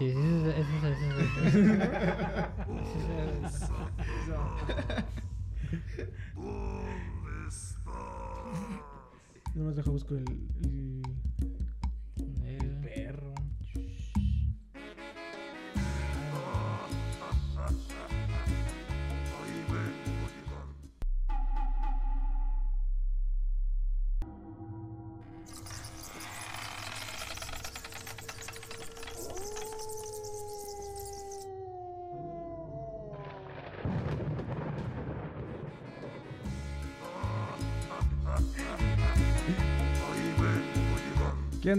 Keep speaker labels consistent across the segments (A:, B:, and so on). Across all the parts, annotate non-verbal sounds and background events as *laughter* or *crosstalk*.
A: Sí, sí, eso es eso es- eso es- *laughs*
B: No nos deja buscar el, el-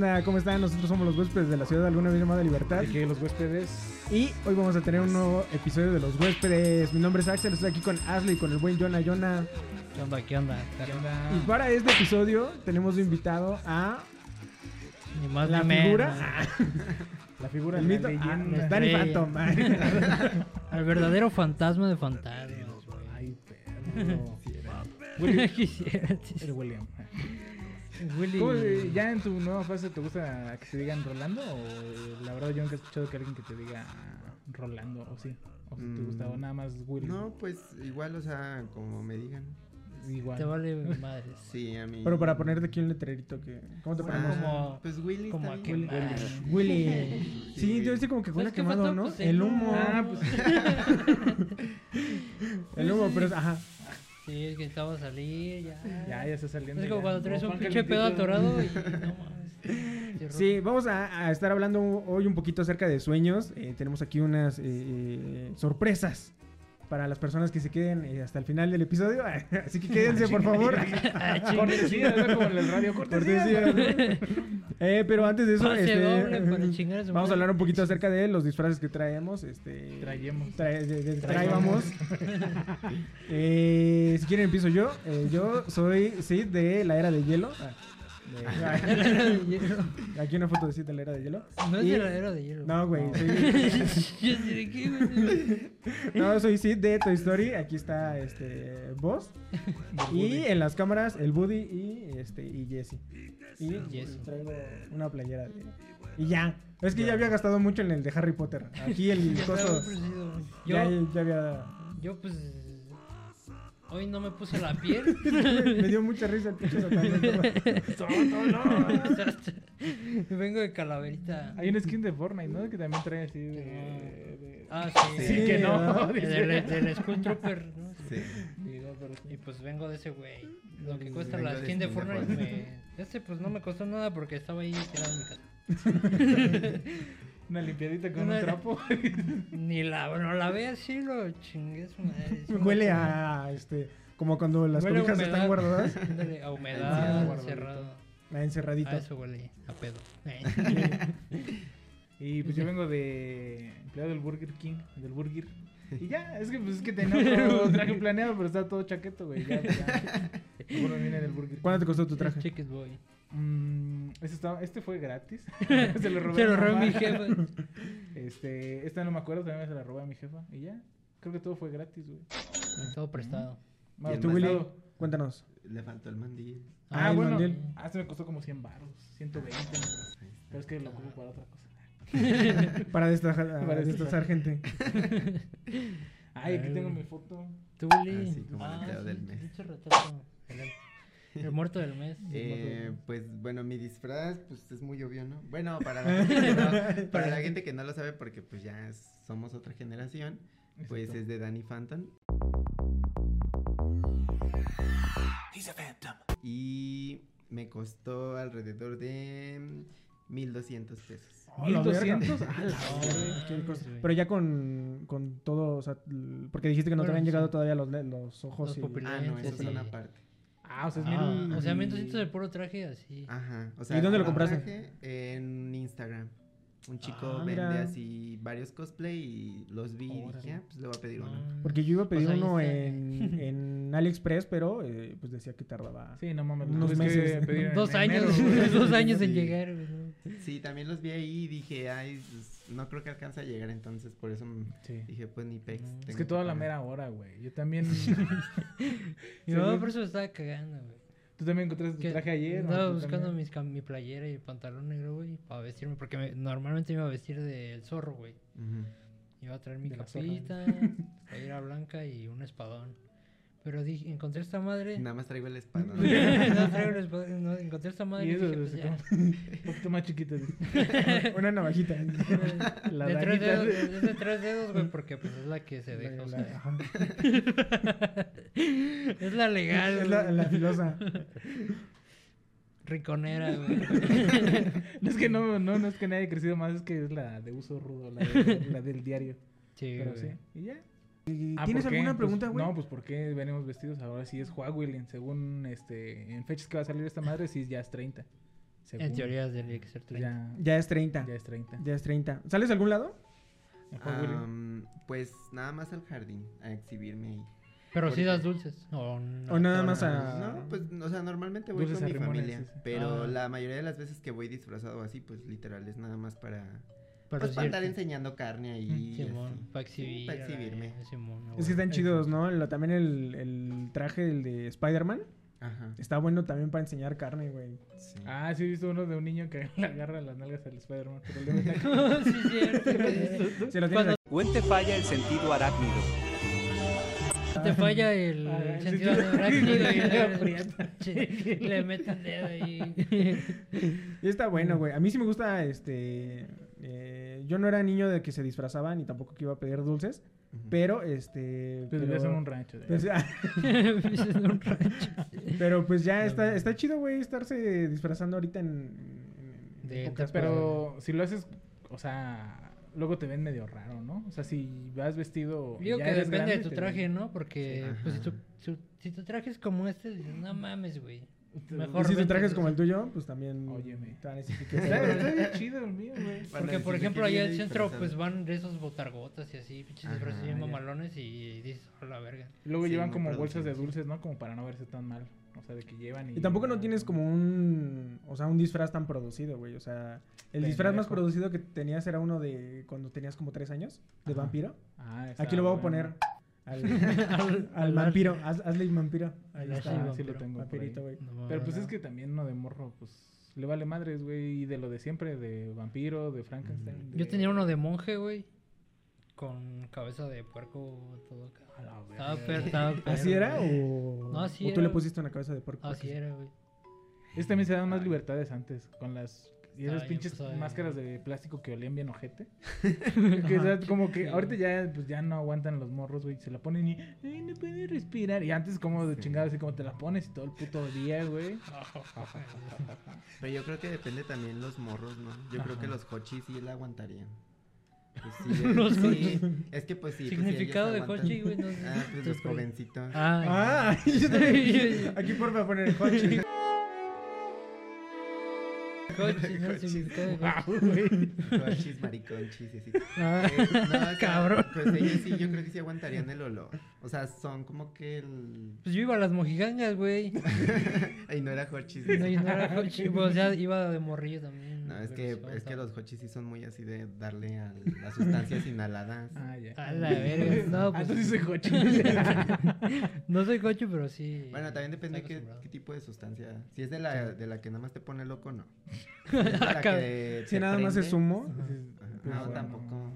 B: onda? ¿Cómo están? Nosotros somos los huéspedes de la ciudad de alguna vez llamada Libertad.
C: De que los huéspedes.
B: Y hoy vamos a tener un nuevo episodio de los huéspedes. Mi nombre es Axel, estoy aquí con Ashley, con el buen Jonah Jonah.
A: ¿Qué onda? ¿Qué onda?
C: ¿Qué onda?
B: Y para este episodio tenemos de invitado a
A: Ni más
B: la
A: ni menos.
B: figura, *laughs*
C: La figura
B: el
C: de
B: mito,
C: la
B: ah. Danny. Phantom. *laughs* *laughs*
A: Al verdadero fantasma de fantasmas.
C: Ay, perro. Willy-
A: Quisiera, sí,
C: El William.
A: Willy.
C: ¿Cómo, ¿Ya en tu nueva fase te gusta que te digan Rolando? O eh, la verdad yo nunca he escuchado que alguien que te diga Rolando, o sí. O si te
D: Mm,
C: gusta, o nada más Willy.
D: No, pues igual, o sea, como me digan.
C: igual.
A: Te vale madres. *laughs*
D: Sí, a mí.
B: Pero para ponerte aquí un letrerito que... ¿Cómo te
D: Ah,
B: ponemos?
A: como-
D: Pues Willy.
A: como a
D: bien.
A: quemar.
B: Willy. *laughs* Sí, yo decía como que huele
A: ¿Sabes qué
B: quemado? ¿no?
A: Pues
B: el humo.
C: Ah, pues *laughs*
B: El humo, pero es... Ajá.
A: Sí, es que estaba a salir, ya.
C: ya, ya está saliendo.
A: Es como
C: ya.
A: cuando traes un pinche pedo atorado y *laughs* no mames.
B: Sí, vamos a, a estar hablando hoy un poquito acerca de sueños. Eh, tenemos aquí unas eh, eh, sorpresas para las personas que se queden eh, hasta el final del episodio. *laughs* Así que quédense, por favor. *laughs*
A: Ah,
C: como en el radio. *laughs*
B: Eh, pero antes de eso, este,
A: doble
B: vamos a hablar un poquito acerca de los disfraces que traemos. Este,
C: Traemos.
B: trae- traíamos. Eh, si quieren empiezo yo. Eh, yo soy Sid de la era de hielo. Ah, de- Aquí una foto de Sid de la era de hielo.
A: No es
B: Y-
A: de la era de hielo.
B: No, güey. soy-. *laughs* No, soy Sid de Toy Story. Aquí está este Boss. Y en las cámaras el Buddy y este y Jesse. Y
A: Jesse.
B: traigo una playera de y ya. Es que ya había gastado mucho en el de Harry Potter. Aquí el
A: ya, Yo,
B: ya había
A: yo pues hoy no me puse la *laughs* piel.
B: me dio mucha risa el pinche *laughs*
A: Vengo de calaverita.
C: Hay un skin de Fortnite, ¿no? Que también trae así de. de-
A: Ah, sí.
B: Sí,
C: que no. *laughs*
A: Del, Skull Trooper, ¿no?
D: Sí.
C: Sí, no, pero sí.
A: Y pues vengo de ese güey. Lo que cuesta
D: Vengo
A: la
D: de
A: skin de
D: skin de
A: Fortnite. me... Este pues no me costó nada porque estaba ahí tirado en mi casa.
C: Una limpiadita con un trapo. *laughs*
A: Ni la, no la ve así, lo chingué su madre.
B: Huele a este como cuando las
A: Huele
B: están guardadas, *laughs*
A: a humedad, encerrado.
B: ah, encerradito.
A: A eso huele, a pedo. Eh. *laughs*
C: Y pues yo vengo de empleado del Burger King, del Burger. Y ya, es que pues es que tenía otro traje planeado, pero está todo chaqueto, güey. Ya, ya. Bueno, viene del Burger King.
B: ¿Cuánto te costó tu traje?
A: Chicken boy.
C: Mm, este, estaba- este fue gratis. *laughs* se lo robé.
A: Se
C: a
A: lo
C: mi
A: robó
C: mamá.
A: mi jefa.
C: Este, esta no me acuerdo, también se la robé a mi jefa. Y ya, creo que todo fue gratis, güey.
A: Todo prestado.
C: Más
D: ¿Y el
B: ¿Tú, Willy? Cuéntanos.
D: Le faltó el mandil.
C: Ah,
B: Ah, el
C: bueno.
B: mandil.
C: Ah, este me costó como 100 baros, 120. Pero es que lo ocupo para otra cosa. *laughs*
B: Para destazar *laughs* gente.
C: Ay, aquí tengo mi foto.
A: Tú, Willy.
D: Así como el empleado del mes.
A: El, el muerto del mes. *laughs*
D: Eh, pues bueno, mi disfraz pues es muy obvio, ¿no? Bueno, para la *laughs* gente que no, para la gente que no lo sabe porque pues ya es- somos otra generación, pues
C: Exacto.
D: es de Danny Phantom. Y me costó alrededor de mm, 1200 pesos.
B: Oh, la verga.
C: 1200. *laughs* Ah.
B: Pero ya con, con todo, o sea, porque dijiste que no te habían llegado
A: sí.
B: todavía los, los ojos
A: Los
B: y...
D: Ah, no, eso
A: sí.
D: son aparte.
C: Ah, o sea, es
A: Ah,
C: mil.
A: o sea, 1200 de puro traje así.
D: Ajá. O sea,
B: ¿Y dónde lo compraste?
D: traje En Instagram. Un chico
B: Ah,
D: vende
B: mira.
D: así varios cosplay y los vi y dije, ah, pues le voy a pedir uno.
A: No.
B: Porque yo iba a pedir
A: Pues
B: uno en, *laughs* en AliExpress, pero eh, pues decía que tardaba.
C: Sí, no mames.
B: Unos
C: Unos meses. *laughs*
A: Dos años, *laughs* dos años en llegar.
D: Sí, también los vi ahí y dije, ay, pues, no creo que alcance a llegar, entonces por eso
C: Sí.
D: dije, pues ni pex.
A: No.
C: Es que toda la mera hora, güey. Yo también. *laughs* *laughs*
A: Mi
C: Sí,
A: mamá
C: güey.
A: por eso me estaba cagando, güey.
C: ¿Tú también encontraste tu traje ayer? ¿no? ¿Tú
A: buscando mis mi playera y pantalón negro, güey, para vestirme. Porque me- normalmente me iba a vestir del zorro, güey. Iba a traer mi
C: De
A: capita, *laughs* playera blanca y un espadón. Pero dije, encontré esta madre.
D: Nada más traigo el *laughs* espadón.
A: no traigo el espadón, no, encontré esta madre.
C: Y eso,
A: dije, pues ya.
C: un poquito más chiquito. *laughs*
B: Una navajita.
C: La
A: de tres dedos, es de tres dedos, güey, porque pues es la que se deja
B: La- la- *laughs*
A: es la legal,
B: Es la, la filosa.
A: Rinconera, güey.
C: No es que no, no, no es que nadie haya crecido más, es que es la de uso rudo, la, de- la del diario.
A: Sí,
C: Pero
A: güey.
C: sí, y ya.
B: ¿Y
C: Ah,
B: ¿Tienes alguna
C: Pues,
B: pregunta, güey?
C: no, pues ¿por qué venimos vestidos? Ahora sí es Huawei, según este, en fechas que va a salir esta madre, sí ya es 30.
A: En
C: Según.
A: teoría tendría que ser
C: Pues
A: 30.
C: ya,
B: ya es 30.
C: ya es 30.
B: Ya es 30. ¿Sales a algún lado?
C: En.
D: Am, pues nada más al jardín, a exhibirme ahí.
A: Pero sí
D: porque-
A: das dulces. O, no,
B: O nada más
A: no.
B: a-
D: No, pues, o sea, normalmente voy
C: Dulces
D: con mi familia.
C: sí, sí.
D: Pero
A: Ah.
D: la mayoría de las veces que voy disfrazado así, pues literal es nada más para.
A: Pero
D: pues para andar enseñando carne ahí. y
A: Simón, para exhibir.
D: para exhibirme.
A: ay, Simón,
B: Es que están
C: Eso
B: chidos. ¿no? Lo- también el, el traje el de Spider-Man
D: Ajá.
B: está bueno también para enseñar carne, güey.
D: sí.
C: Ah, sí he visto uno de un niño que *laughs* le agarra las nalgas al Spider-Man. Pero le mete aquí.
A: güey. sí, cierto.
B: Se lo
A: Cuando
B: tienen
E: ¿O te falla el sentido arácnido?
A: te falla el
C: Ah,
A: sentido arácnido y
C: le *laughs*
A: le *laughs* meten dedo ahí.
B: Y está bueno, güey. A mí sí me gusta, este... yo no era niño de que se disfrazaba ni tampoco que iba a pedir dulces, pero, este...
C: Pero vivías en un rancho. de-
B: pues,
A: Vives en un rancho.
B: pero pues ya está, está chido, güey, estarse disfrazando ahorita en... en- en
A: De-
B: épocas
C: Pero si lo haces, o sea, luego te ven medio raro, ¿no? O sea, si vas vestido.
A: Digo
C: ya
A: que
C: eres
A: depende de tu traje, ¿no? Porque
D: Sí.
A: pues, si, tu, si tu traje es como este, dices, no mames, güey.
B: Y
A: Mejor
B: si tu
A: vente,
B: traje es
A: entonces.
B: como el tuyo, pues también...
C: Óyeme.
B: te van a decir que- *laughs*
C: Está, está bien chido el mío, güey.
A: Porque, por ejemplo, allá al centro, pues van de esos botargotas y así, pinches disfraces bien mamalones y dices, a la verga.
C: Y Luego
D: Sí,
C: llevan como bolsas de dulces, ¿no? Como para no verse tan mal. O sea, de que llevan y...
B: Y tampoco no tienes como un, o sea, un disfraz tan producido, güey. O sea, el disfraz más producido que tenías era uno de cuando tenías como tres años, de
C: Ajá.
B: vampiro.
C: Ah, está
B: Aquí lo voy a poner *laughs* al,
A: Al-
B: al
A: al
B: vampiro. Haz- hazle vampiro. Ahí está.
C: Ah, sí lo
A: vampiro.
C: tengo.
B: Vampirito, güey.
A: No
C: Pero pues es que también uno de morro, pues le vale madres, güey. Y de lo de siempre, de vampiro, de Frankenstein.
A: Yo
C: de-
A: tenía uno de monje, güey. Con cabeza de puerco, todo acá.
C: A la
A: Estaba per, estaba
B: ¿Así era o,
A: No, así
B: o tú
A: era.
B: le pusiste una cabeza de porco?
A: Así era, güey.
C: Es también se dan más libertades antes, con las... Y esas
A: bien
C: pinches máscaras de plástico que olían bien ojete. *laughs* que, o sea, como que ahorita ya, pues, ya no aguantan los morros, güey. Se la ponen y... Ay, no puede respirar. Y antes como de
D: Sí.
C: chingada, así como te la pones y todo el puto día, güey. *laughs*
D: Pero yo creo que depende también los morros, ¿no? Yo creo que los hochis sí la aguantarían. Pues sí, *laughs*
A: Los
D: sí. Es que pues sí. pues, si
A: Significado de hochi, güey. No, sé.
D: Ah, pues los jovencitos.
A: Ah,
B: Ah. Aquí por favor poner Hochi.
A: Coche, no,
D: mariconchis y así.
A: Ah,
D: Eh, no, o sea, *laughs*
A: Cabrón.
D: Pues ellos sí, yo creo que sí aguantarían el olor. O sea, son como que el...
A: Pues yo iba a las mojigangas, güey. *laughs*
D: Ay, no era hochis.
A: No, y no era coche, pues, sea, iba de morrillo también.
D: No, es que,
A: sí
D: es que los hochis sí son muy así de darle a las sustancias *laughs* inhaladas.
C: Ah, ya.
A: A la verga. *laughs* No,
C: Ah,
A: pues.
C: entonces soy *laughs* coche.
A: no soy coche, pero sí.
D: Bueno, también depende qué, qué tipo de sustancia. Si es de la, de la que nada más te pone loco, no. Si es de la
A: Acá-
D: que
B: Si nada más es humo. Pues,
D: No,
B: bueno.
D: tampoco.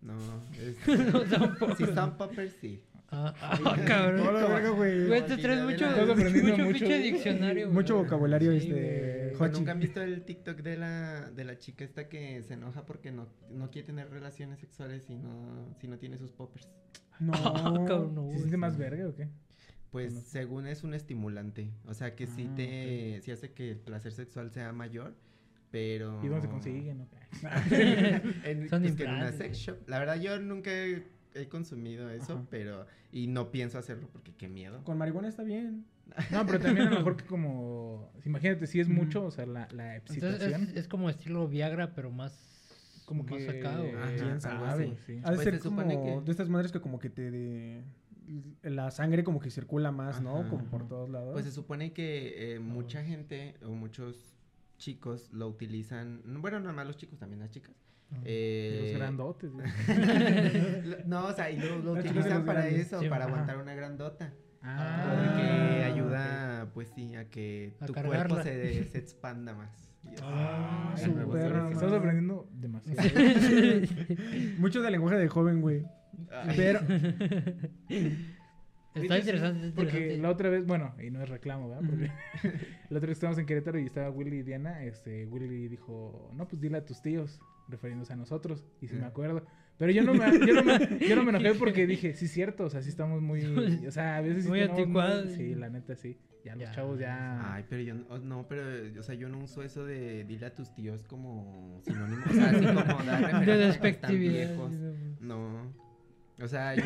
D: No. es-
A: No, tampoco.
D: si son poppers, sí.
A: Ah, ah, cabrón.
B: Hola, verga, güey.
A: Güey, te traes mucho, mucho,
C: mucho.
A: pinche diccionario, güey.
B: Mucho vocabulario,
A: Sí,
B: este,
A: güey.
B: Hochi.
D: ¿Nunca han visto el TikTok de la, de la chica esta que se enoja porque no, no quiere tener relaciones sexuales si no, si no tiene sus poppers?
B: No. *laughs*
A: Ah, cabrón, no,
C: ¿Se
A: güey.
C: siente más verga o qué?
D: Pues
C: Conozco.
D: según es un estimulante. O sea que sí
C: Ah,
D: te sí hace que el placer sexual sea mayor. Pero.
C: ¿Y dónde se consiguen? *laughs*
D: en,
A: Son
D: pues que en una sex shop. La verdad, yo nunca he, he consumido eso,
B: Ajá.
D: pero. Y no pienso hacerlo porque qué miedo.
B: Con marihuana está bien.
C: No, pero también a lo mejor que como... Imagínate, si es mucho, o sea, la, la
A: Entonces
C: excitación...
A: es, es como estilo Viagra, pero más.
C: como
A: más
C: que...
A: acá, güey.
D: Ajá,
B: ¿Quién sabe?
C: Sí.
B: Ha de
D: Pues
B: ser
D: se supone
B: como
D: que-
B: de estas madres que como que te de, la sangre como que circula más, ¿no?
D: Ajá.
B: Como por todos lados.
D: Pues se supone que eh, mucha gente o muchos chicos lo utilizan. Bueno, nada más los chicos, también las chicas. Eh,
C: Los grandotes. *laughs*
D: lo- no, o sea, y lo, lo utilizan para
B: grandes.
D: eso,
A: Sí,
D: para
A: ajá.
D: aguantar una grandota.
C: Ah,
D: Porque
A: Ah.
D: ayuda, pues sí, a que
A: A
D: tu
A: cargarla.
D: cuerpo se, se expanda más. *laughs*
B: Ah,
D: cerebro.
C: Estamos aprendiendo demasiado. *laughs* *laughs*
B: Mucho del lenguaje de joven, güey. Pero,
A: Está interesante, está
C: Porque
A: interesante.
C: la otra vez, bueno, y no es reclamo, ¿verdad? Porque la otra vez estábamos en Querétaro y estaba Willy y Diana. Este, Willy dijo, no, pues dile a tus tíos, refiriéndose a nosotros. Y sí me acuerdo. Pero yo no me, yo no me, yo no me enojé *laughs* porque dije, sí, cierto, o sea, sí estamos muy. *laughs* O sea, a veces sí
A: Muy
C: tenemos
A: anticuados.
C: Sí, la neta, sí. Ya los
A: Ya.
C: chavos ya.
D: Ay, pero yo no, no, pero, o sea, yo no uso eso de dile a tus tíos como sinónimo, o sea, así como dar *laughs*
A: De despectividad.
D: viejos. No. O sea, yo,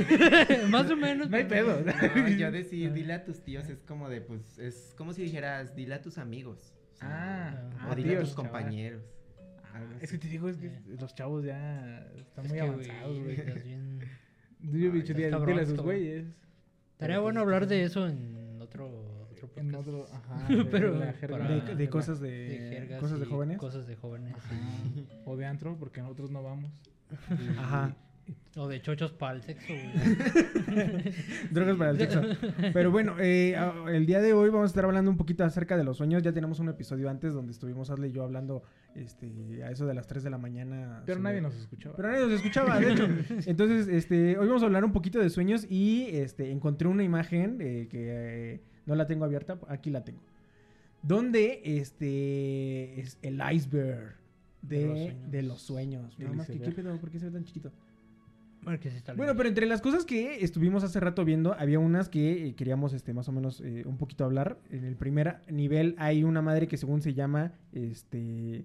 A: Más o menos.
C: No hay pedo.
D: no, yo decir dile a tus tíos es como de, pues, es como si dijeras dile a tus amigos. o sea,
C: Ah,
A: Ah,
D: o
C: ah,
D: dile a tus compañeros.
C: Ah, es que te digo, es que
A: Eh.
C: los chavos ya están
A: Es
C: muy avanzados, güey.
A: estás bien-
C: Yo he dicho, dile a sus güeyes.
A: Estaría
C: Pero,
A: bueno
C: pues,
A: hablar de eso en otro, otro
C: En
A: podcast.
C: otro, ajá, *laughs* de-
A: Pero
C: de la jerga.
A: para-
B: de,
C: de
B: cosas
A: de
B: cosas de jóvenes.
A: Cosas de jóvenes.
C: Ajá. O de antro, porque nosotros no vamos.
B: Ajá.
A: O de chochos para el sexo, güey. *laughs*
B: Drogas para el sexo. Pero bueno, eh, a- el día de hoy vamos a estar hablando un poquito acerca de los sueños. Ya tenemos un episodio antes donde estuvimos Adle y yo hablando este, a eso de las 3 de la mañana.
C: Pero
B: sobre-
C: nadie nos escuchaba.
B: Pero nadie nos escuchaba, de hecho. *laughs* Entonces, este, hoy vamos a hablar un poquito de sueños y este, encontré una imagen eh, que eh, no la tengo abierta, aquí la tengo. Donde este es el iceberg de,
A: De los sueños.
B: de los sueños. Nada más que, ¿qué pedo? ¿Por qué se ve tan chiquito?
A: Bueno,
B: pero entre las cosas que estuvimos hace rato viendo, había unas que eh, queríamos este, más o menos eh, un poquito hablar. En el primer nivel hay una madre que según se llama, este...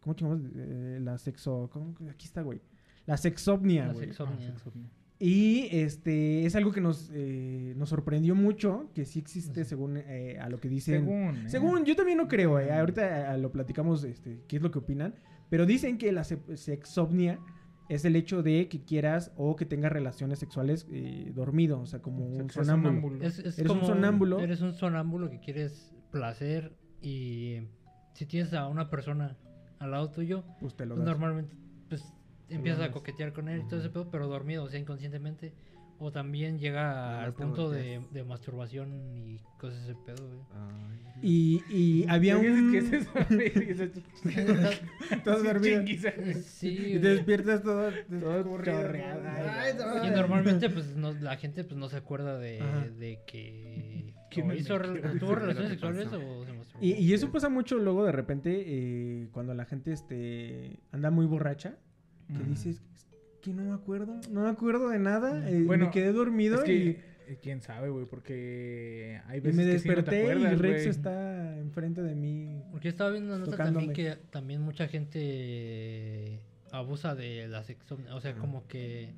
B: ¿Cómo llamamos? Eh, la sexo... ¿cómo? Aquí está, güey. La sexopnia,
A: La
B: güey.
A: sexo-
C: Ah,
A: sexomnia.
B: Y este es algo que nos, eh, nos sorprendió mucho, que sí existe según eh, a lo que dicen.
C: Según. ¿eh?
B: Según, yo también no creo, eh, ahorita lo platicamos, este, qué es lo que opinan, pero dicen que la se- sexopnia es el hecho de que quieras o que tengas relaciones sexuales eh, dormido, o sea, como
C: O sea,
B: un sonámbulo.
C: sonámbulo.
A: Es, es
B: Eres un
A: como
B: sonámbulo.
A: Eres un sonámbulo que quieres placer y si tienes a una persona al lado tuyo,
B: Pues te lo
A: pues normalmente pues empiezas a coquetear con él y todo ese pedo, pero dormido, o sea, inconscientemente. O también llega al punto de, masturbación y cosas de ese pedo, güey.
D: Ay.
B: Y, y había
C: ¿Qué es-
B: un...
C: qué es eso?
B: Todo *laughs* *laughs*
C: Sí,
B: dormido.
A: Sí,
B: Y te despiertas todo...
C: Chorreado.
A: Y normalmente pues no, la gente pues no se acuerda de, de que *laughs* tuvo relaciones sexuales o se masturbó.
B: Y, y eso pasa mucho luego de repente eh, cuando la gente este, anda muy borracha, que dices que no me acuerdo, no me acuerdo de nada, eh,
C: Bueno,
B: me quedé dormido
C: Es que,
B: y,
C: eh, quién sabe, güey, porque hay
B: y
C: veces
B: me
C: que sí no te
B: desperté
C: acuerdas,
B: y Rex está enfrente de mí.
A: Porque estaba viendo una nota
B: Tocándome.
A: también que también mucha gente abusa de la sexomnia. O sea, como que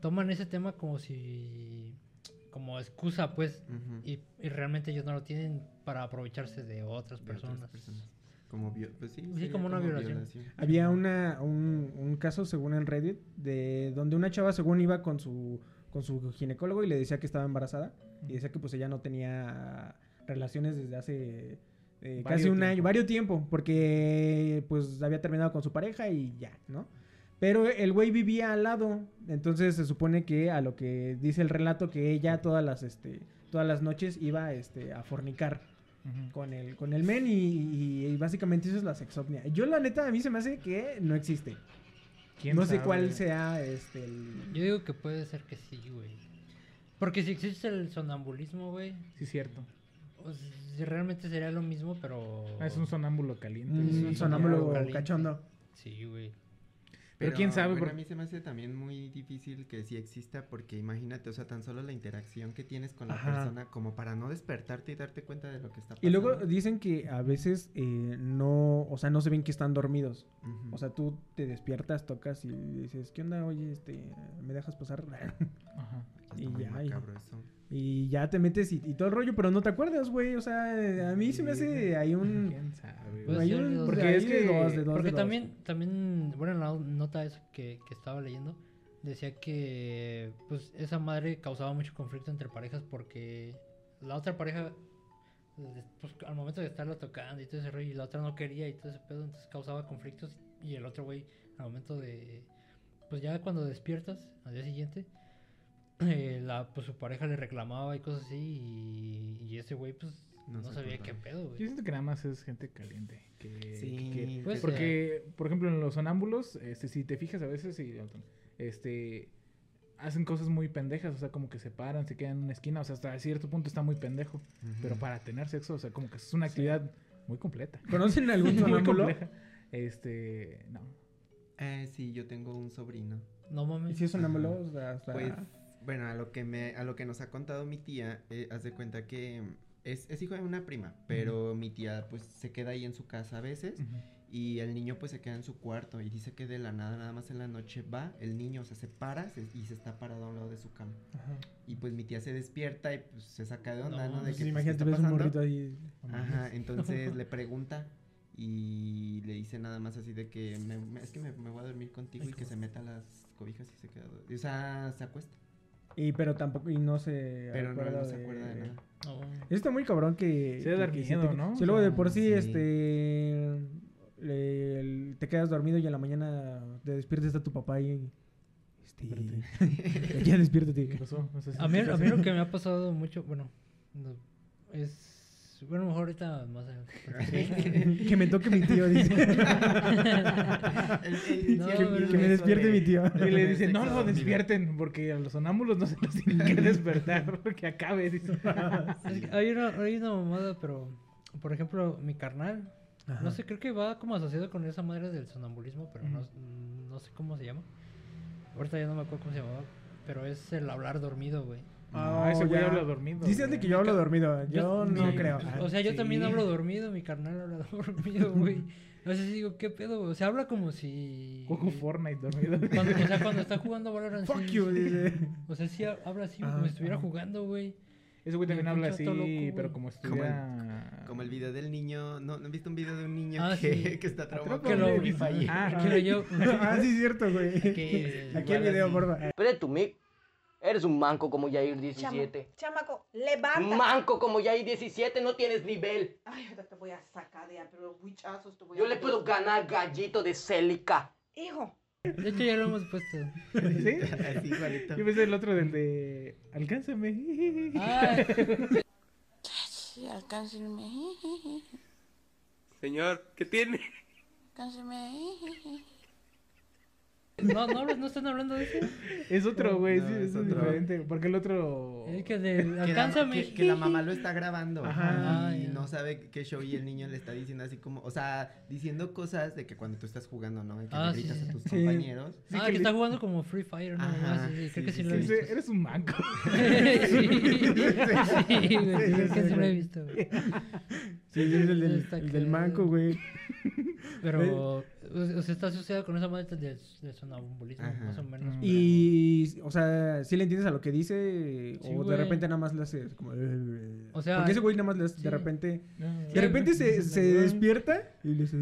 A: toman ese tema como si. como excusa, pues. Y, y realmente ellos no lo tienen para aprovecharse de otras
D: De otras
A: personas.
D: Como, pues sí,
A: como una violación.
B: Había una, un, un caso, según en Reddit, de donde una chava, según iba con su, con su ginecólogo y le decía que estaba embarazada. Y decía que pues ella no tenía relaciones desde hace eh, casi un año, varios tiempo, porque pues había terminado con su pareja y ya, ¿no? Pero el güey vivía al lado, entonces se supone que a lo que dice el relato que ella todas las, este, todas las noches iba este, a fornicar Con el, con el men y, y- y básicamente eso es la sexopnia. Yo la neta a mí se me hace que no existe.
C: ¿Quién
B: No sé cuál sea este el...
A: Yo digo que puede ser que sí, güey. Porque si existe el sonambulismo, güey.
C: Sí, cierto.
A: realmente sería lo mismo, pero.
C: Ah, es un sonámbulo caliente.
B: un
A: Sí,
B: Mm, sonámbulo
A: caliente.
B: cachondo.
A: Sí, güey.
C: Pero quién sabe,
D: bueno,
C: por-
D: a mí se me hace también muy difícil que sí exista porque imagínate, o sea, tan solo la interacción que tienes con la
B: Ajá.
D: persona como para no despertarte y darte cuenta de lo que está pasando.
B: Y luego dicen que a veces eh, no, o sea, no se ven que están dormidos.
D: Ujú.
B: O sea, tú te despiertas, tocas y dices, ¿qué onda? Oye, este, ¿me dejas pasar?
C: Ajá.
D: Está
B: y
D: muy
B: ya, y-
D: macabro eso.
B: y ya te metes y, y todo el rollo, pero no te acuerdas, güey. O sea, a mí se me hace hay un... *laughs*
C: ¿Quién sabe?
A: Puede
B: hay un-
A: de dos.
B: porque
C: Porque
B: es que
C: que-
B: dos, de dos,
A: Porque
B: de dos.
A: también, también, bueno, en la nota esa que, que estaba leyendo, decía que pues esa madre causaba mucho conflicto entre parejas porque la otra pareja, pues, al momento de estarla tocando y todo ese rollo, y la otra no quería y todo ese pedo, entonces causaba conflictos y el otro güey, al momento de, pues ya cuando despiertas, al día siguiente, eh, la, pues su pareja le reclamaba y cosas así y, y ese güey pues
D: No
A: no, sabía qué pedo,
C: Yo
A: güey.
C: siento que nada más es gente caliente. Que,
D: Sí,
C: que-
A: Pues,
C: porque, por ejemplo, en los sonámbulos, este, si te fijas a veces, y, este, hacen cosas muy pendejas, o sea, como que se paran, se quedan en una esquina, o sea, hasta cierto punto está muy pendejo. Pero para tener sexo, o sea, como que es una actividad muy completa.
B: ¿Conocen *laughs* algún sonámbulo?
C: Este, no.
D: Eh, sí, yo tengo un sobrino.
A: No mames.
B: ¿Y si es sonámbulo? O sea, hasta...
D: Pues, bueno, a lo que me, a lo que nos ha contado mi tía, eh, haz de cuenta que es, es hijo de una prima, pero mi tía pues se queda ahí en su casa a veces y el niño pues se queda en su cuarto y dice que de la nada, nada más en la noche va, el niño, o sea, se para se- y se está parado a un lado de su cama.
B: Ajá.
D: Y pues mi tía se despierta y pues se saca de onda,
A: No,
D: ¿no? De
B: Pues,
D: que, pues, ¿qué
B: imagínate,
D: está
B: ves un
D: pasando?
B: morrito ahí.
D: Ajá, entonces *laughs* le pregunta y le dice nada más así de que me- me- es que me, me voy a dormir contigo y que se meta las cobijas y se queda. O sea, se acuesta,
B: Y pero tampoco, y no se
D: pero no,
B: acuerda
D: no se acuerda de nada.
B: Eso está muy cabrón que... Que- que
C: miedo,
B: te-
C: ¿no?
B: Si luego de por sí,
D: sí.
B: este... le- el- te quedas dormido y en la mañana te despiertas está tu papá y... Este... ya despiértate.
C: ¿Qué pasó? No sé si
A: A mí, a mí lo que me ha pasado mucho, bueno, no, es... Bueno, mejor ahorita más adelante. *laughs*
B: que me toque mi tío, dice.
A: No,
B: que me despierte
D: de-
B: mi tío.
C: Y le dice, no lo
D: dormido".
C: despierten, porque a los sonámbulos no se los tienen que *laughs* despertar, porque acabe, dice. *laughs*
A: Es que hay, una, hay una mamada, pero... Por ejemplo, mi carnal,
B: Ajá.
A: no sé, creo que va como asociado con esa madre del sonambulismo, pero no, no sé cómo se llama. Ahorita ya no me acuerdo cómo se llamaba, pero es el hablar dormido, güey.
C: Ah, ese güey habla dormido.
B: Dices de que yo hablo dormido. Yo no creo.
A: O sea, yo
C: Sí.
A: también hablo dormido, mi carnal habla *laughs* dormido, güey. A veces digo, ¿qué pedo? O sea, habla como si...
C: Juego Fortnite dormido. *laughs*
A: Cuando, o sea, cuando está jugando Valorant.
B: Fuck
A: sí,
B: you,
A: sí,
B: dice.
A: O sea, sí ha- habla así, como si estuviera
B: ajá.
A: jugando, güey.
C: Ese güey también habla así,
A: loco,
C: pero como
D: Como el-
C: estuviera...
D: Como el video del niño, ¿no, ¿no han visto un video de un niño
A: Ah,
D: que,
A: sí.
D: que está traumado con
A: Que lo-
D: Fire?
C: Ah,
A: Que lo yo... *laughs*
B: ah, sí, es cierto, güey. Aquí el video, porfa.
F: Pero tú, Mick, eres un manco como Yair
G: Chama-
F: 17.
G: chamaco, levanta.
F: Manco como Yair 17, no tienes nivel.
G: Ay, ahorita te voy a sacar de ahí, pero huichazos te voy a
F: Yo le puedo ganar gallito de Célica.
G: Hijo,
A: De hecho, ya lo hemos puesto. *laughs*
C: ¿Sí?
D: Así igualito.
C: Yo pensé el otro del de... Alcánzame. *laughs*
A: Ah,
H: Sí, alcáncenme.
E: Señor, ¿qué tiene?
H: Alcáncenme.
A: No, no, no están hablando de eso.
C: Es otro, güey,
D: No,
C: sí,
D: es
C: es
D: otro.
C: diferente. Porque el otro...
A: Es que de... Alcánzame.
D: Que, que la mamá lo está grabando
C: Ajá.
D: y no sabe qué show y el niño le está diciendo así como, o sea, diciendo cosas de que cuando tú estás jugando, ¿no? Y que
A: Ah,
D: le gritas
A: sí,
D: a tus
B: sí.
D: compañeros.
C: Sí,
A: ah,
C: que
A: que,
C: le-
A: está jugando como Free Fire, ¿no?
D: Ajá,
A: sí, sí, creo
D: sí,
A: que sí,
D: sí,
A: lo he visto.
C: eres un manco. *laughs* *laughs*
A: sí, sí, güey, creo que sí lo he visto, güey. *laughs*
B: Sí, es el del, manco, güey. *laughs*
A: Pero, o sea, está asociado con esa madre del, del sonambulismo,
D: Ajá.
A: más o menos.
B: Y, o sea, ¿sí le entiendes a lo que dice?
A: Sí,
B: o de repente nada más le hace como...
A: O sea,
B: Porque ese güey nada más le hace,
A: sí.
B: de repente...
C: No,
B: De repente se, se despierta y le dice...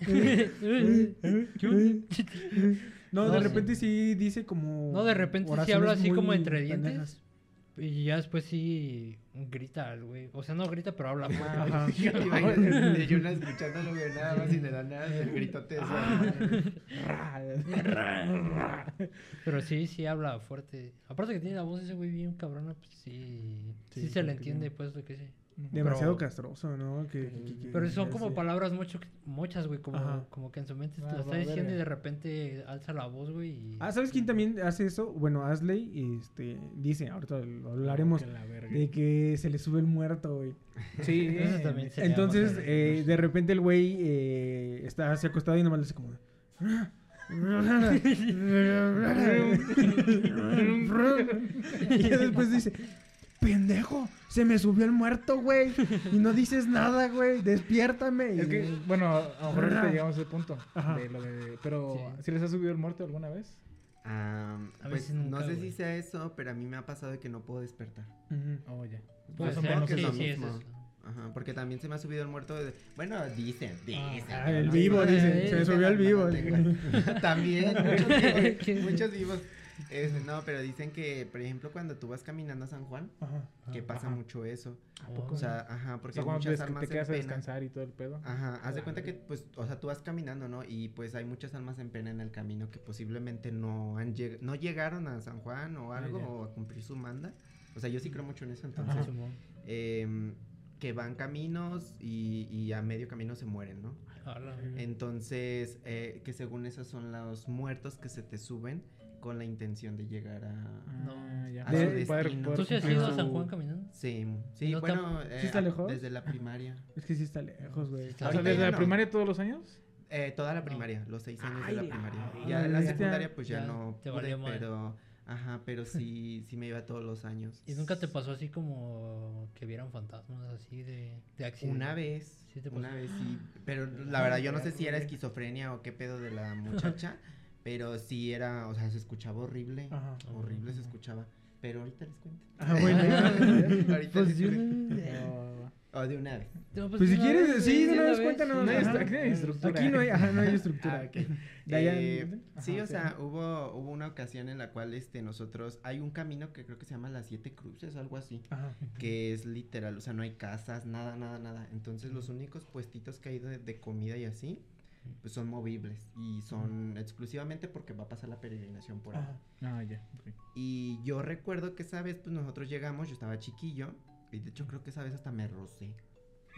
B: *laughs* No, de repente sí dice como...
A: No, de repente sí habla así como entre dientes. Y ya después sí grita el güey. O sea, no grita, pero habla.
B: Ajá. *laughs*
D: Imagínate, Yuna escuchándolo, güey, nada más y le da nada el gritote.
A: Pero sí, sí habla fuerte. Aparte que tiene la voz ese güey bien cabrona, pues sí. Sí, se le entiende, pues, lo que sí.
B: Demasiado
A: Pero-
B: castroso, ¿no? Que, que- que-
A: Pero son como palabras mucho, muchas, güey. Como,
B: Ajá.
A: como que en su mente
C: Ah,
A: lo está diciendo
C: verga.
A: y de repente alza la voz, güey. Y...
B: Ah, ¿sabes quién también hace eso? Bueno, Asley este, dice, ahorita lo hablaremos, de que se le sube el muerto, güey.
C: Sí, *laughs*
A: Eso también sería
B: Entonces, eh, de repente el güey eh, está así acostado y nomás le hace como... *laughs* *laughs* y ya después dice, pendejo, se me subió el muerto, güey. Y no dices nada, güey, despiértame.
C: Es que, bueno, a lo mejor ahorita llegamos a ese punto.
B: Ajá.
C: De lo de, pero,
A: Sí.
C: ¿sí les ha subido el muerto alguna vez?
D: Ah,
A: A
D: pues
A: veces nunca,
D: no sé si sea eso, pero a mí me ha pasado de que no puedo despertar.
B: Ujú.
C: Oh, ya.
A: Ser,
C: menos
D: que es
A: sí,
D: lo
A: sí, es
D: mismo. Ajá, porque también se me ha subido el muerto de... Bueno, dicen, dicen.
B: Ah, el
D: ¿no?
B: vivo,
A: dice,
B: dice, se me
D: Dicen
B: subió el vivo. *laughs*
D: también, *laughs* muchos vivos,
A: ¿Qué?
D: muchos vivos. Es- no, pero dicen que, por ejemplo, cuando tú vas caminando a San Juan,
B: Ajá.
D: que pasa
C: Ajá.
D: mucho eso.
C: ¿A poco?
D: O sea, ajá,
C: O
D: porque
C: sea,
D: hay
C: cuando
D: muchas almas
C: te quedas a
D: en pena.
C: descansar y todo el pedo.
D: Ajá, haz de
C: Ah,
D: cuenta que, pues, o sea, tú vas caminando, ¿no? Y pues hay muchas almas en pena en el camino que posiblemente no han lleg- no llegaron a San Juan o algo,
C: ya.
D: o a cumplir su manda. O sea, yo sí creo mucho en eso, entonces, em, que van caminos y, y a medio camino se mueren, ¿no? Entonces, eh, que según esos son los muertos que se te suben con la intención de llegar a...
C: Ah, ya.
D: a
B: De-
D: su destino.
C: poder
A: ¿Tú sí has ido a San Juan caminando?
D: Sí, sí,
A: ¿No te-
D: bueno,
B: ¿Sí está
D: eh,
B: lejos?
D: desde la primaria. *laughs*
B: Es que sí está lejos, güey.
A: está
C: O sea, desde la
D: no.
C: primaria todos los años.
D: Eh, toda la primaria, los seis años de la
C: Ay,
D: primaria.
B: la
D: Ya en la secundaria pues ya,
A: Ya
D: no
A: te
D: pude, pero ajá, pero sí *laughs* sí me iba todos los años.
A: ¿Y nunca te pasó así como que vieran fantasmas así de, de accidente?
D: Una vez,
A: Sí te
D: una
A: pasó.
D: vez sí, pero la verdad yo no sé si era esquizofrenia o qué pedo de la muchacha, *laughs* pero sí era, o sea, se escuchaba horrible,
B: Ajá.
D: horrible se escuchaba, pero ahorita les cuento.
B: Ah, bueno. *laughs*
D: ahorita
A: Pues
D: les cuento. O de una vez.
A: No,
B: Pues si quieres,
A: vez,
B: sí, de una vez
A: vez,
B: cuéntanos.
C: No hay
B: Ajá.
C: estru- aquí no hay estructura.
B: Aquí no hay, ajá, no hay estructura.
D: Ah, *laughs* Eh, sí, o sea, hubo, hubo una ocasión en la cual este nosotros hay un camino que creo que se llama las siete cruces, algo así,
B: Ajá.
D: que es literal, o sea, no hay casas, nada, nada, nada. Entonces los únicos puestitos que hay de, de comida y así, pues son movibles y son exclusivamente porque va a pasar la peregrinación por ahí.
C: Ah, ya.
D: Y yo recuerdo que esa vez, pues nosotros llegamos, yo estaba chiquillo, y de hecho creo que esa vez hasta me rocé.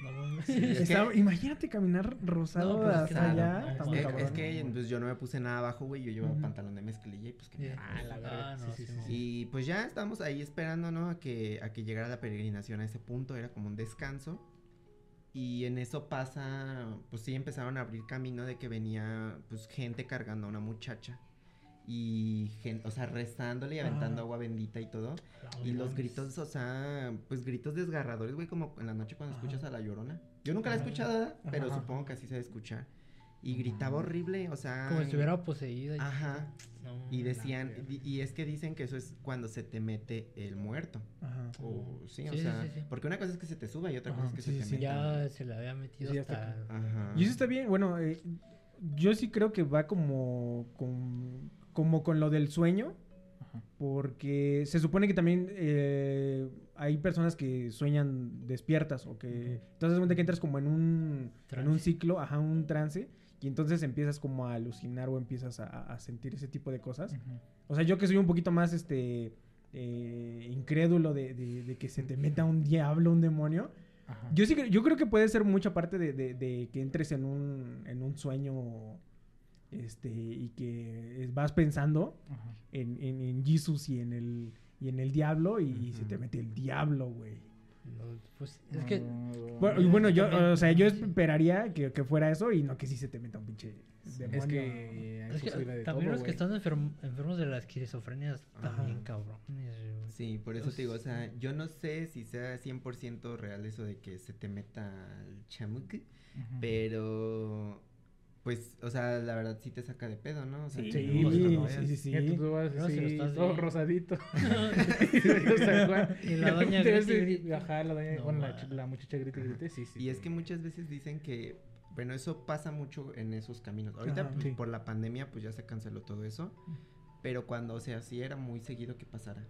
A: No mames. *laughs*
D: Sí, es que-
B: Estaba- imagínate caminar rosado
A: No, pues
B: hasta
A: no,
B: allá.
A: no,
D: Es,
B: cabrón.
D: es que pues yo no me puse nada abajo, güey, yo llevaba pantalón de mezclilla y pues que me
A: Sí.
C: Ah, la Sí, sí.
D: Y pues ya estábamos ahí esperando, ¿no? A que, a que llegara la peregrinación a ese punto, era como un descanso. Y en eso pasa, pues sí empezaron a abrir camino de que venía pues gente cargando a una muchacha. Y gente, o sea, rezándole y aventando
B: Ah.
D: agua bendita y todo.
A: No
D: Y los gritos, o sea, pues gritos desgarradores, güey, como en la noche cuando
B: Ajá.
D: escuchas a la llorona. Yo nunca la he escuchado, pero supongo que así se debe escuchar. Y gritaba horrible, o sea.
A: Como si estuviera poseída. y-
D: Ajá.
A: No,
D: Y
A: la
D: decían, y, y es que dicen que eso es cuando se te mete el muerto.
B: Ajá.
D: O, sí, o
A: Sí,
D: sea,
A: sí, sí.
D: porque una cosa es que se te suba y otra
B: Ajá,
D: cosa es que
B: sí,
D: se te
B: sí.
D: meta.
A: Ya se le había metido hasta...
D: Ajá.
B: Y eso está bien, bueno, eh, yo sí creo que va como con, como con lo del sueño,
C: Ajá.
B: porque se supone que también eh, hay personas que sueñan despiertas o que entonces cuenta que entras como en un en un ciclo, ajá, un trance y entonces empiezas como a alucinar o empiezas a, a sentir ese tipo de cosas. O sea, yo que soy un poquito más este eh, incrédulo de, de- de que se te meta un diablo, un demonio.
C: Ajá.
B: Yo sí yo creo que puede ser mucha parte de, que entres en un, en un sueño este y que vas pensando en, en, en Jesus y en el y en el diablo y, y se te mete el diablo, güey.
A: No, pues es que...
C: No,
B: Bueno, y
A: no,
B: bueno, yo, o sea, yo esperaría que, que fuera eso y no que sí se te meta un pinche demonio.
C: Es que
A: Es que también
C: todo,
A: los que están enferm- enfermos de la esquizofrenia también güey.
D: Sí, por eso te digo, o sea, yo no sé si sea 100% real eso de que se te meta el chamuque, pero pues, o sea, la verdad sí te saca de pedo, ¿no? O sea,
B: Sí,
D: no
A: no
D: vayas-
B: sí, sí, sí.
C: Fíjate, tú vas
A: Pero si lo
C: así,
A: estás
C: todo rosadito. *laughs* Y
A: la *laughs* doña grita.
C: Ajá, la doña,
A: No,
C: bueno, la, la muchacha grita y grita, sí, sí.
D: Y es
C: sí.
D: que muchas veces dicen que, bueno, eso pasa mucho en esos caminos. Ahorita,
B: Ajá.
D: pues,
C: Sí.
D: por la pandemia, pues ya se canceló todo eso. Pero cuando, o sea, sí era muy seguido que pasara.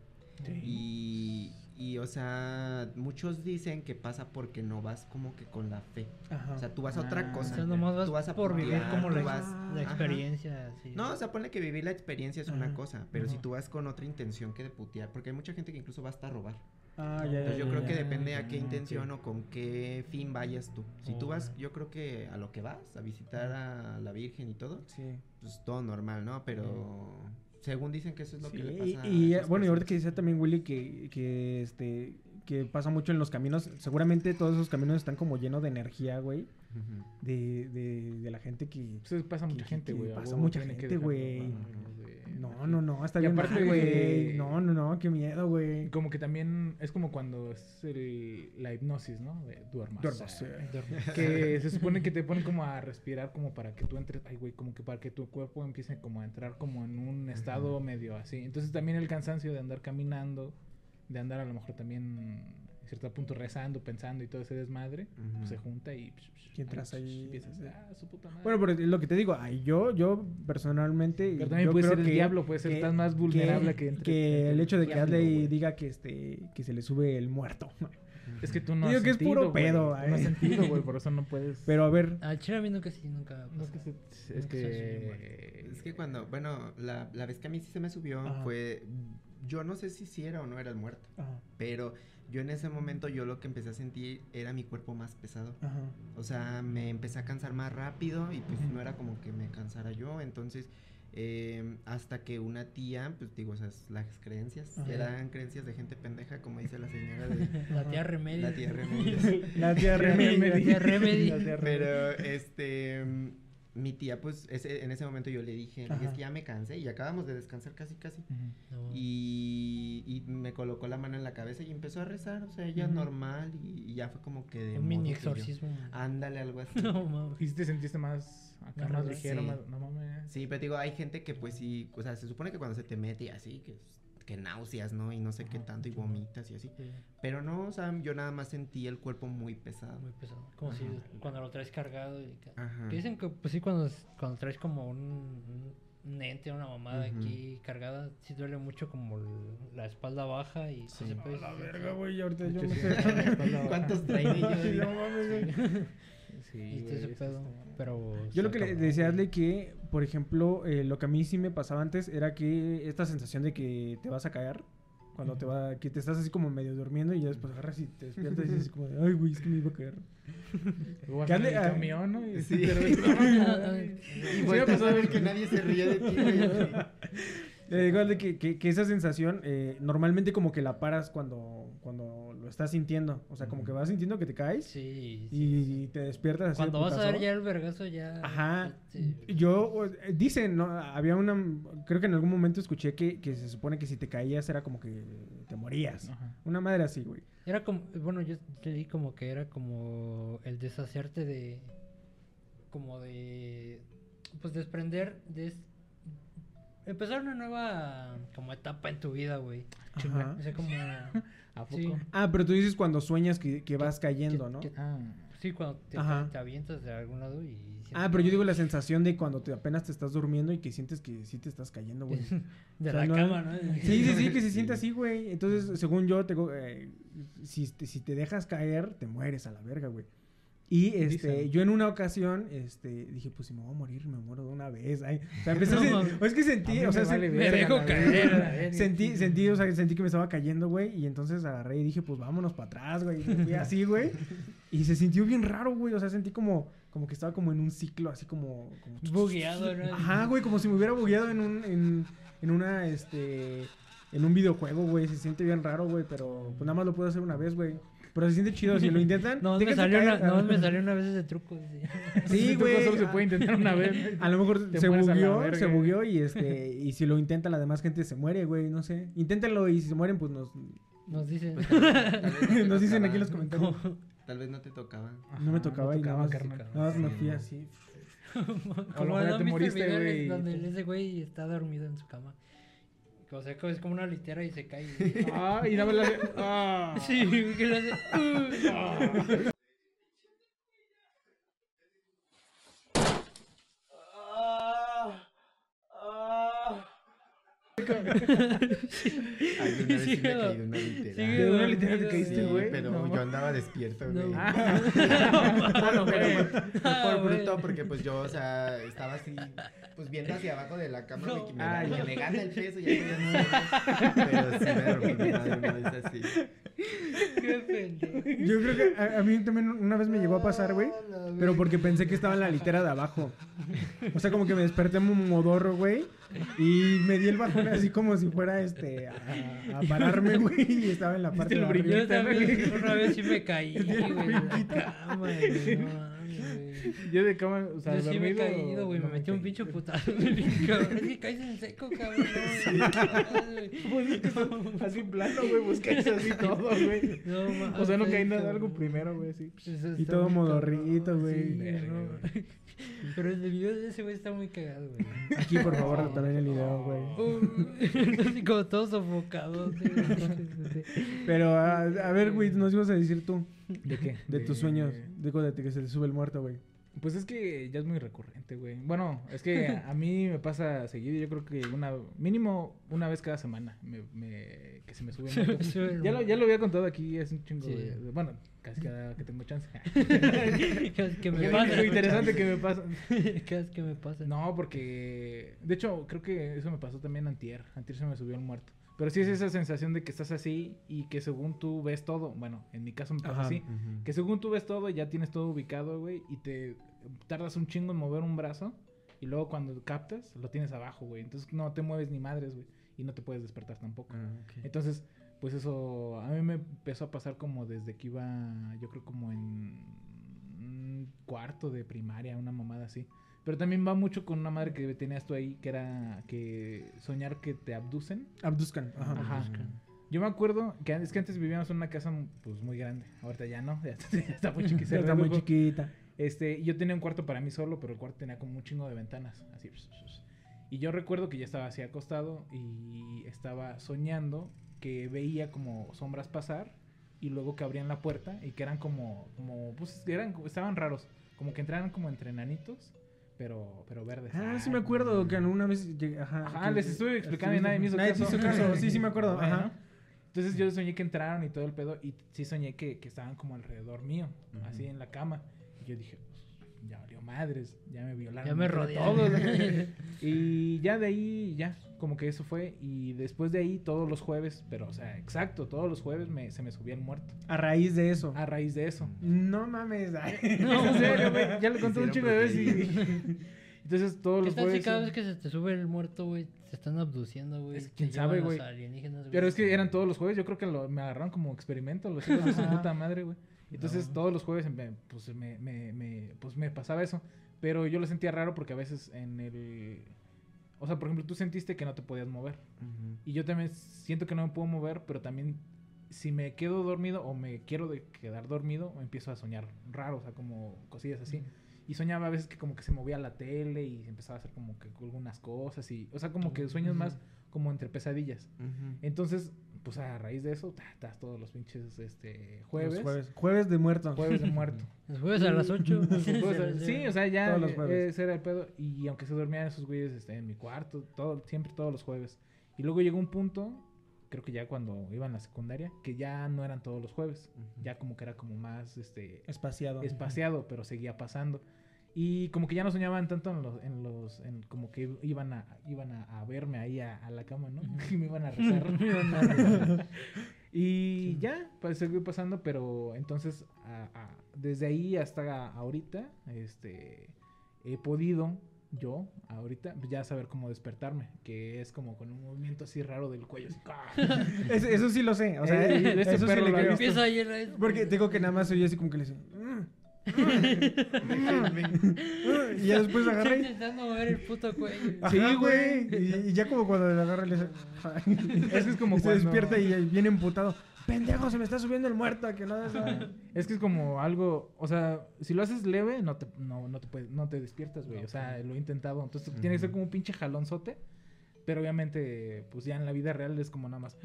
D: Y, y, o sea, muchos dicen que pasa porque no vas como que con la fe.
B: Ajá.
D: O sea, tú vas a
C: Ah,
D: otra
A: O
D: cosa.
A: sea, nomás vas
D: Tú vas a
A: por vivir como la,
D: vas-
A: la experiencia. así.
D: No, o sea, pone que vivir la experiencia es una
B: Ajá.
D: cosa, pero si tú vas con otra intención que de putear, porque hay mucha gente que incluso va hasta a robar.
B: Ah, ya, ya,
D: Entonces yo
B: ya,
D: creo
B: ya.
D: que depende a qué
C: Ah,
D: intención o con qué fin vayas tú. Si tú
A: Oh.
D: vas, yo creo que a lo que vas, a visitar a la Virgen y todo,
B: Sí.
D: pues todo normal, ¿no? Pero según dicen que eso es lo
B: Sí,
D: que le
B: y-
D: pasa.
B: y,
D: a esas
B: bueno, y ahorita que decía también Willy que, que este que pasa mucho en los caminos, seguramente todos esos caminos están como llenos de energía, güey, de, de, de la gente que
C: Pues pasa
B: que-
C: mucha gente, güey.
B: pasa mucha gente, güey. No, no, no, está
C: Y
B: bien
C: aparte,
B: mal, güey. No, no, no, qué miedo, güey.
C: Como que también es como cuando es el, la hipnosis, ¿no? De duermas.
B: Duermas,
C: eh,
B: sí. *laughs*
C: Que se supone que te ponen como a respirar como para que tú entres, ay güey, como que para que tu cuerpo empiece como a entrar como en un estado medio así. Entonces también el cansancio de andar caminando, de andar a lo mejor también cierto punto rezando, pensando y todo ese desmadre, pues se junta y...
B: Y entras ahí,
C: Empiezas,
B: sí.
C: ah, su puta madre.
B: Bueno, pero es lo que te digo, ay, yo, yo personalmente.
C: Pero también
B: yo
C: puede
B: creo
C: ser el
B: que-
C: diablo, puede ser tan más vulnerable que entre-
B: que
C: que
B: el hecho de que Adley
C: güey.
B: diga que este que se le sube el muerto. *laughs*
C: Es que tú no
B: Digo
C: has
B: que es puro
C: güey,
B: pedo,
C: tú No has
B: ay.
C: sentido, güey, *laughs* por eso no puedes...
B: Pero a ver,
A: Al chile a mí nunca sí, nunca.
C: No, es que, se- es que...
D: Es que cuando, bueno, la, la vez que a mí sí se me subió
B: Ajá.
D: fue, yo no sé si sí era o no era el muerto,
B: ajá,
D: pero yo en ese momento yo lo que empecé a sentir era mi cuerpo más pesado.
B: ajá,
D: O sea, me empecé a cansar más rápido y pues no era como que me cansara yo. Entonces, eh, hasta que una tía, pues digo, o sea, las creencias,
B: Ajá.
D: eran creencias de gente pendeja, como dice la señora de
A: La tía Remedios. *laughs*
D: la tía Remedios.
B: la tía Remedy.
A: La tía Remedy.
D: Pero, este, mm, mi tía, pues, ese, en ese momento yo le dije,
B: Ajá.
D: es que ya me cansé y acabamos de descansar casi, casi.
A: No.
D: Y, y me colocó la mano en la cabeza y empezó a rezar, o sea, ella normal y, y ya fue como que de
A: Un mini
D: yo-
A: exorcismo.
D: Ándale, algo *laughs* así.
A: No mames.
C: ¿Y si te sentiste más acá,
A: Más
C: ligero,
D: Sí.
C: más... No mames.
D: Sí, pero digo, hay gente que pues sí, o sea, se supone que cuando se te mete así, que, que náuseas, ¿no? Y no sé qué
C: Ajá.
D: tanto, y vomitas y así.
A: Sí,
D: Pero no, o sea, yo nada más sentí el cuerpo muy pesado.
A: muy pesado. Como si
D: Ajá.
A: cuando lo traes cargado. Y
D: Ajá.
A: que dicen que, pues sí, cuando, cuando traes como un, un- ente, una mamada
D: Ujú.
A: aquí cargada, sí duele mucho como la espalda baja y
D: Sí.
A: pues, se puede-
B: A la verga, güey, ahorita yo no sé. *laughs*
D: ¿Cuántos traen ellos? *laughs*
B: Sí, güey.
A: Y ese pedo.
C: está-
A: Pero.
B: Yo lo que le decía a. Adley que, por ejemplo, eh, lo que a mí sí me pasaba antes era que esta sensación de que te vas a caer, cuando te va, que te estás así como medio durmiendo y ya después agarras y te despiertas y dices como, de, ay, güey, es que me iba a caer.
C: Luego *laughs* vas
B: ¿Qué
C: en
B: hazle-
C: el
B: ah,
C: camión, ¿no? Y
D: sí. *laughs*
C: pero- *laughs*
D: Y volteas a ver que nadie se ríe de ti, güey.
B: Le digo a Adley que, que, que esa sensación eh, normalmente como que la paras cuando, cuando lo estás sintiendo. O sea, como que vas sintiendo que te caes
A: Sí. sí,
B: y,
A: sí.
B: te despiertas así. de
A: Cuando vas a ver ya el vergazo, ya.
B: Ajá.
A: sí.
B: Yo, eh, dicen, ¿no? Había una, creo que en algún momento escuché que, que se supone que si te caías era como que te morías.
C: Ajá.
B: Una madre así, güey.
A: Era como, bueno, yo leí como que era como el deshacerte de, como de, pues desprender, de, empezar una nueva como etapa en tu vida, güey. O sea, como, *laughs*
C: ¿A poco?
A: Sí.
B: Ah, pero tú dices cuando sueñas que, que vas cayendo,
A: que-
B: ¿no?
A: que-
C: Ah.
A: sí, cuando te, te avientas de algún lado y...
B: Ah, pero yo digo la sensación de cuando te apenas te estás durmiendo y que sientes que sí te estás cayendo, güey. *laughs*
A: De
B: O sea,
A: la
B: no-
A: cama, ¿no?
B: Sí, sí, sí, que se *laughs* siente así, güey. Entonces, según yo, tengo, eh, si, te, si te dejas caer, te mueres a la verga, güey. Y este,
C: Dicen.
B: yo en una ocasión, este, dije, pues si me voy a morir, me muero de una vez. Ay, o sea, empecé a *laughs*
A: No,
B: sen-
A: mames.
B: o es que
C: A
B: sentí, o sea,
C: me
B: se-
A: dejo caer.
B: Sentí, sentí, o sea, sentí que me estaba cayendo, güey, y entonces agarré y dije, pues vámonos para atrás, güey. Y me fui así, güey. Y se sintió bien raro, güey. O sea, sentí como, como que estaba como en un ciclo, así como... como...
A: Bugueado, ¿no?
B: Ajá, güey, como si me hubiera bugueado en un, en, en una, este, en un videojuego, güey. Se siente bien raro, güey, pero pues nada más lo puedo hacer una vez, güey. Pero se siente chido, si lo intentan. *laughs*
A: No, me salió, una, no, me salió una vez ese truco. *laughs*
B: Sí, güey.
C: Solo se puede intentar una vez. *laughs*
B: A lo mejor se bugueó, se bugueó y este, y si lo intentan la demás gente se muere, güey, no sé. Inténtenlo y si se mueren, pues nos,
A: Nos dicen.
D: Pues, tal vez- tal vez no te
B: nos dicen aquí en los
D: tocaba.
B: comentarios.
D: Tal vez no te tocaba.
B: No me
C: Ajá,
B: tocaba y nada más, nada más me
D: Sí.
B: fui así.
A: Como no
C: te moriste, güey,
A: donde ese güey está dormido en su cama. O sea, que es como una litera y se cae.
C: Ah, y más la Ah.
A: sí, que le hace. "Uh".
D: Ay, *laughs* una vez sí me
A: Síguelo.
D: caí de una litera.
A: Sigue
C: ¿De una
A: dormido,
C: litera te caíste,
D: Sí,
C: güey?
D: pero
C: No.
D: Yo *laughs* andaba despierto,
A: No. *laughs*
D: güey.
C: Ah.
D: Fue
A: Ah,
D: por
A: güey.
D: bruto, porque pues yo, o sea, estaba así, pues viendo hacia abajo de la cama, güey, que me,
C: Ay.
D: me gana el peso y ya no *laughs* Pero sí me dormí madre una vez así.
B: Yo creo que a, a mí también una vez me llegó a pasar, güey. Pero porque pensé que estaba en la litera de abajo. O sea, como que me desperté un modorro, güey. Y me di el bajón así como si fuera este a, a pararme, güey. Y estaba en la parte de arriba.
A: Yo también una vez sí me caí, *laughs* güey, *laughs*
C: Yo de cama, o sea,
A: Yo sí me he caído, güey.
C: no
A: Me metí un pinche putazo. cabrón. Es que caes en seco, cabrón.
C: Pues así plano, güey, pues caes así todo, *laughs* güey.
A: No, mames,
C: O sea, no caí nada, algo primero, güey, sí.
A: Eso
B: Y todo modorrito, güey. *laughs*
A: Pero el video de ese güey está muy cagado, güey.
B: Aquí, por favor, también el video, güey.
A: Así como todo sofocado. sí,
B: Pero, a, a ver, güey, nos ibas a decir tú
C: ¿De qué?
B: de tus sueños. Digo, de que se te sube el muerto, güey.
C: Pues es que ya es muy recurrente, güey. Bueno, es que *laughs* a mí me pasa seguido. Yo creo que una mínimo una vez cada semana me, me- que se me sube el Ya lo, ya lo había contado aquí, es un chingo
A: Sí.
C: Bueno, casi cada que tengo chance. *laughs*
A: que, me pasa.
C: es interesante que me pasa. *laughs*
A: Cada vez que me pasa.
C: No, porque... De hecho, creo que eso me pasó también antier. Antier se me subió el muerto. Pero sí es esa sensación de que estás así y que según tú ves todo... Bueno, en mi caso me pasa
B: Ajá.
C: así. Que según tú ves todo, ya tienes todo ubicado, güey, y te tardas un chingo en mover un brazo, y luego cuando captas, lo tienes abajo, güey. Entonces no te mueves ni madres, güey, y no te puedes despertar tampoco.
D: Ah,
C: Entonces, pues eso a mí me empezó a pasar como desde que iba, yo creo como en un cuarto de primaria, una mamada así. Pero también va mucho con una madre que tenías tú ahí, que era que soñar que te abducen.
B: Abduzcan. Ajá.
C: Ajá. Yo me acuerdo que es que antes vivíamos en una casa pues muy grande. Ahorita ya no, *laughs* ya está, ya está muy chiquita.
B: Está muy chiquita.
C: Este, yo tenía un cuarto para mí solo, pero el cuarto tenía como un chingo de ventanas, así. Y yo recuerdo que ya estaba así acostado y estaba soñando que veía como sombras pasar y luego que abrían la puerta y que eran como, como, pues eran, estaban raros, como que entraban como entre enanitos, pero, pero verdes.
B: Ah, sí me acuerdo que una vez llegué- Ajá,
C: Ajá,
B: que-
C: les estuve explicando y nadie me hizo
B: Nadie
C: caso.
B: hizo caso. *laughs* Sí, sí me acuerdo. Ajá.
C: Entonces yo soñé que entraron y todo el pedo y sí soñé que, que estaban como alrededor mío, así en la cama. Y yo dije, pues, ya valió madres, ya me violaron.
A: Ya me rodearon.
C: todos. *laughs* y ya de ahí, ya, como que eso fue. Y después de ahí, todos los jueves, pero o sea, exacto, todos los jueves me, se me subía el muerto.
B: A raíz de eso.
C: A raíz de eso.
B: No mames. ay. *laughs*
C: No, en serio, güey, ya lo conté un chingo de veces y... *laughs* Entonces todos
A: ¿Qué
C: los
A: tal si
C: jueves...
A: cada vez que se te sube el muerto, güey, te están abduciendo, güey?
C: Es quién sabe,
A: los
C: güey. Pero es que eran todos los jueves, yo creo que lo- me agarraron como experimento, los hijos de su puta madre, güey. Entonces todos los jueves me, pues, me, me, me- pues me pasaba eso. Pero yo lo sentía raro porque a veces en el... O sea, por ejemplo, tú sentiste que no te podías mover.
D: Ujú.
C: Y yo también siento que no me puedo mover, pero también si me quedo dormido o me quiero de quedar dormido, empiezo a soñar raro, o sea, como cosillas así. Y soñaba a veces que como que se movía la tele y empezaba a hacer como que algunas cosas y... O sea, como que sueños más como entre pesadillas. Entonces, pues a raíz de eso, ta, todos los pinches este, jueves,
B: Los jueves. Jueves de muerto.
C: jueves de *laughs* muerto.
A: Los jueves a las 8. *laughs*
C: Jueves a- sí, o sea, ya
B: Todos los jueves.
C: ese era el pedo. Y aunque se dormían esos güeyes este, en mi cuarto, todo, siempre todos los jueves. Y luego llegó un punto, creo que ya cuando iba en la secundaria, que ya no eran todos los jueves. Ya como que era como más este,
B: Espaciado.
C: espaciado, pero seguía pasando. Y como que ya no soñaban tanto en los, en los, en como que iban a, iban a, a verme ahí a, a la cama, ¿no? *laughs* Y me iban a rezar. *laughs* *laughs* y ya, pues seguió pasando, pero entonces a- a- desde ahí hasta ahorita, este, he podido yo ahorita ya saber cómo despertarme, que es como con un movimiento así raro del cuello. así, ¡ah!
B: Eso, eso sí lo sé. O sea,
C: Eh, este
B: eso sí le
C: lo
B: creo.
A: Empieza a.
B: Porque tengo que nada más oye así como que le dice. "Mm, mm", y ya después y.
A: intentando mover el puto cuello.
B: Ajá,
C: Sí, güey.
B: Y, y ya como cuando le agarra le dice.
C: Es que es como
B: y se
C: cuando-
B: despierta y viene emputado. Pendejo, se me está subiendo el muerto. Que no.
C: Es que es como algo, o sea, si lo haces leve, no te, no, no te, puedes, no te despiertas, güey. O sea, lo he intentado. Entonces tiene que ser como un pinche jalonzote. Pero obviamente, pues ya en la vida real es como nada más.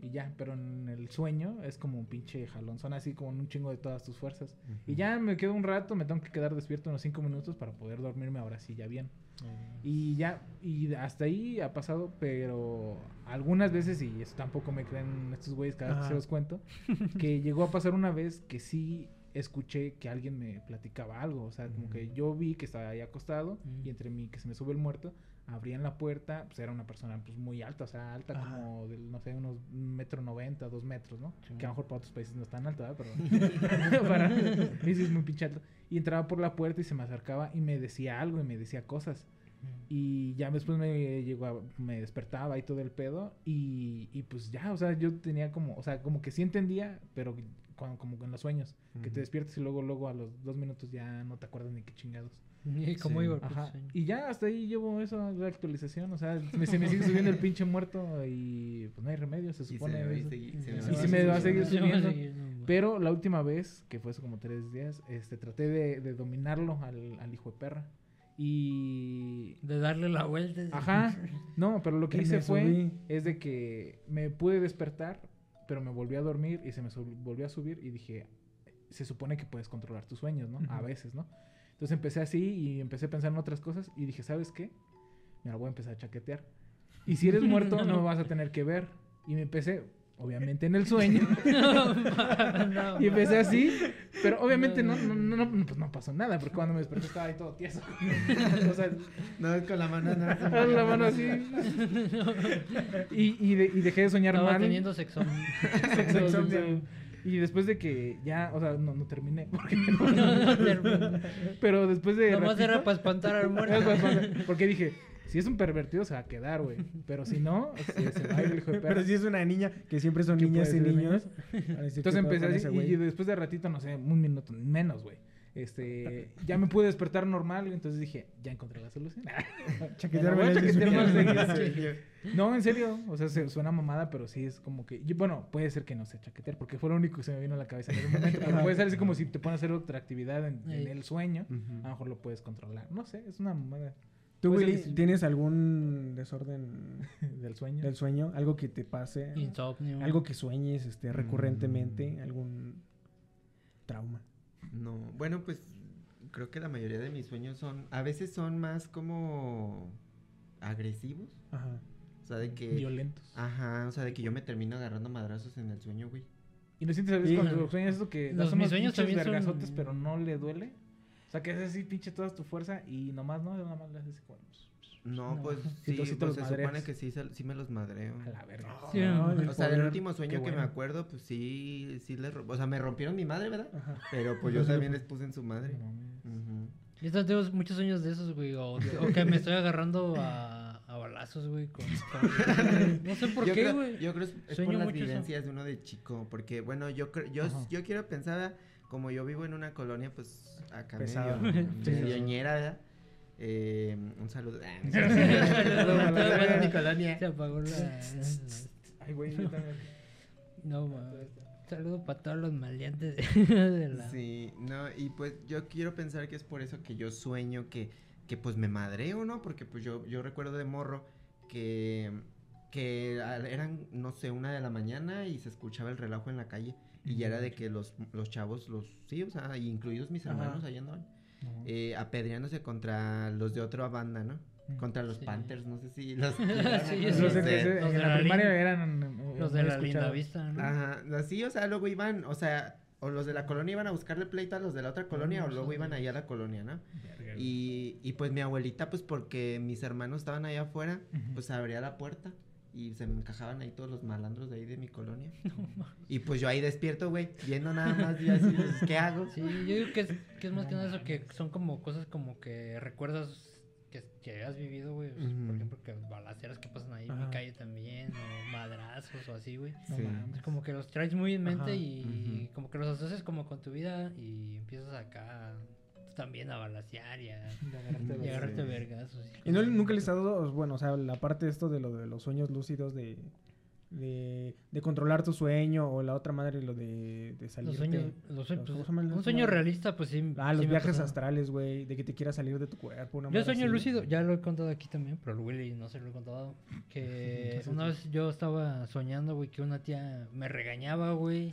C: Y ya, pero en el sueño es como un pinche jalonzón, así como un chingo de todas tus fuerzas. Y ya me quedo un rato, me tengo que quedar despierto unos cinco minutos para poder dormirme ahora sí ya bien. Y ya, y hasta ahí ha pasado, pero algunas veces, y eso tampoco me creen estos güeyes cada vez que se los cuento, *laughs* que llegó a pasar una vez que sí escuché que alguien me platicaba algo. O sea, como que yo vi que estaba ahí acostado y entre mí que se me sube el muerto, abrían la puerta, pues era una persona pues muy alta, o sea, alta
B: Ajá.
C: como, del, no sé, unos metro noventa, dos metros, ¿no?
A: Sí.
C: Que a lo mejor para otros países no es tan alta, ¿verdad? Pero *laughs* para mí sí es muy pinche alto. Y entraba por la puerta y se me acercaba y me decía algo y me decía cosas. Y ya después me llegó a- me despertaba y todo el pedo. Y, y pues ya, o sea, yo tenía como, o sea, como que sí entendía, pero como en los sueños, que te despiertas y luego, luego a los dos minutos ya no te acuerdas ni qué chingados.
A: Y *laughs* como
D: Sí.
C: Ajá.
A: sueño.
C: Y ya hasta ahí llevo eso, la actualización. O sea, me- se me sigue subiendo el *laughs* pinche muerto y pues no hay remedio, se
D: Y se
C: supone.
D: se
A: Y
D: me va
C: a seguir subiendo. *laughs*
A: güey.
C: Pero la última vez, que fue hace como tres días, este, traté de, de dominarlo al, al hijo de perra. Y...
A: De darle la vuelta.
C: Ajá. No, pero lo que
B: Que
C: hice fue
B: subí.
C: es de que me pude despertar, pero me volví a dormir y se me volvió a subir y dije, se supone que puedes controlar tus sueños, ¿no? A veces, ¿no? Entonces empecé así y empecé a pensar en otras cosas y dije, ¿sabes qué? Me la voy a empezar a chaquetear. Y si eres muerto, *laughs* no me vas a tener que ver. Y me empecé, obviamente, en el sueño. *laughs*
A: No,
C: y empecé así, pero obviamente no, no, no, no, pues no pasó nada, porque cuando me desperté estaba ahí todo tieso. *laughs* o sea,
D: No, con la mano no.
C: con la mano así. Y, y, de- y dejé de soñar
A: Estaba
C: mal.
A: teniendo sexo.
C: Sexo, sexo. Y después de que ya, o sea, no, no terminé. *laughs* Porque *laughs* pero después de.
A: Nomás era para espantar al muerto.
C: Porque dije, si es un pervertido se va a quedar, güey. Pero si no, *laughs* sí, se va a ir el hijo de perra.
B: Pero si es una niña, que siempre son
C: ¿Qué
B: niñas y niños.
C: niños? Entonces
B: ¿qué pedo
C: empecé así y después de ratito, no sé, un minuto menos, güey. Este, ya me pude despertar normal, entonces dije, ya encontré la solución. *laughs* *laughs*
B: Chaquetearme. *laughs*
C: No, en serio, o sea, se, suena mamada, pero sí es como que, bueno, puede ser que no sé chaquetear, porque fue lo único que se me vino a la cabeza en ese momento, pero puede ser así como si te pones a hacer otra actividad en, el sueño, a lo mejor lo puedes controlar. No sé, es una mamada
B: ¿Tú, Willy, tienes algún desorden
C: del sueño.
B: del sueño? ¿Algo que te pase?
A: Insomnio.
B: ¿Algo que sueñes este, recurrentemente? ¿Algún trauma?
D: No, bueno, pues creo que la mayoría de mis sueños son, a veces son más como agresivos,
B: Ajá.
D: o sea, de que,
C: Violentos.
D: ajá, o sea, de que yo me termino agarrando madrazos en el sueño, güey.
C: Y no sientes a veces
B: Sí.
C: cuando sueñas eso que
A: Los-
C: das
A: mis sueños también son-
C: vergazotes, pero no le duele. O sea, que haces así, pinche toda tu fuerza y nomás no, nada más le haces como,
D: No,
A: No.
D: pues *laughs* sí,
C: te
D: pues, se
C: madreas.
D: supone que sí, sí me los madreo.
C: a la verga.
A: Sí, no,
B: el
D: O sea, del
B: poder.
D: último sueño que me acuerdo, pues sí, sí les, o sea, me rompieron mi madre, ¿verdad?
B: Ajá.
D: Pero pues *laughs* yo también les puse en su madre.
C: No mames.
D: Ujú.
A: Yo tengo muchos sueños de esos, güey. O, o que me estoy agarrando a, a balazos, güey. Con, con- *laughs* No sé por
D: yo
A: qué,
D: creo,
A: güey.
D: Yo creo es, es
A: Sueño
D: por las
A: eso.
D: vivencias de uno de chico, porque bueno, yo yo,
C: Ajá.
D: yo quiero pensar, como yo vivo en una colonia, pues acá
B: Pesado.
D: medio,
B: Sí.
D: medio ñera, ¿verdad? Eh, un saludo. *laughs* Ah, un
A: Saludo
D: saludo
A: a
D: a mi *laughs*
A: Se apagó la...
C: Ay, güey, yo también.
A: No, mames. Saludo para todos los maleantes *laughs* de la...
D: Sí, no, y pues yo quiero pensar que es por eso que yo sueño que, que pues me madreo, ¿no? Porque pues yo, yo recuerdo de morro que, que eran, no sé, una de la mañana y se escuchaba el relajo en la calle. Y ya era de que los, los chavos, los, sí, o sea, incluidos mis
B: Ajá.
D: hermanos, allá andaban,
C: No.
D: eh, apedreándose contra los de otra banda, ¿no? Contra los
A: Sí.
D: Panthers, no sé si los... *laughs*
A: Sí,
C: Los
A: Los
C: de-
A: de-
C: de-
A: los
C: en
A: de
C: la
A: la
C: primaria eran. eh,
A: Los de la linda vista, ¿no?
D: Ajá, así, o sea, luego iban, o sea, o los de la colonia iban a buscarle pleito a los de la otra colonia, o luego iban allá a la colonia, ¿no? Y, y pues mi abuelita, pues porque mis hermanos estaban allá afuera, pues abría la puerta y se me encajaban ahí todos los malandros de ahí de mi colonia. *laughs* y pues yo ahí despierto, güey, viendo nada más y así, pues, ¿qué hago?
A: Sí, yo digo que es, que es más que nada eso, que son como cosas como que recuerdas que, que has vivido, güey. Pues, Por ejemplo, que balaceras que pasan ahí en mi calle también, o madrazos o así, güey.
C: No
D: Sí.
C: mames.
A: Es como que los traes muy en mente
B: Ajá.
A: y
D: Ujú.
A: como que los asocias como con tu vida y empiezas acá también a balasear y a, *laughs*
C: agarrarte
A: y vergazos.
B: ¿Y no, nunca les ha dado, bueno, o sea, la parte de esto de lo de los sueños lúcidos de, de, de controlar tu sueño o la otra madre lo de, de salir
A: Los sueños, los sueños-
B: ¿cómo se llaman
A: un sueño realista, pues sí.
B: Ah,
A: sí
B: los viajes
A: pasado.
B: astrales, güey, de que te quieras salir de tu cuerpo. una
A: Yo sueño
B: así.
A: lúcido, ya lo he contado aquí también, pero el Willy no se lo he contado. Que *laughs* una vez yo estaba soñando, güey, que una tía me regañaba, güey.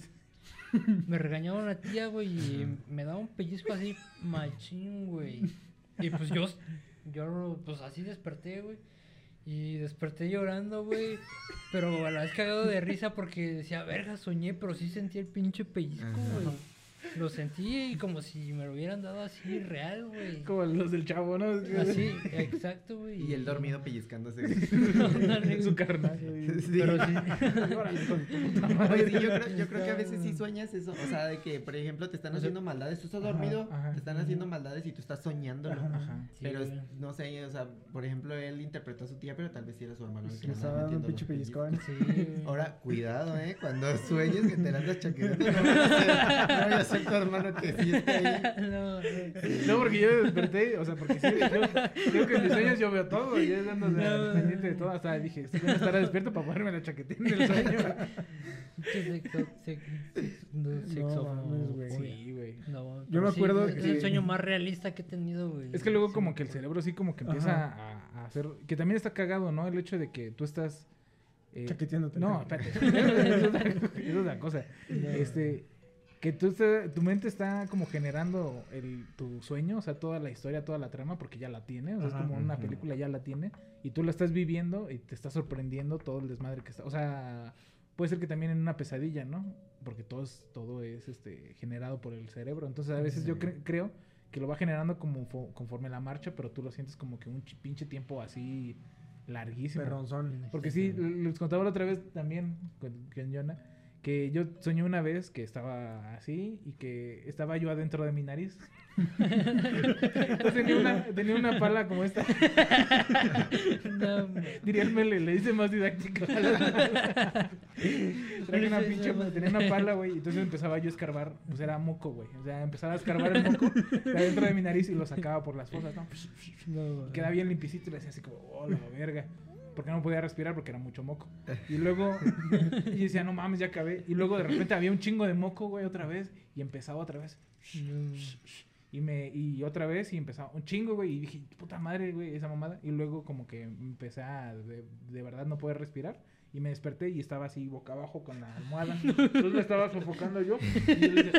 A: *laughs* Me regañaba una tía, güey, y me daba un pellizco así machín, güey. Y pues yo, yo, pues así desperté, güey. Y desperté llorando, güey. Pero a la vez cagado de risa porque decía, verga, soñé, pero sí sentí el pinche pellizco, güey. Lo sentí y como si me lo hubieran dado así real, güey.
C: Como los del chavo, ¿no?
A: Así, exacto, güey.
D: Y el dormido pellizcándose.
A: Ándale,
C: Su carnal.
D: Sí.
A: Pero sí.
D: Oye, sí, yo creo, yo creo que a veces sí sueñas eso. O sea, de que, por ejemplo, te están
A: O sea,
D: haciendo maldades. Tú estás
C: ajá,
D: dormido,
C: ajá.
D: te están haciendo maldades y tú estás soñándolo.
C: Ajá.
A: Sí,
D: Pero,
A: güey.
D: no sé, o sea, por ejemplo, él interpretó a su tía, pero tal vez sí era su hermano. el
B: Sí,
D: que
B: estaba dando un pinche pellizcón.
A: Sí.
D: Ahora, cuidado, ¿eh? Cuando sueñes que te la andas chaqueando, no no tu hermano que *laughs* sí está ahí.
A: no, no.
C: No, porque yo me desperté, o sea, porque sí, yo digo que en mis sueños yo veo todo y es ando de-
A: No.
C: pendiente de todo. Hasta dije, estoy bien estar despierto para ponerme la chaquetina en el sueño. *laughs*
A: Sexo- no,
B: güey.
C: Sí, güey.
A: No,
B: Yo me
A: sí,
B: acuerdo
A: es el sueño más realista que he tenido, güey.
C: Es que luego
A: Sí,
C: como que el cerebro sí como que empieza a, a hacer... Que también está cagado, ¿no? El hecho de que tú estás... eh,
B: Chaqueteándote.
C: No, espérate. *laughs* es, otra, es otra cosa. Este, que tú está- tu mente está como generando el, tu sueño, o sea, toda la historia, toda la trama, porque ya la tiene. O sea,
B: Ajá.
C: es como una película, ya la tiene. Y tú la estás viviendo y te está sorprendiendo todo el desmadre que está. O sea, puede ser que también en una pesadilla, ¿no? Porque todo es, todo es este, generado por el cerebro. Entonces, a veces yo cre- creo que lo va generando como fo- conforme la marcha, pero tú lo sientes como que un pinche tiempo así larguísimo.
B: Perronzón.
C: Porque sí, les contaba la otra vez también con, con Jonah, que yo soñé una vez que estaba así y que estaba yo adentro de mi nariz. Entonces tenía una, tenía una pala como esta.
A: No.
C: Diría Mele, le hice más didáctico. Traje una pinche, tenía una pala, güey, y entonces empezaba yo a escarbar, pues era moco, güey. O sea, empezaba a escarbar el moco de adentro de mi nariz y lo sacaba por las fosas, ¿no? Quedaba bien limpicito y le decía así como, oh, la verga. Porque no podía respirar porque era mucho moco. Y luego, y decía, no mames, ya acabé. Y luego de repente había un chingo de moco, güey, otra vez. Y empezaba otra vez. Y me, y otra vez, y empezaba un chingo, güey. Y dije, puta madre, güey, esa mamada. Y luego como que empecé a de, de verdad no poder respirar. Y me desperté y estaba así boca abajo con la almohada. *laughs* Entonces me estaba sofocando yo. Y yo decía,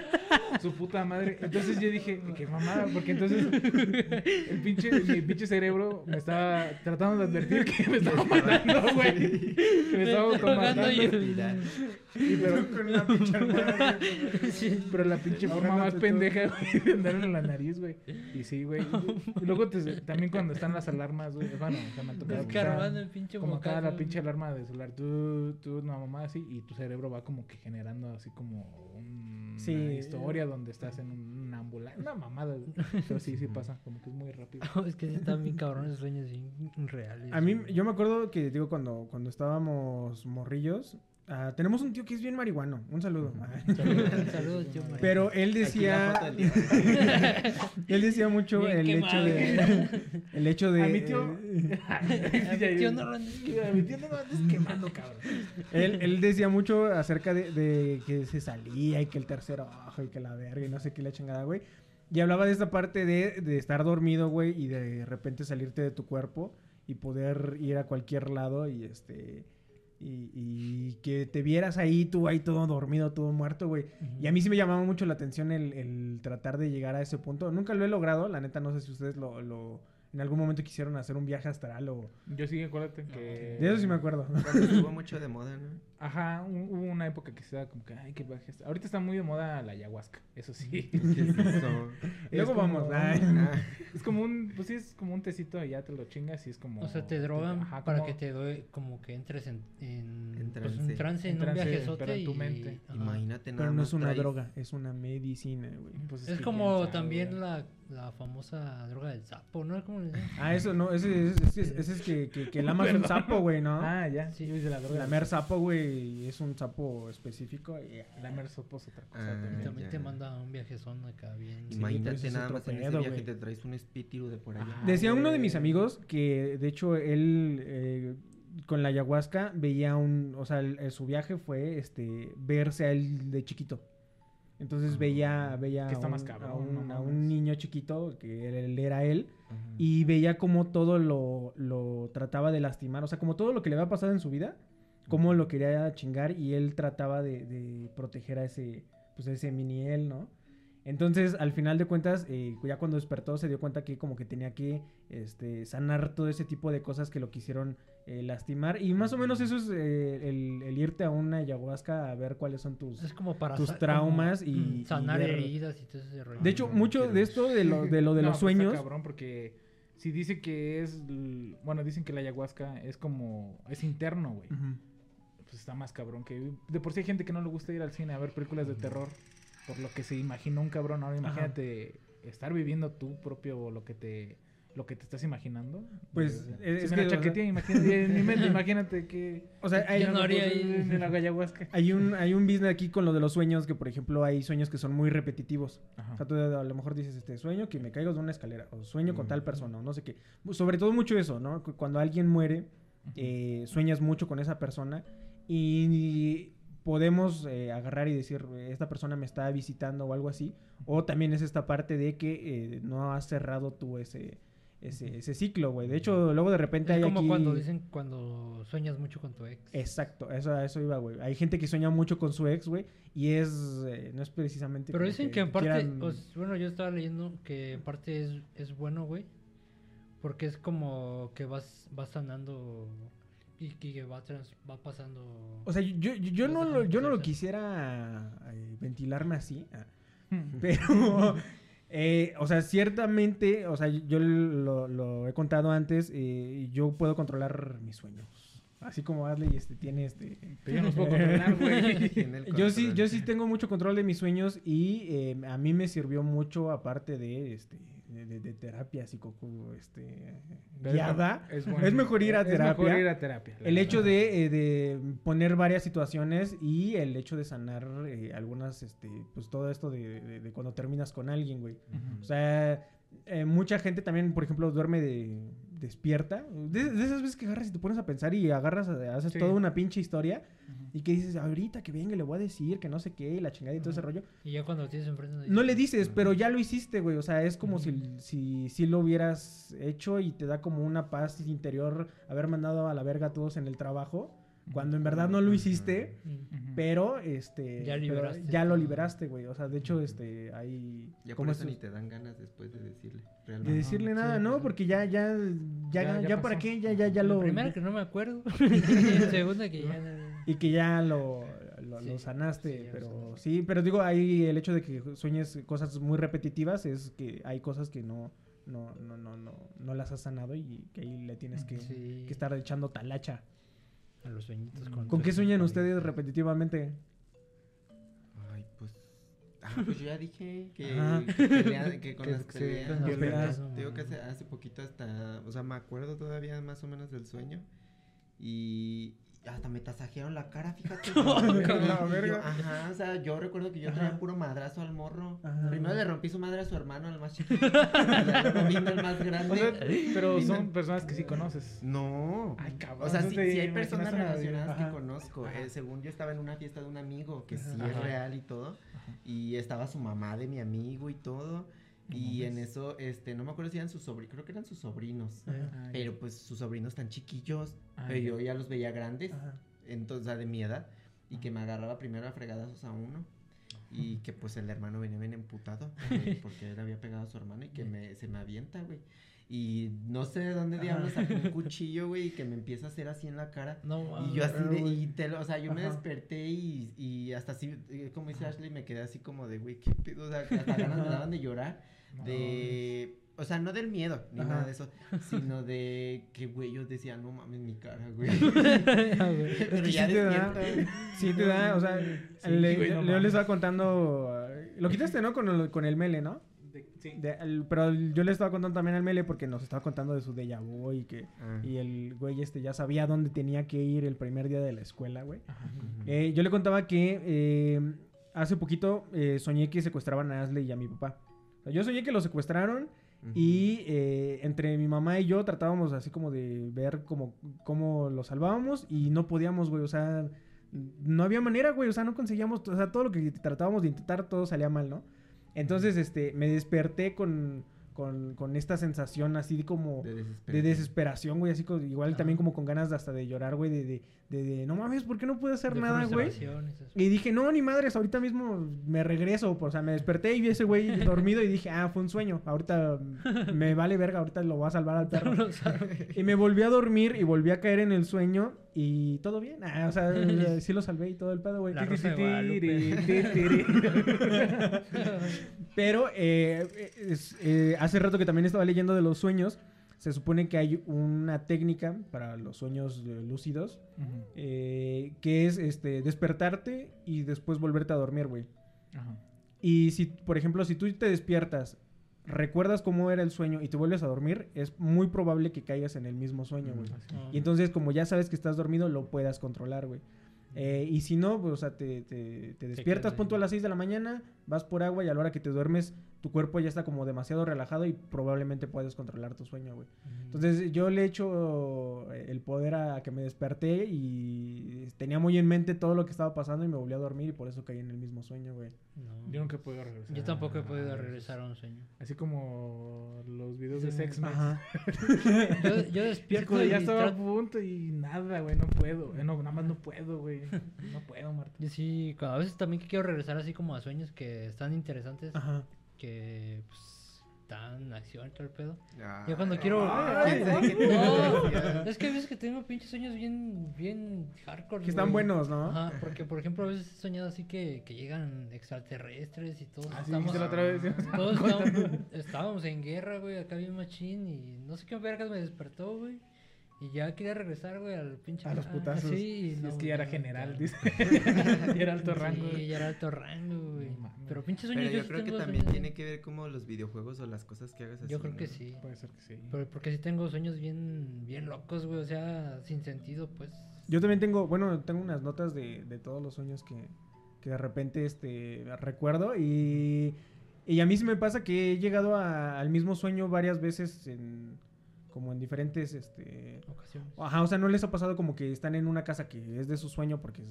C: su puta madre. Entonces yo dije, qué mamada, porque entonces el pinche, mi pinche cerebro me estaba tratando de advertir que me estaba matando, güey. Que me estaba automatando.
A: y-
C: Y pero,
B: Con una pinche almohada.
A: Sí.
C: pero la pinche forma más pendeja, güey, de andar en la nariz, güey. Y sí, güey. Y luego te- también cuando están las alarmas, güey. Bueno, se me ha tocado. que
A: Descarbando
C: está
A: el pinche
C: Como acá la pinche alarma de celular. Tú, tú, una mamá así. Y tu cerebro va como que generando así como un-
B: Sí.
C: una historia donde estás en un- una ambulancia. Una mamada. Pero sí, sí pasa. Como que es muy rápido. *laughs*
A: Es que sí están bien cabrones sueños bien reales.
B: A mí, yo me acuerdo que, digo, cuando, cuando estábamos morrillos, ah, tenemos un tío que es bien marihuano. Un saludo.
A: Saludos, saludos, tío.
B: Pero él decía, *laughs* él decía mucho
A: Bien
B: el hecho de, el hecho de,
C: A mi tío. *laughs* *laughs*
A: A mi tío no lo andes
C: A mi tío no lo andes quemando, cabrón.
B: él, él decía mucho acerca de, de que se salía y que el tercer ojo y que la verga y no sé qué la chingada, güey. Y hablaba de esta parte de, de estar dormido, güey, y de repente salirte de tu cuerpo y poder ir a cualquier lado y este... Y, y que te vieras ahí, tú ahí todo dormido, todo muerto, güey. Y a mí sí me llamaba mucho la atención el, el tratar de llegar a ese punto. Nunca lo he logrado, la neta no sé si ustedes lo, lo- en algún momento quisieron hacer un viaje astral o...
C: Yo sí, acuérdate que.
B: De eso sí me acuerdo.
D: Cuando estuvo *laughs* mucho de moda, ¿no?
C: Ajá, hu- hubo una época que se da como que, ay, qué viaje está. Ahorita está muy de moda la ayahuasca, eso sí. *laughs*
D: ¿Qué es eso? *laughs*
C: Es
B: Luego
C: como
B: vamos.
C: un-
B: ay. *laughs*
C: Es como un, pues sí, es como un tecito y ya te lo chingas y es como...
A: O sea, te drogan
C: Ajá,
A: para
C: como-
A: que te doy, como que entres en, en,
D: En
A: pues, un
D: trance.
C: En
A: en un
C: trance,
A: viajezote
C: pero en tu
A: y-
C: mente.
D: Imagínate nada
B: Pero no
D: más
B: es una
D: traes-
B: droga, es una medicina, güey.
C: pues
A: Es
C: que
A: como también
C: güey.
A: la, la famosa droga del sapo, ¿no? ¿Cómo?
B: Ah, eso no, ese, ese, ese- ese es que, que, que lamas un sapo, güey, ¿no?
C: Ah, ya,
A: Sí.
C: sí, yo hice la droga.
B: Lamer sapo, güey, es un sapo específico. y-
C: Lamer sopo es otra cosa
D: Ah,
C: también.
A: También
D: ya.
A: te manda a un viajezón acá bien.
D: Imagínate
B: pero ese es
D: nada más en ese
B: pedo,
D: viaje
B: güey.
D: te traes un espíritu de por allá.
C: Ajá.
B: Decía uno de mis amigos que, de hecho, él eh, con la ayahuasca veía un, o sea, el- el- su viaje fue, este, verse a él de chiquito. Entonces veía, veía
C: Que está
B: a
C: más
B: un-
C: cabrón,
B: a, un,
C: no
B: a un niño chiquito que él era él
D: Ajá.
B: y veía cómo todo lo, lo trataba de lastimar, o sea, como todo lo que le había pasado en su vida, cómo lo quería chingar y él trataba de, de proteger a ese, pues a ese mini él, ¿no? Entonces, al final de cuentas, eh, ya cuando despertó se dio cuenta que como que tenía que este, sanar todo ese tipo de cosas que lo quisieron eh, lastimar. Y más o menos eso es eh, el, el irte a una ayahuasca a ver cuáles son tus...
A: Es como para
B: tus traumas
A: como,
B: y-
A: mm,
B: y
A: sanar
B: ver-
A: heridas y todo ese rollo.
B: De hecho, mucho
D: quiero-
B: de esto, de lo de, lo de *laughs*
C: No,
B: los
C: pues está
B: sueños...
C: cabrón porque si dice que es, bueno, dicen que la ayahuasca es como, es interno, güey.
B: Ujú.
C: Pues está más cabrón que... De por sí hay gente que no le gusta ir al cine a ver películas de terror por lo que se imaginó un cabrón. Ahora imagínate estar viviendo tú propio lo que te lo que te estás imaginando.
B: Pues,
C: sea,
B: es- es
C: me
B: que, o sea-
C: imagínate, en mi mente, imagínate que...
B: O sea, hay,
A: Yo no haría ahí-
C: En la ayahuasca.
B: hay un, hay un business aquí con lo de los sueños, que por ejemplo hay sueños que son muy repetitivos.
C: Ajá.
B: O sea, tú a lo mejor dices, este, sueño que me caigo de una escalera, o sueño con tal persona, o no sé qué. Sobre todo mucho eso, ¿no? Cu- Cuando alguien muere, eh, sueñas mucho con esa persona y podemos eh, agarrar y decir, esta persona me está visitando o algo así. O también es esta parte de que eh, no has cerrado tú ese, ese, ese ciclo, güey. De hecho, luego de repente
A: Es
B: hay
A: como
B: aquí...
A: cuando dicen cuando sueñas mucho con tu ex.
B: Exacto, eso, eso iba, güey. Hay gente que sueña mucho con su ex, güey, y es, eh, no es precisamente...
A: Pero dicen que en parte,
B: quieran-
A: o s- bueno, yo estaba leyendo que en parte es, es bueno, güey. Porque es como que vas, vas sanando y que va, trans- va pasando...
B: O sea, yo, yo, yo
A: Los
B: no, lo, yo no lo quisiera eh, ventilarme así, ah,
C: Ujú. *laughs*
B: pero, eh, o sea, ciertamente, o sea, yo lo, lo he contado antes, eh, yo puedo controlar mis sueños. Así como Adley este, tiene este...
C: Yo no los puedo controlar, güey. *laughs* *laughs*
B: Yo sí, yo sí tengo mucho control de mis sueños y eh, a mí me sirvió mucho aparte de este de, de- de terapia psico este guiada.
C: Es, *laughs*
B: Es mejor ir a
C: Es
B: terapia.
C: mejor ir a terapia.
B: El hecho de, eh, de poner varias situaciones y el hecho de sanar eh, algunas, este, pues todo esto de, de- cuando terminas con alguien, güey. O sea, eh, mucha gente también, por ejemplo, duerme de, despierta. De, de esas veces que agarras y te pones a pensar y agarras, eh, haces
C: Sí.
B: toda una pinche historia y que dices, ahorita que venga le voy a decir que no sé qué y la chingada y todo ese rollo.
A: Y ya cuando lo tienes enfrente...
B: No le dices, pero ya lo hiciste, güey. O sea, es como si, si, si lo hubieras hecho y te da como una paz interior haber mandado a la verga a todos en el trabajo. Cuando en verdad no lo hiciste,
A: Mm.
B: Pero este
A: Ya
B: pero
A: liberaste
B: ya lo liberaste, güey. O sea, de hecho, este, hay
D: Ya por eso
B: estos-
D: ni te dan ganas después de decirle.
B: de decirle nada,
A: sí,
B: ¿no? Porque ya, ya, ya,
C: Ya-
B: ya,
C: ya
B: para qué, ya, ya, ya lo.
A: primera que no me acuerdo. *laughs* y la segunda que ya... no-
B: Y que ya lo, lo,
A: Sí,
B: lo sanaste,
A: sí, ya lo
B: pero
A: sanaste.
B: sí, pero digo, ahí el hecho de que sueñes cosas muy repetitivas es que hay cosas que no, no, no, no, no, no las has sanado y que ahí le tienes que,
A: Sí.
B: que estar echando talacha.
A: A los sueñitos
C: ¿Con
B: ¿Con
A: tu
B: qué sueñan ustedes repetitivamente?
D: Ay, pues. Ah, pues yo ya dije que, *laughs*
B: Ajá.
D: que, pelea- que con
C: Que-
D: las
C: que
D: peleas.
A: con las peleas,
D: Te digo que hace, hace poquito hasta. O sea, me acuerdo todavía más o menos del sueño. Y. Hasta me tasajearon la cara, fíjate. *laughs* yo-
B: verga.
D: ajá, o sea, yo recuerdo que yo
B: Ajá.
D: traía puro madrazo al morro.
B: Ajá.
D: Primero le rompí su madre a su hermano, al más chiquito. *laughs* y luego vino el más grande.
C: O sea, pero
D: Vino-
C: son personas que sí conoces.
D: No.
C: Ay, cabrón.
D: O sea, sí, hay personas relacionadas que conozco. Eh, según yo estaba en una fiesta de un amigo, que sí
C: Ajá.
D: es real y todo. Y estaba su mamá de mi amigo y todo. Y en eso, este, no me acuerdo si eran sus sobrinos, creo que eran sus sobrinos.
B: Ajá.
C: Ah,
D: Pero pues sus sobrinos tan chiquillos,
C: Ah,
D: pero yo ya los veía grandes,
B: Ajá.
D: entonces, de mi edad, y que me agarraba primero a fregadazos a uno. Y que pues el hermano venía bien emputado *laughs* porque, porque él había pegado a su hermano y que me, se me avienta, güey. Y no sé de dónde diablos sacó un *laughs* cuchillo, güey, y que me empieza a hacer así en la cara.
A: No,
D: Y yo así de, y te lo- o sea, yo me
B: Ajá.
D: desperté y, y hasta así, eh, como dice Ashley, me quedé así como de, güey, qué pedo, o sea, hasta ganas me daban de llorar, de, o sea, no del miedo, ni
B: Ajá.
D: nada de eso, sino de que, güey, yo decía, no mames, mi cara, *laughs* güey.
B: Es
D: Pero
B: que
D: ya
B: sí te da, sí te da, o sea,
C: Sí,
B: le-
C: güey, no
B: Leo
C: mames.
B: le estaba contando, lo quitaste, ¿no? Con el, con el mele, ¿no?
C: De- sí.
B: De- el- pero yo le estaba contando también al mele porque nos estaba contando de su déjà vu y que
D: Ah.
B: y el güey este ya sabía dónde tenía que ir el primer día de la escuela, güey. Eh, yo le contaba que eh, hace poquito eh, soñé que secuestraban a Asley y a mi papá. Sea, yo soñé que lo secuestraron y eh, entre mi mamá y yo tratábamos así como de ver cómo, cómo lo salvábamos y no podíamos, güey. O sea, no había manera, güey. O sea, no conseguíamos, o sea, todo lo que tratábamos de intentar, todo salía mal, ¿no? Entonces, este, me desperté con, con, con esta sensación así como
D: de
B: de
D: desesperación.
B: desesperación, güey, así como, igual también como con ganas de hasta de llorar, güey, de, de, de, de, no mames, ¿por qué no puedo hacer
A: de
B: nada, güey? Y dije, no, ni madres, ahorita mismo me regreso. O sea, me desperté y vi a ese güey *laughs* dormido y dije, ah, fue un sueño. Ahorita me vale verga, ahorita lo voy a salvar al *laughs* perro. Y me volví a dormir y volví a caer en el sueño y todo bien. Ah, o sea, *laughs* sí lo salvé y todo el pedo, güey. Pero eh, es- eh, hace rato que también estaba leyendo de los sueños. Se supone que hay una técnica para los sueños eh, lúcidos eh, que es este despertarte y después volverte a dormir, güey.
C: Ajá.
B: Y si, por ejemplo, si tú te despiertas recuerdas cómo era el sueño y te vuelves a dormir, es muy probable que caigas en el mismo sueño, güey.
A: Ah.
B: Y entonces, como ya sabes que estás dormido, lo puedas controlar, güey. Eh, y si no, pues, o sea, te, te- te despiertas, punto a las 6 de la mañana, vas por agua y a la hora que te duermes, tu cuerpo ya está como demasiado relajado y probablemente puedes controlar tu sueño, güey. Entonces yo le echo eh, el poder a que me desperté y tenía muy en mente todo lo que estaba pasando y me volví a dormir y por eso caí en el mismo sueño, güey.
A: No.
C: Yo nunca he podido regresar.
A: Yo tampoco he
C: a-
A: podido regresar a un sueño.
C: Así como los videos de
A: Sí,
C: Sex Men.
B: Ajá. *laughs*
A: Yo, yo despierto
C: de, ya estaba a punto y nada, güey, no puedo. Eh, no, nada más no puedo, güey. *laughs* No puedo, Marta.
A: Yo sí, a veces también que quiero regresar así como a sueños que están interesantes,
B: Ajá.
A: Que pues dan acción y todo el pedo.
D: Ay,
A: Yo cuando quiero... es que a veces que tengo pinches sueños bien, bien hardcore.
B: Que están
A: güey.
B: buenos, ¿no?
A: Ajá, porque por ejemplo a veces he soñado así que, que llegan extraterrestres y todos
C: Así
A: estamos...
C: dijiste la otra vez. ¿sí? *laughs*
A: Todos *laughs* estábamos, estábamos en guerra, güey, acá bien machín y no sé qué vergas me despertó, güey. Y ya quería regresar, güey, al pinche...
B: A los
A: ah,
B: putazos. *laughs*
A: Sí,
C: Sí,
A: no,
C: es que ya era general,
A: ya.
C: dice. *laughs* ya era alto rango.
A: Sí, ya era alto rango, güey.
C: No.
A: Pero pinches sueños
D: Pero yo
A: sí
D: creo que también
A: sueños
D: tiene que ver como los videojuegos o las cosas que hagas así.
A: Yo creo que sí.
C: Puede ser que sí.
A: Pero porque sí tengo sueños bien, bien locos, güey, o sea, sin sentido, pues.
B: Yo también tengo, bueno, tengo unas notas de, de todos los sueños que, que de repente este, recuerdo y, y a mí sí me pasa que he llegado a- al mismo sueño varias veces en, como en diferentes, este,
A: Ocasiones.
B: ajá, o sea, no les ha pasado como que están en una casa que es de su sueño porque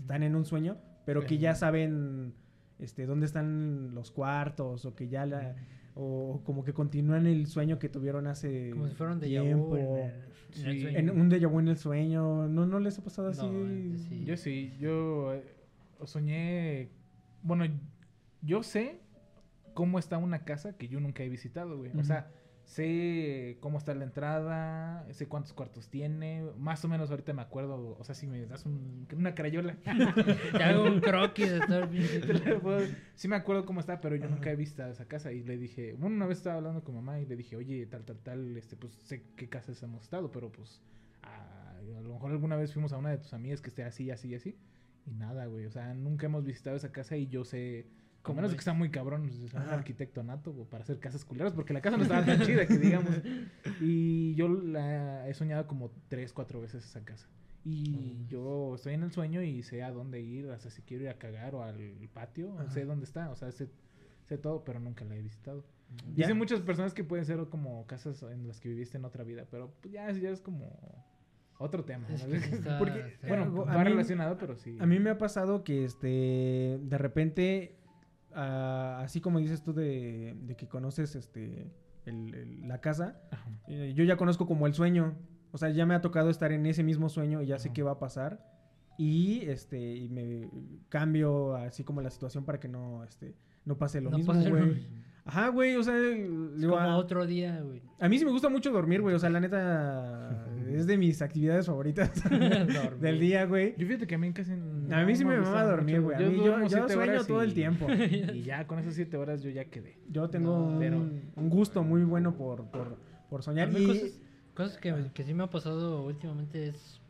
B: están en un sueño, pero que ya saben, este, dónde están los cuartos o que ya la, o como que continúan el sueño que tuvieron hace
A: Como si fueran de
B: tiempo.
A: en el, en el
C: Sí.
A: sueño.
B: En un déjà vu en el sueño, ¿no, no les ha pasado así?
A: No, antes sí.
C: Yo sí, yo eh, soñé. Bueno, yo sé cómo está una casa que yo nunca he visitado, güey. O sea, sé cómo está la entrada, sé cuántos cuartos tiene. Más o menos ahorita me acuerdo. O sea, si me das un- una crayola. *laughs*
A: Te hago un croquis de todo
C: sí me acuerdo cómo está, pero yo nunca he visto esa casa y le dije, bueno, una vez estaba hablando con mamá y le dije, oye, tal, tal, tal, este, pues sé qué casas hemos estado, pero pues a, a lo mejor alguna vez fuimos a una de tus amigas que esté así, así, así y nada, güey, o sea, nunca hemos visitado esa casa y yo sé, como
A: ¿Cómo
C: menos de que está muy cabrón, pues, es un
B: Ajá.
C: arquitecto nato güey, para hacer casas culeras, porque la casa no estaba tan *laughs* chida que digamos, y yo la he soñado como tres, cuatro veces esa casa. Y yo estoy en el sueño y sé a dónde ir, hasta si quiero ir a cagar o al patio,
B: Ajá.
C: sé dónde está, o sea, sé, sé todo, pero nunca la he visitado.
B: Ya.
C: Dicen muchas personas que pueden ser como casas en las que viviste en otra vida, pero pues, ya, ya es como otro tema.
A: Es que *laughs* está-
B: Porque,
C: bueno, va
B: mí-
C: relacionado, pero sí.
B: A mí me ha pasado que este de repente, ah, así como dices tú de, de que conoces este el- el- la casa, eh, yo ya conozco como el sueño. O sea, ya me ha tocado estar en ese mismo sueño y ya sé qué va a pasar. Y este, y me cambio así como la situación para que no, este, no pase lo
A: No
B: mismo, güey. Ajá, güey, o sea,
A: Es
B: digo,
A: como
B: a,
A: otro día, güey.
B: a mí sí me gusta mucho dormir, güey. O sea, la neta *laughs* es de mis actividades favoritas *laughs*
A: Dormir.
B: del día, güey.
C: Yo fíjate que a mí casi.
B: A mí sí me
C: gusta
B: mama dormir,
C: mucho.
B: güey. A mí yo,
C: duermo
B: yo
C: siete
B: sueño
C: horas
B: todo el tiempo. *laughs*
C: Y ya con esas siete horas yo ya quedé.
B: Yo tengo
A: No,
B: un,
C: pero-
B: un gusto muy bueno por, por, por
A: A
B: soñar.
A: mí
B: Y
A: cosas, cosas que, que sí me ha pasado últimamente es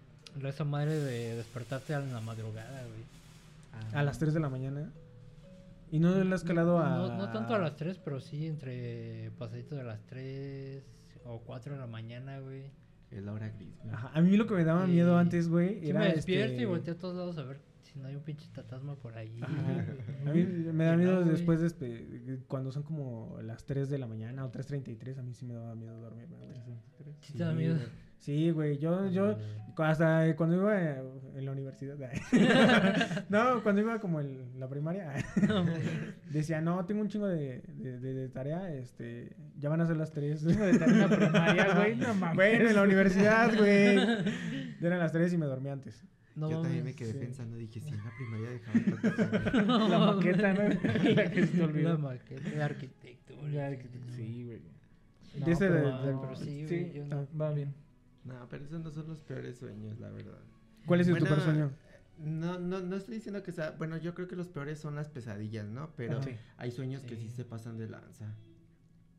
A: la- esa madre de despertarte a la madrugada, güey.
B: a las 3 de la mañana. Y no le has calado a.
A: No, no tanto a las 3, pero sí entre pasaditos de las 3 o 4 de la mañana, güey.
D: Es la hora gris. güey.
B: Ajá, A mí lo que me daba miedo
A: Sí.
B: antes, güey,
A: Sí
B: era.
A: me despierto
B: este,
A: y volteo a todos lados a ver si no hay un pinche fantasma por ahí.
B: Ajá.
A: güey.
B: A mí me da miedo
A: no, güey.
B: después de este, cuando son como las 3 de la mañana o 3.33. A mí sí me daba miedo dormirme, güey.
A: Sí te da miedo.
B: güey. Sí, güey. Yo, yo, hasta cuando iba en la universidad. *laughs* *laughs* no, cuando iba como en la primaria.
A: No. *laughs*
B: Decía, no, tengo un chingo de, de, de- de tarea, este, ya van a ser las 3.
C: de tarea en la primaria, güey, no mames.
B: Bueno, en la universidad, güey. Ya eran las 3 y me dormí antes.
A: No
D: Yo también me quedé
B: sí.
D: pensando, dije, si en la primaria tanto sueño.
C: La maqueta, ¿no? la que se te olvidó.
A: La maqueta, la arquitectura.
C: La que- Sí, güey. No, pero,
B: de- de-
A: pero sí,
C: sí,
A: güey, yo no.
C: va bien.
D: No, pero esos no son los peores sueños, la verdad.
B: ¿Cuál es tu
D: Bueno,
B: peor sueño?
D: No, no, no estoy diciendo que sea. Bueno, yo creo que los peores son las pesadillas, ¿no? Pero
C: Sí.
D: hay sueños que sí
A: Sí.
D: se pasan de lanza.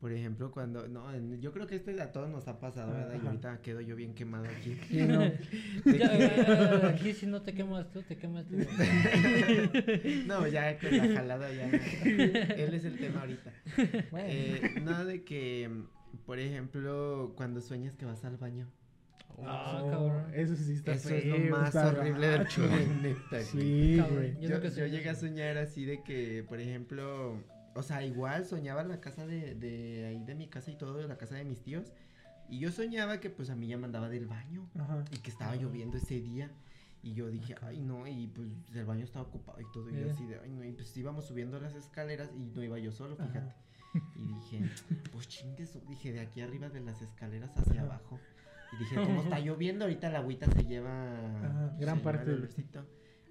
D: Por ejemplo, cuando, no, en- yo creo que este a todos nos ha pasado, ¿verdad? Y ahorita quedo yo bien quemado aquí. *laughs*
B: Sí, no.
A: Ya,
D: que-
A: aquí si no te quemas tú, te quemas tú. *laughs*
D: No, ya con la jalada ya. *laughs* Él es el tema ahorita. Eh, no, de que, por ejemplo, cuando sueñas que vas al baño.
A: Ah,
C: Oh,
A: cabrón.
C: Eso sí está
D: Eso es lo
C: feo.
D: más
B: está
D: horrible del planeta, güey.
B: Sí,
A: Cabrón,
B: güey.
A: Yo
D: Yo, yo llegué a soñar así de que, por ejemplo, o sea, igual soñaba en la casa de, de ahí de mi casa y todo, de la casa de mis tíos. Y yo soñaba que pues a mí ya me andaba del baño
B: Ajá.
D: y que estaba lloviendo ese día. Y yo dije, ay no, y pues el baño estaba ocupado y todo. Y yo así de, ay no, y pues íbamos subiendo las escaleras y no iba yo solo,
B: Ajá.
D: fíjate. Y dije, pues chingue su- dije, de aquí arriba de las escaleras hacia
B: Ajá.
D: abajo. Y dije, *laughs* como está lloviendo, ahorita la agüita se lleva
B: Ajá,
C: gran
D: se
C: parte
D: el
C: del-
D: olorcito.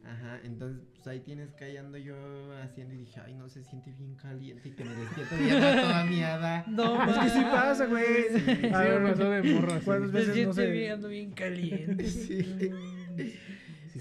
D: Ajá, entonces pues ahí tienes que ahí ando yo haciendo y dije, ay no, se siente bien caliente y que me despierto y toda miada.
A: No,
B: Es que sí pasa, güey.
C: Sí, sí,
B: A ver,
C: me pasó de morro.
B: ¿Cuántas
A: Se
B: veces no
A: siente
B: sé?
A: bien, ando bien caliente.
D: Sí. *laughs*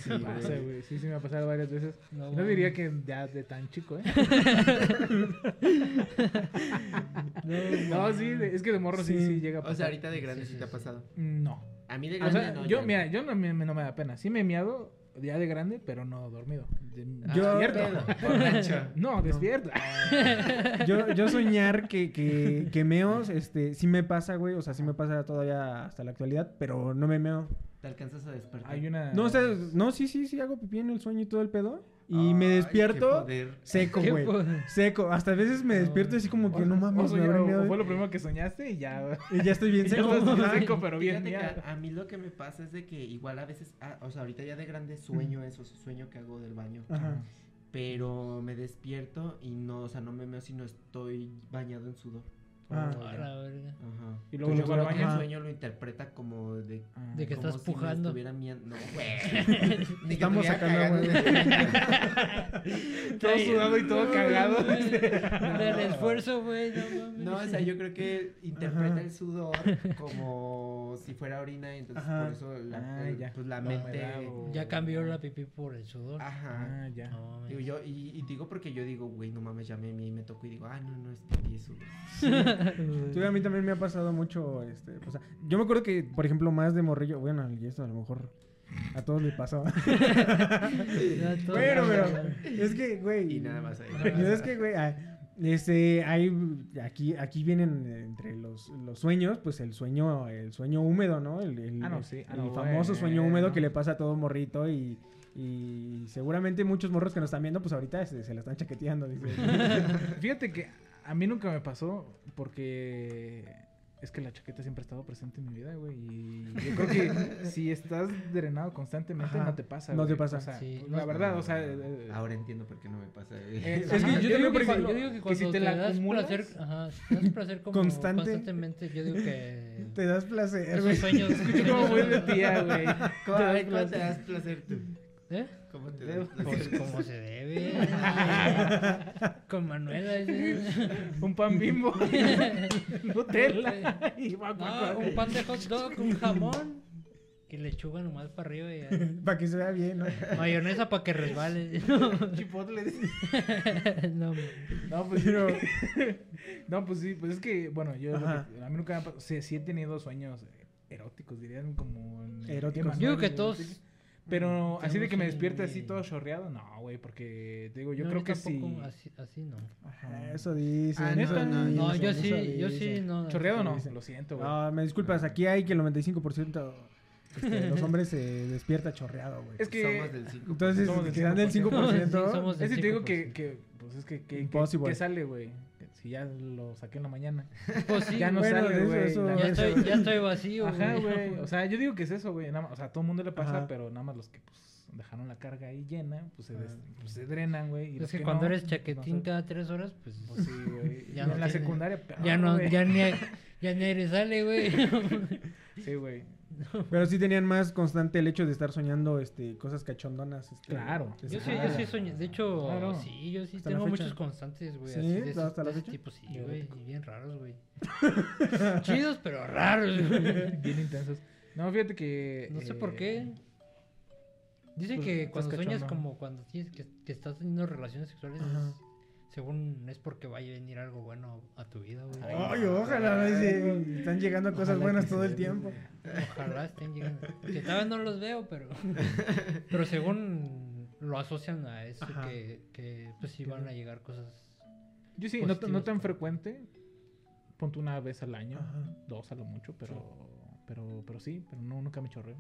C: Sí, pasa,
D: güey.
C: Sí, sí, me ha pasado varias veces.
A: No,
C: No diría que ya de tan chico, ¿eh? *laughs* no, sí, de- es que de morro sí,
B: Sí.
C: sí llega a
D: O
C: pasar.
D: sea, ahorita de grande
A: Sí,
D: sí,
A: sí,
D: te ha pasado.
C: No.
D: A mí de
C: O
D: grande
C: sea,
D: no.
C: yo,
D: ya.
C: mira, yo no me, no me da pena. Sí me he miado ya de grande, pero no dormido. De-
B: Yo-
C: despierto. *laughs* No, despierto. *laughs*
B: Yo, yo soñar que, que, que meos, este, sí me pasa, güey. O sea, sí me pasa todavía hasta la actualidad, pero no me meo.
D: Te alcanzas a despertar.
C: Hay una.
B: No, o sea, no, sí, sí, sí hago pipí en el sueño y todo el pedo. Y me despierto
D: poder.
B: seco, güey. Seco. Hasta a veces me despierto así como que no mames, me habré
C: fue lo primero que soñaste y ya. *laughs*
B: Y ya estoy bien *laughs* seco.
C: seco, pero bien
D: a, a mí lo que me pasa es de que igual a veces, ah, o sea, ahorita ya de grande sueño eso, sueño que hago del baño.
B: Ajá.
D: Pero me despierto y no, o sea, no me meo si no estoy bañado en sudor.
B: Ah.
A: A la verga.
D: Ajá.
C: Y luego
D: Yo
C: luego
D: creo
C: al
D: que el sueño lo interpreta como de
C: Ah.
A: De que
D: como
A: estás
D: si me
A: pujando.
D: estuviera. No, güey. *laughs*
B: Estamos sacando.
C: Todo sudado y todo *laughs* cagado.
A: Del esfuerzo, güey. No, mames.
D: No, o sea, yo creo que interpreta
B: Ajá.
D: el sudor como si fuera orina, y entonces
B: Ajá.
D: por eso la,
C: Ah,
D: el-
C: ya.
D: pues la mente.
C: o-
A: Ya cambió la pipí por el sudor.
D: Ajá.
C: Ah, ya.
A: No mames.
D: Digo yo, y, y digo porque yo digo, güey, no mames, ya me, me, me tocó y digo, ah, no, no, es pipí, es sudor.
B: Sí, a mí también me ha pasado mucho, este, o sea, yo me acuerdo que, por ejemplo, más de morrillo, bueno, y esto a lo mejor a todos les pasaba. *laughs* Bueno, pero es que, güey.
D: Y nada más ahí. *laughs*
B: Es que, güey, este, hay, aquí, aquí vienen entre los, los sueños, pues el sueño, el sueño húmedo, ¿no? El, el-
C: Ah, no, sí. Ah,
B: el
C: no,
B: famoso sueño húmedo que le pasa a todo morrito y, y seguramente muchos morros que nos están viendo, pues ahorita se, se la están chaqueteando, dice. *laughs*
C: Fíjate que a mí nunca me pasó porque es que la chaqueta siempre ha estado presente en mi vida, güey. Y yo creo que *laughs* si estás drenado constantemente
B: Ajá,
C: no te pasa.
B: no te
C: güey.
B: pasa.
C: O sea,
A: Sí,
C: la
A: no-
C: verdad, o sea. eh,
D: Ahora entiendo por qué no me pasa. güey.
C: eh, *laughs*
B: Es que
C: ajá,
B: yo
C: digo, que-
A: cua- yo digo que cuando
C: si te
A: te,
C: la
A: das
C: acumulas,
A: placer, *laughs* ajá, si te das placer como
B: Constante.
A: constantemente, yo digo que
B: Te das placer, güey.
A: sueños,
C: Escucho como muy de tía, güey.
D: ¿Cómo,
C: Te
D: a
C: das
D: ver, ¿cómo te
C: placer.
D: das placer tú?
A: ¿Eh?
D: ¿Cómo te
C: Debo-
A: Pues *laughs* como se debe. *laughs* Con Manuela. *laughs*
C: Un pan bimbo. Nutella. y
A: No,
C: guac.
A: un pan de hot dog, un jamón. Y lechuga nomás para arriba y ya.
B: Para que se vea bien, ¿no?
A: Mayonesa para que resbale.
C: Chipotle.
A: no,
C: No, pues
B: Pero-
C: No, pues sí, pues es que, bueno, yo que- a mí nunca me ha pasado, o sea, sí he tenido sueños eh, eróticos, dirían como en-
B: Eróticos.
A: Yo creo que todos.
C: Pero así de que me despierte así todo chorreado, no, güey, porque te digo, yo
A: No,
C: creo que sí.
A: Así, así no.
B: Ajá, Eso dice.
D: Ah, no, no,
A: No, yo sí, yo sí, no.
C: Chorreado no, lo siento, güey.
B: No, me disculpas, aquí hay que el 95% este, de *laughs* los hombres se despierta chorreado, güey.
C: Es que
D: Somos del 5.
B: Entonces,
C: somos del
B: que dan del 5%.
C: 5%. *laughs*
A: Sí, somos del
C: es que te digo
A: 5%.
C: que, que, pues es que, que, que, que sale, güey. Si ya lo saqué en la mañana. *laughs*
A: Pues sí,
C: ya no
B: bueno,
C: sale, güey.
B: eso-
A: ya estoy, ya estoy vacío.
C: Ajá, güey. O sea, yo digo que es eso, güey. nada más- O sea, a todo el mundo le pasa,
B: Ajá.
C: pero nada más los que pues dejaron la carga ahí llena, pues se, des- pues, se drenan, güey. y
A: es que,
C: que
A: cuando
C: no,
A: eres chaquetín
C: no
A: cada tres horas, pues.
C: Pues sí, güey. *laughs*
A: Ya no
C: en la
A: tiene-
C: secundaria,
A: ya no, ya ni, *laughs* ya ni aire sale, güey.
C: Sí, güey. *laughs*
B: Pero sí tenían más constante el hecho de estar soñando este, cosas cachondonas. Este,
C: Claro.
A: Yo sí, yo sí soñé. De hecho,
C: Claro.
A: sí, yo sí
B: Hasta
A: tengo muchos constantes, güey.
B: ¿Sí?
A: así de
B: ¿Hasta la
A: de ese
B: fecha?
A: tipo, sí, güey. y Bien raros, güey. *laughs* Chidos, pero raros, *laughs* güey.
C: Bien intensos. No, fíjate que.
A: No sé
C: eh,
A: por qué. Dicen
C: pues,
A: que cuando sueñas como cuando tienes que, que estás teniendo relaciones sexuales
B: Ajá.
A: es- según es porque vaya a venir algo bueno a tu vida, güey.
B: Ay, ojalá. sí, Están llegando cosas
C: Ojalá
B: buenas todo el
C: sí.
B: tiempo.
A: Ojalá estén llegando. Que tal vez no los veo, pero. *laughs* Pero según lo asocian a eso,
B: Ajá.
A: que, que pues sí van a llegar cosas.
C: Yo sí, no, tan- no tan frecuente. Ponte una vez al año,
B: Ajá.
C: dos a lo mucho, pero, pero, pero sí, pero no, nunca me chorreo.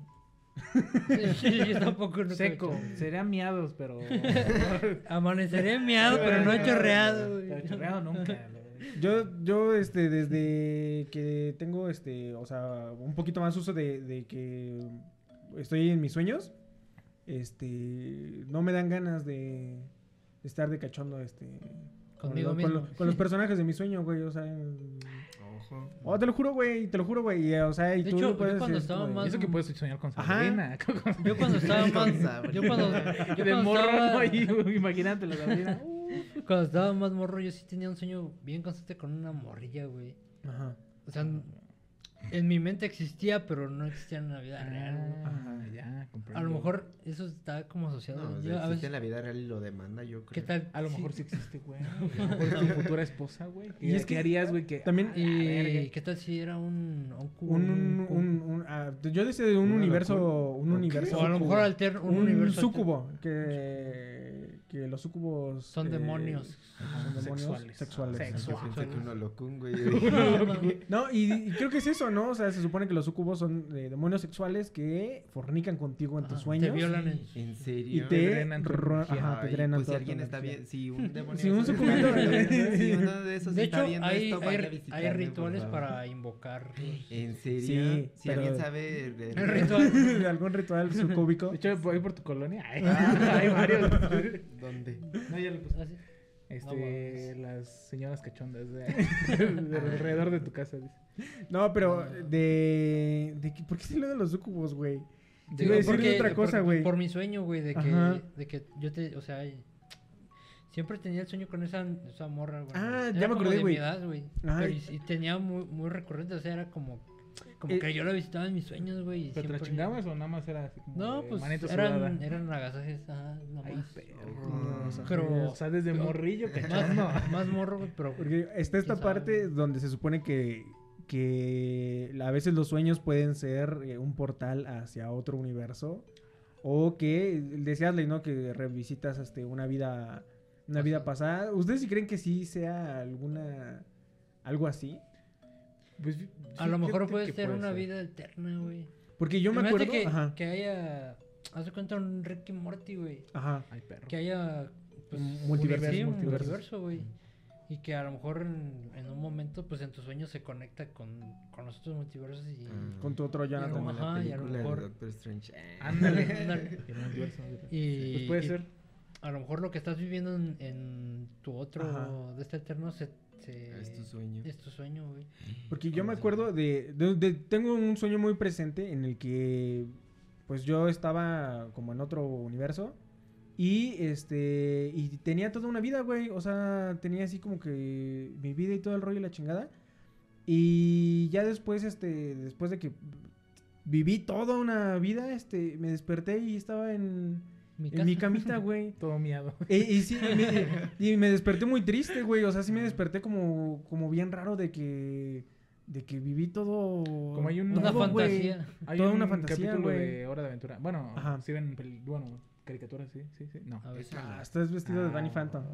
C: *laughs*
A: Sí, yo tampoco he
C: Seco, sería miados, pero. *laughs*
A: Amaneceré miado, pero no he chorreado.
C: Pero chorreado nunca.
B: Yo, yo, este, desde que tengo, este, o sea, un poquito más uso de, de que estoy en mis sueños, este, no me dan ganas de estar de cachondo, este, con,
A: Conmigo
B: lo- con lo- con los *laughs* personajes de mi sueño, güey, o sea. Oh, te lo juro, güey, te lo juro, güey, y, o sea, y
A: De
B: tú
A: hecho,
B: lo
A: yo
B: puedes
A: cuando
B: decir, es
A: estaba más-
C: eso que puedes soñar con. Sabrina. *laughs*
A: Yo cuando estaba más. Yo cuando. *laughs* yo
C: de
A: cuando
C: morro,
A: estaba-
C: imagínate la Sabrina.
A: Cuando estaba más morro, yo sí tenía un sueño bien constante con una morrilla, güey.
B: Ajá.
A: O sea, en mi mente existía, pero no existía en la vida real, güey.
C: Ah, ya, comprendo.
A: A lo mejor eso está como asociado.
D: No,
A: Yo a
D: existe
A: veces-
D: en la vida real y lo demanda, yo creo.
A: ¿Qué tal?
C: A lo
A: Sí.
C: mejor sí existe, güey. *laughs* A lo mejor tu *laughs* futura esposa, güey.
B: Y
C: ¿Y
B: es
C: que harías, güey? Que
B: también-.
A: ¿Y qué tal si era un, un cubo?
B: Un, un, un- un- ah, yo decía de un universo, un universo.
A: O a lo mejor alterno, un,
B: un,
A: universo.
B: sucubo, que, que los sucubos
A: Son
B: eh,
A: demonios.
B: son demonios
C: Sexuales.
B: sexuales.
C: Sexuales.
D: Yo pensé que uno güey. *laughs* *laughs*
B: No, y, y creo que es eso, ¿no? O sea, se supone que los sucubos son eh, demonios sexuales que fornican contigo en tus
A: Ajá,
B: sueños.
A: Te violan en...
D: ¿En serio?
B: Y te,
C: drenan tu
B: ajá, te
D: Ay,
B: drenan
D: pues si alguien está bien, si un *laughs* demonio
B: Si un
D: está
B: sucubito-
D: viendo- si uno de esos
A: De
D: está
A: hecho,
D: viendo
A: hay,
D: esto,
A: hay, hay rituales para invocar.
D: ¿En serio?
B: Sí,
D: si
B: pero-
D: alguien sabe de-
A: ritual.
B: Algún ritual sucúbico.
C: De hecho, ahí por tu colonia. Ay, hay varios.
D: ¿Dónde?
C: No, ya le puse.
A: Así.
C: Este, las señoras cachondas de, *laughs* de alrededor de tu casa. Dice.
B: No, pero de, de que- ¿Por qué se lo de los sucubos, güey? Te
A: Digo,
B: iba a
A: porque-
B: otra cosa,
A: por-
B: güey.
A: Por mi sueño, güey, de
B: Ajá.
A: que, de que yo te, o sea, siempre tenía el sueño con esa, esa morra, güey.
B: Ah,
A: Era
B: ya me
A: como
B: acordé,
A: de
B: güey.
A: mi edad, güey.
B: Ajá.
A: Pero y, y tenía muy, muy recurrente, o sea, era como, como
B: Eh,
A: que yo la visitaba en mis sueños, güey. y
C: ¿Pero te la chingabas o nada más era así como
A: No,
C: de
A: pues
C: manito
A: eran, eran agasajes, ajá,
C: Ay, perro.
A: Pero-
C: O sea, desde
A: pero-
C: morrillo *laughs*
A: Más,
C: cachondo.
A: más morro, güey, pero...
B: Porque está esta
A: ¿Quién
B: parte
A: sabe?
B: donde se supone que, que a veces los sueños pueden ser eh, un portal hacia otro universo. O que, decías, Ley, ¿no? Que revisitas este, una vida una vida pasada. ¿Ustedes sí creen que sí sea alguna... algo así?
C: Pues,
A: A lo mejor puede ser
C: puede
A: una
C: ser.
A: vida eterna, güey.
B: Porque yo me acuerdo...
A: que,
B: Ajá.
A: que haya... Haz de cuenta un Ricky Morty, güey.
B: Ajá.
C: Ay, perro.
A: Que haya... Pues,
B: Un multiverso,
A: sí, multiverso, güey. Y que a lo mejor en, en un momento, pues en tus sueños se conecta con, con los otros multiversos y...
D: Ah.
B: Con tu otro
A: Y a lo
B: Jonathan.
D: Como la
A: Ajá, y a lo mejor-
D: Doctor Strange.
C: Ándale. *laughs*
A: Ándale. Y-
C: Pues puede
A: y
C: ser.
A: A lo mejor lo que estás viviendo en, en tu otro
B: Ajá.
A: de este eterno se... se-
D: Es tu sueño.
A: Es tu sueño, güey.
B: Porque yo me
A: ¿Cómo se
B: acuerdo de, de- de- Tengo un sueño muy presente en el que. Pues yo estaba como en otro universo. Y este. Y tenía toda una vida, güey. O sea, tenía así como que. Mi vida y todo el rollo y la chingada. Y ya después, este. Después de que. Viví toda una vida, este. Me desperté y estaba en. En mi camita, *laughs* güey.
C: Todo miado.
B: Y, y sí, y me, y me desperté muy triste, güey. O sea, sí me desperté como, como bien raro de que. De que viví todo.
C: Como hay un-
A: Una fantasía.
C: Hay
B: Toda
C: un
B: una fantasía,
C: capítulo
B: güey.
C: de Hora de Aventura. Bueno,
B: Ajá.
C: sí ven, bueno, caricaturas, sí, sí, sí. No.
A: A.
B: Ah, estás vestido de Danny *laughs*
C: Ah.
B: Phantom.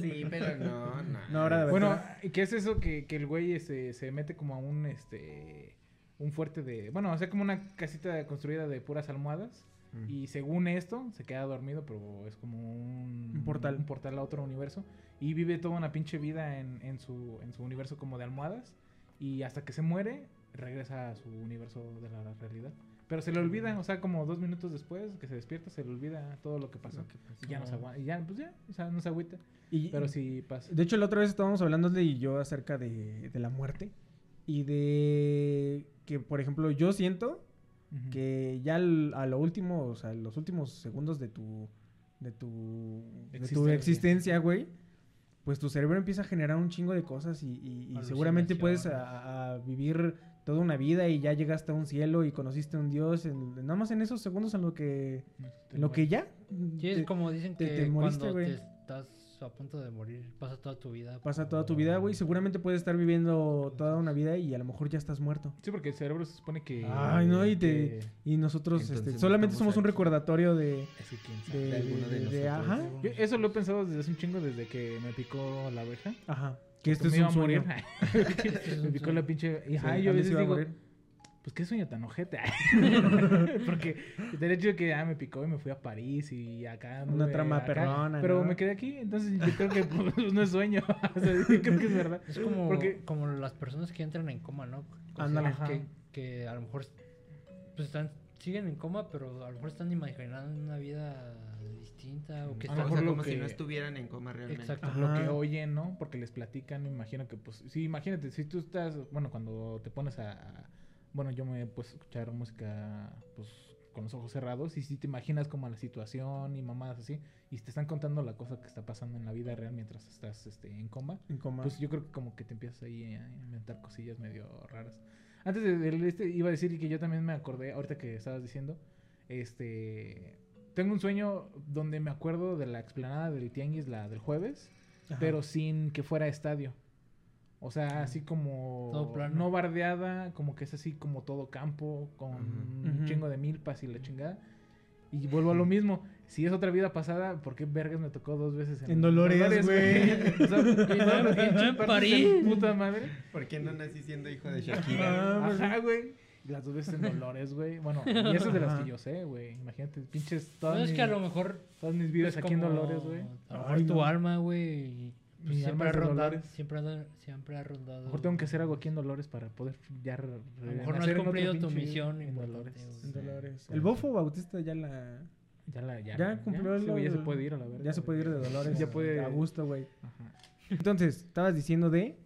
D: Sí, pero no, no.
B: No, ahora de
C: Bueno,
B: aventura.
C: ¿y qué es eso que, que el güey este, se mete como a un este un fuerte de, bueno, o sea, como una casita construida de puras almohadas
D: Mm.
C: y según esto se queda dormido, pero es como un,
B: Un portal.
C: un portal a otro universo y vive toda una pinche vida en, en su en su universo como de almohadas y hasta que se muere regresa a su universo de la realidad. Pero se le olvida, o sea, como dos minutos después que se despierta, se le olvida todo lo que pasó.
D: Lo que pasó.
C: Y ya no se aguanta, y ya, pues ya, o sea, no se agüita.
B: Y,
C: Pero sí pasa.
B: De hecho, la otra vez estábamos hablando de y yo acerca de, de la muerte. Y de que, por ejemplo, yo siento Que ya al- a lo último, o sea, los últimos segundos de tu de tu de tu
C: Existencia.
B: existencia, güey, pues tu cerebro empieza a generar un chingo de cosas y, y- y seguramente puedes a, a- a vivir toda una vida y ya llegaste a un cielo y conociste a un dios en, nada más en esos segundos en lo que en lo que ya
A: Sí, es
B: te-
A: como dicen
B: te-
A: que
B: te moriste,
A: cuando
B: güey.
A: te estás a punto de morir, pasa toda tu vida.
B: Pasa toda tu vida, güey. Seguramente puedes estar viviendo toda una vida y a lo mejor ya estás muerto.
C: Sí, porque el cerebro se supone que.
B: Ay, no, y te-
C: que-
B: Y nosotros este, solamente somos un recordatorio de...
C: Es que quién sabe.
B: de,
D: De alguno de
B: de- de-
D: nosotros.
B: ajá,
C: Yo eso lo he pensado desde hace un chingo, desde que me picó la abeja.
B: ajá. Que este
C: me
B: es
C: iba
B: un
C: a morir.
B: sueño. *laughs*
C: me picó la pinche. Y
B: Sí,
C: ajá, yo a veces digo,
B: morir.
C: Pues qué sueño tan ojete. *laughs* Porque el hecho de que ah, me picó y me fui a París y acá.
B: Una trama
C: acá,
B: perrona,
C: Pero
B: ¿no?
C: me quedé aquí, entonces yo creo que *laughs* pues, no es sueño. *laughs* o sea, yo creo que es verdad.
A: Es como,
C: Porque-
A: como las personas que entran en coma, ¿no? O sea,
C: Ajá.
A: que, que a lo mejor pues están, siguen en coma, pero a lo mejor están imaginando una vida distinta o que
C: A
D: O
C: lo
A: están...
C: mejor
D: sea,
C: lo
D: como si no estuvieran en coma realmente.
A: Exacto.
B: Ajá.
C: lo que oyen, ¿no? Porque les platican, me imagino que pues, sí, imagínate, si tú estás, bueno, cuando te pones a- bueno, yo me he puesto a escuchar música, pues, con los ojos cerrados, y si te imaginas como la situación y mamadas así, y te están contando la cosa que está pasando en la vida real mientras estás, este, en coma,
B: En coma.
C: pues yo creo que como que te empiezas ahí a inventar cosillas medio raras. Antes de, de este, iba a decir que yo también me acordé, ahorita que estabas diciendo, este, tengo un sueño donde me acuerdo de la explanada del Tianguis, la del jueves,
B: Ajá.
C: pero sin que fuera estadio. O sea, así como
A: Todo plano.
C: no bardeada, como que es así como todo campo, con un chingo de milpas y la chingada. Y vuelvo a lo mismo. Si es otra vida pasada, ¿por qué vergas me tocó dos veces en,
B: En Dolores, güey. *laughs*
C: o sea, *laughs* en
A: no París.
C: puta madre.
D: ¿Por qué no nací siendo hijo de Shakira?
B: Pues,
C: Ajá, güey. Y Las dos veces en Dolores, güey. Bueno, y eso es de las que yo sé, güey. Imagínate, pinches
A: No,
C: todas,
A: es
C: mis,
A: que a lo mejor...
C: todas mis vidas aquí en Dolores, güey.
A: A lo
B: Ay,
A: mejor tu
B: no.
A: alma, güey, pues, siempre, ha rondado, siempre, ha, siempre ha rondado...
C: A lo mejor tengo que hacer algo aquí en Dolores para poder ya
A: A lo mejor no has cumplido tu misión
C: en Dolores.
B: En Dolores.
C: Sí.
B: El bofo bautista ya la...
C: Ya, la, ya,
B: Ya cumplió
C: sí, ya
B: el-
C: se puede ir a la verga.
B: Ya se puede ir de. Dolores. *laughs*
C: Ya puede.
B: A gusto, güey.
C: Ajá.
B: Entonces, estabas diciendo de...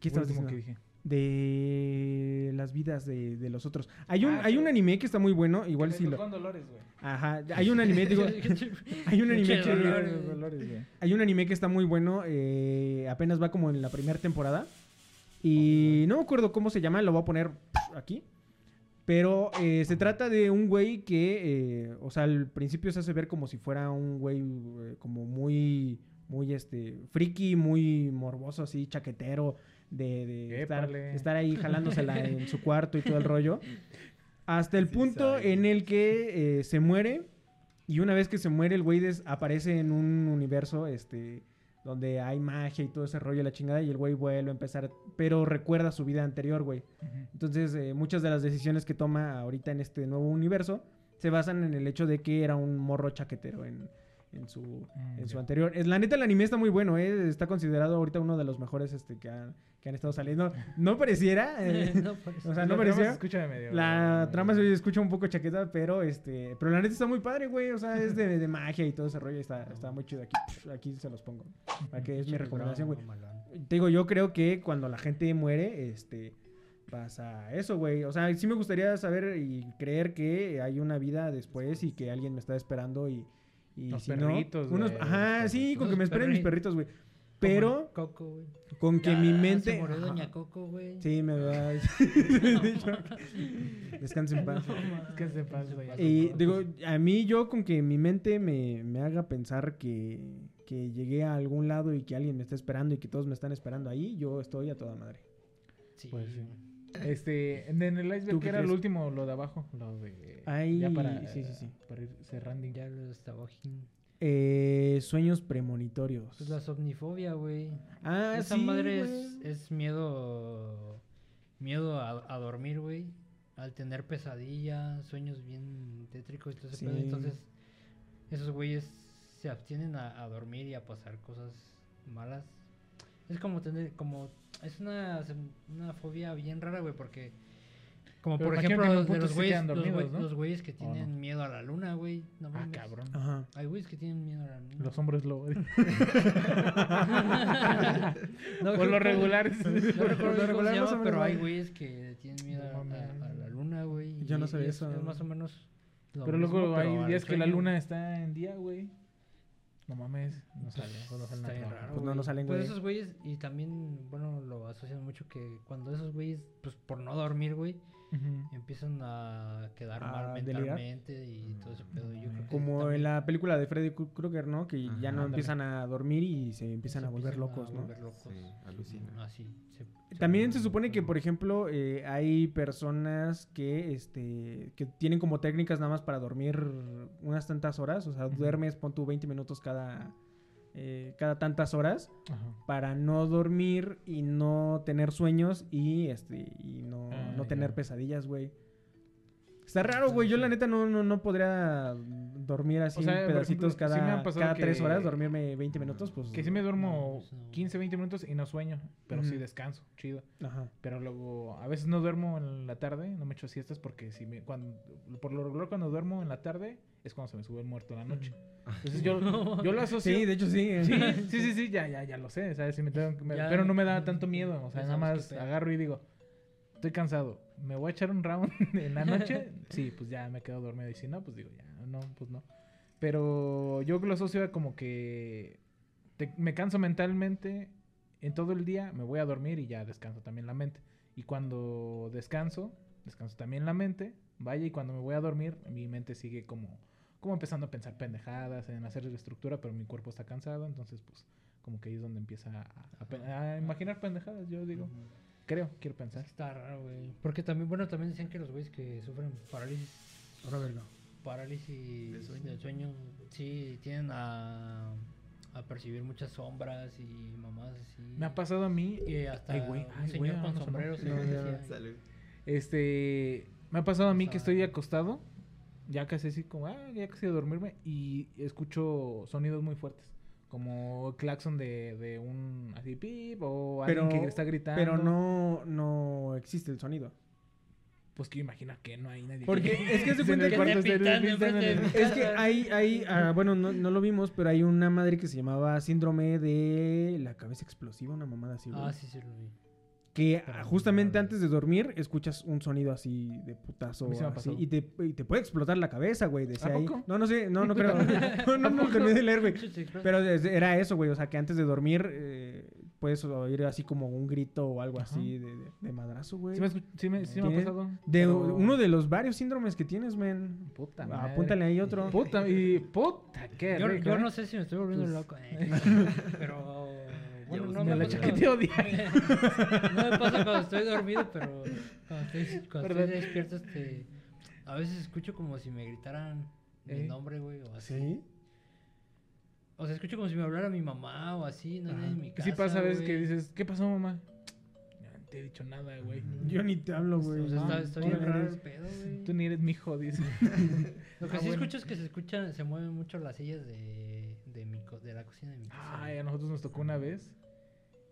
B: ¿Qué estabas
C: lo último
B: diciendo?
C: que dije.
B: De las vidas de, de los otros. Hay un,
C: Ah,
B: hay un anime que está muy bueno, igual si lo...
C: Dolores.
B: Ajá, hay un anime, digo, *laughs* hay un anime que...
A: Dolores.
C: Dolores, güey.
B: Hay un anime que está muy bueno, eh, apenas va como en la primera temporada. Y no me acuerdo cómo se llama, lo voy a poner aquí. Pero eh, se trata de un güey que, eh, o sea, al principio se hace ver como si fuera un güey eh, como muy, muy, este, friki, muy morboso, así, chaquetero, de, de estar, estar ahí jalándosela *laughs* en su cuarto y todo el rollo. Hasta el
D: Sí
B: punto
D: sabe.
B: en el que eh, se muere y una vez que se muere el güey aparece en un universo, este, donde hay magia y todo ese rollo, la chingada, y el güey vuelve a empezar, pero recuerda su vida anterior, güey. Entonces, eh, muchas de las decisiones que toma ahorita en este nuevo universo se basan en el hecho de que era un morro chaquetero en, en su,
C: Mm,
B: en su anterior. Es, la neta, el anime está muy bueno, ¿eh? Está considerado ahorita uno de los mejores este, que, han, que han estado saliendo. *laughs* No pareciera, eh, *laughs*
A: No,
B: o sea,
C: La
B: no
C: trama
B: parecía...
C: se escucha medio-
B: La trama se escucha un poco chaqueta, pero este, pero la neta está muy padre, güey. O sea, es de, de magia y todo ese rollo. Está, está muy chido. Aquí, aquí se los pongo. Para que es mi *laughs* recomendación, güey. Te digo, yo creo que cuando la gente muere, este, pasa eso, güey. O sea, sí me gustaría saber y creer que hay una vida después y que alguien me está esperando y, y
C: Los
B: si
C: perritos,
B: no, unos,
C: güey,
B: ajá,
C: los
B: sí, con que me esperen mis perritos, güey. Pero
A: Coco, güey.
B: con que
A: Ya
B: mi
A: Se
B: mente,
A: murió
B: ajá.
A: Doña Coco, güey.
B: sí, me dicho. *laughs* *laughs* Descanse en paz.
C: Se pasa, güey.
B: Y digo, a mí yo con que mi mente me, me haga pensar que, que llegué a algún lado y que alguien me está esperando y que todos me están esperando ahí, yo estoy a toda madre.
A: Sí,
C: Pues sí. Este, en el
B: ¿Tú
C: iceberg,
B: qué
C: que era
B: crees?
C: lo último, lo de abajo, lo de...
B: Ahí,
C: ya para,
B: sí, sí, sí.
C: para ir cerrando.
A: Ya lo estaba.
B: Eh, sueños premonitorios.
A: Pues la somnifobia, güey.
B: Ah,
A: Esa
B: sí,
A: madre es, es miedo. Miedo a, a dormir, güey. Al tener pesadillas, sueños bien tétricos y todo ese
B: Sí.
A: pedo. Entonces, esos güeyes se abstienen a, a dormir y a pasar cosas malas. Es como tener. como Es una, una fobia bien rara, güey, porque. Como
C: Pero
A: por ejemplo, de los
C: se
A: güeyes, los,
C: ¿no?
A: los güeyes que tienen miedo a la luna, güey. No
C: Ah, cabrón.
B: Ajá.
A: Hay güeyes que tienen miedo a la luna.
C: Los hombres lobo. *laughs*
A: No,
C: Por lo regular.
A: No recuerdo
B: Por lo regular
A: llama, pero hay güeyes que tienen miedo
C: No
A: a,
C: mames.
A: a- a la luna, güey.
B: Yo no sabía
A: es-
B: eso.
A: Es más o menos. lo
C: Pero
A: mismo,
C: luego hay días que la luna está en día, güey. No mames, no sale. o no sale
A: Está
C: nada.
A: bien raro.
B: Pues no, no
A: güey.
B: salen,
A: Pues
B: güey.
A: esos güeyes, y también, bueno, lo asocian mucho que cuando esos güeyes, pues por no dormir, güey, Empiezan a quedar
B: A
A: mal
B: delirar.
A: mentalmente y todo ese pedo. Yo creo que
B: Como
A: también
B: en la película de Freddy Kru- Krueger, ¿no? Que ya no
A: Ándale.
B: empiezan a dormir y se empiezan
A: se
B: a volver
A: empiezan
B: locos, ¿no?
A: volver locos.
D: Sí, alucina.
A: Así. se- se
B: También se supone que, por ejemplo, eh, hay personas que, este, que tienen como técnicas nada más para dormir unas tantas horas. O sea, duermes, pon tú 20 minutos cada, eh, cada tantas horas
C: Ajá.
B: para no dormir y no tener sueños y, este, y no,
C: Ah,
B: no tener pesadillas, güey. Está raro, güey. Yo la neta no, no, no podría dormir así
C: O sea, por
B: pedacitos
C: ejemplo, sí
B: cada,
C: pasado
B: cada tres horas, dormirme 20 minutos, pues...
C: Que sí me duermo
A: No, pues no.
C: 15, 20 minutos y no sueño, pero sí descanso, chido.
B: Ajá.
C: Pero luego, a veces no duermo en la tarde, no me echo siestas porque si me, cuando, por lo regular cuando duermo en la tarde es cuando se me sube el muerto en la noche. Entonces *laughs* yo, yo lo asocio...
B: Sí, de hecho sí.
C: Sí, *laughs* sí, sí, sí, ya, ya, ya lo sé, ¿sabes? Si me tengo que- me-
A: Ya,
C: pero no me da tanto miedo, o sea, nada más agarro y digo, estoy cansado, ¿me voy a echar un round *laughs* en la noche? Sí, pues ya me quedo dormido y si no, pues digo, ya, no, pues no. Pero yo lo asocio a como que te- me canso mentalmente en todo el día, me voy a dormir y ya descanso también la mente. Y cuando descanso, descanso también la mente, vaya, y cuando me voy a dormir, mi mente sigue como, como empezando a pensar pendejadas, en hacer estructura, pero mi cuerpo está cansado, entonces pues como que ahí es donde empieza a, a pe- a imaginar pendejadas, yo digo, creo, quiero pensar.
A: Está raro, güey. Porque también, bueno, también decían que los güeyes que sufren parálisis,
B: Ahora verlo.
A: parálisis
D: ¿De sueño?
A: del sueño, sí, tienen a, a percibir muchas sombras y mamás así.
C: Me ha pasado a mí,
A: Y hasta
C: Ay, güey,
A: un
C: ay,
A: señor
C: güey,
A: con
C: no
A: sombrero
B: No,
D: Salud.
C: este, me ha pasado a mí que estoy acostado, ya casi así como, ah, ya casi a dormirme, y escucho sonidos muy fuertes. Como claxon de, de un así pip o alguien
B: Pero,
C: que está gritando.
B: pero no, no existe el sonido.
C: Pues que imagina que no hay nadie.
B: Porque es que se
C: en
B: cuenta que Es que *laughs* hay, hay ah, bueno, no, no lo vimos, pero hay una madre que se llamaba síndrome de la cabeza explosiva, una mamada así.
A: Ah, sí, sí, lo vi.
B: Que ah, justamente antes de dormir escuchas un sonido así de putazo así, y, te, y te puede explotar la cabeza, güey, decía
C: ¿A
B: ahí. No, no sé, no, no creo. *laughs* *laughs* no, no, no terminé de leer, güey. Pero era eso, güey, o sea, que antes de dormir eh, puedes oír así como un grito o algo así de, de, de madrazo, güey.
C: Sí me, sí me- sí me ha pasado.
B: De
C: pero-
B: uno de los varios síndromes que tienes, men.
C: Puta
B: Ah,
C: madre.
B: Apúntale ahí otro.
C: Puta, y puta, qué
A: Yo,
C: rico,
A: yo
C: ¿eh?
A: no sé si me estoy volviendo
C: Pues-
A: loco, eh, *laughs* pero bueno, no
C: me
A: me,
C: la
A: pasa
C: chaqueteo
A: cuando, *laughs* no me pasa cuando estoy dormido, pero cuando estoy, cuando estoy
C: Perdón.
A: despierto, este, a veces escucho como si me gritaran mi
C: ¿Eh?
A: nombre, güey, o así.
B: ¿Sí?
A: O sea, escucho como si me hablara mi mamá o así, no en mi casa.
C: sí pasa a veces que dices, ¿qué pasó, mamá? No te he dicho nada, güey.
B: Yo ni te hablo, güey.
A: O sea, está,
B: Ah,
A: está
B: ¿quién
A: bien raro
B: eres?
A: el pedo, güey.
C: Tú ni eres mi hijo, dice. *laughs*
A: Lo que
C: Ah,
A: sí
C: bueno.
A: escucho es que se escuchan, se mueven mucho las sillas mi, de la cocina de mi casa.
C: Ay, a nosotros nos tocó una vez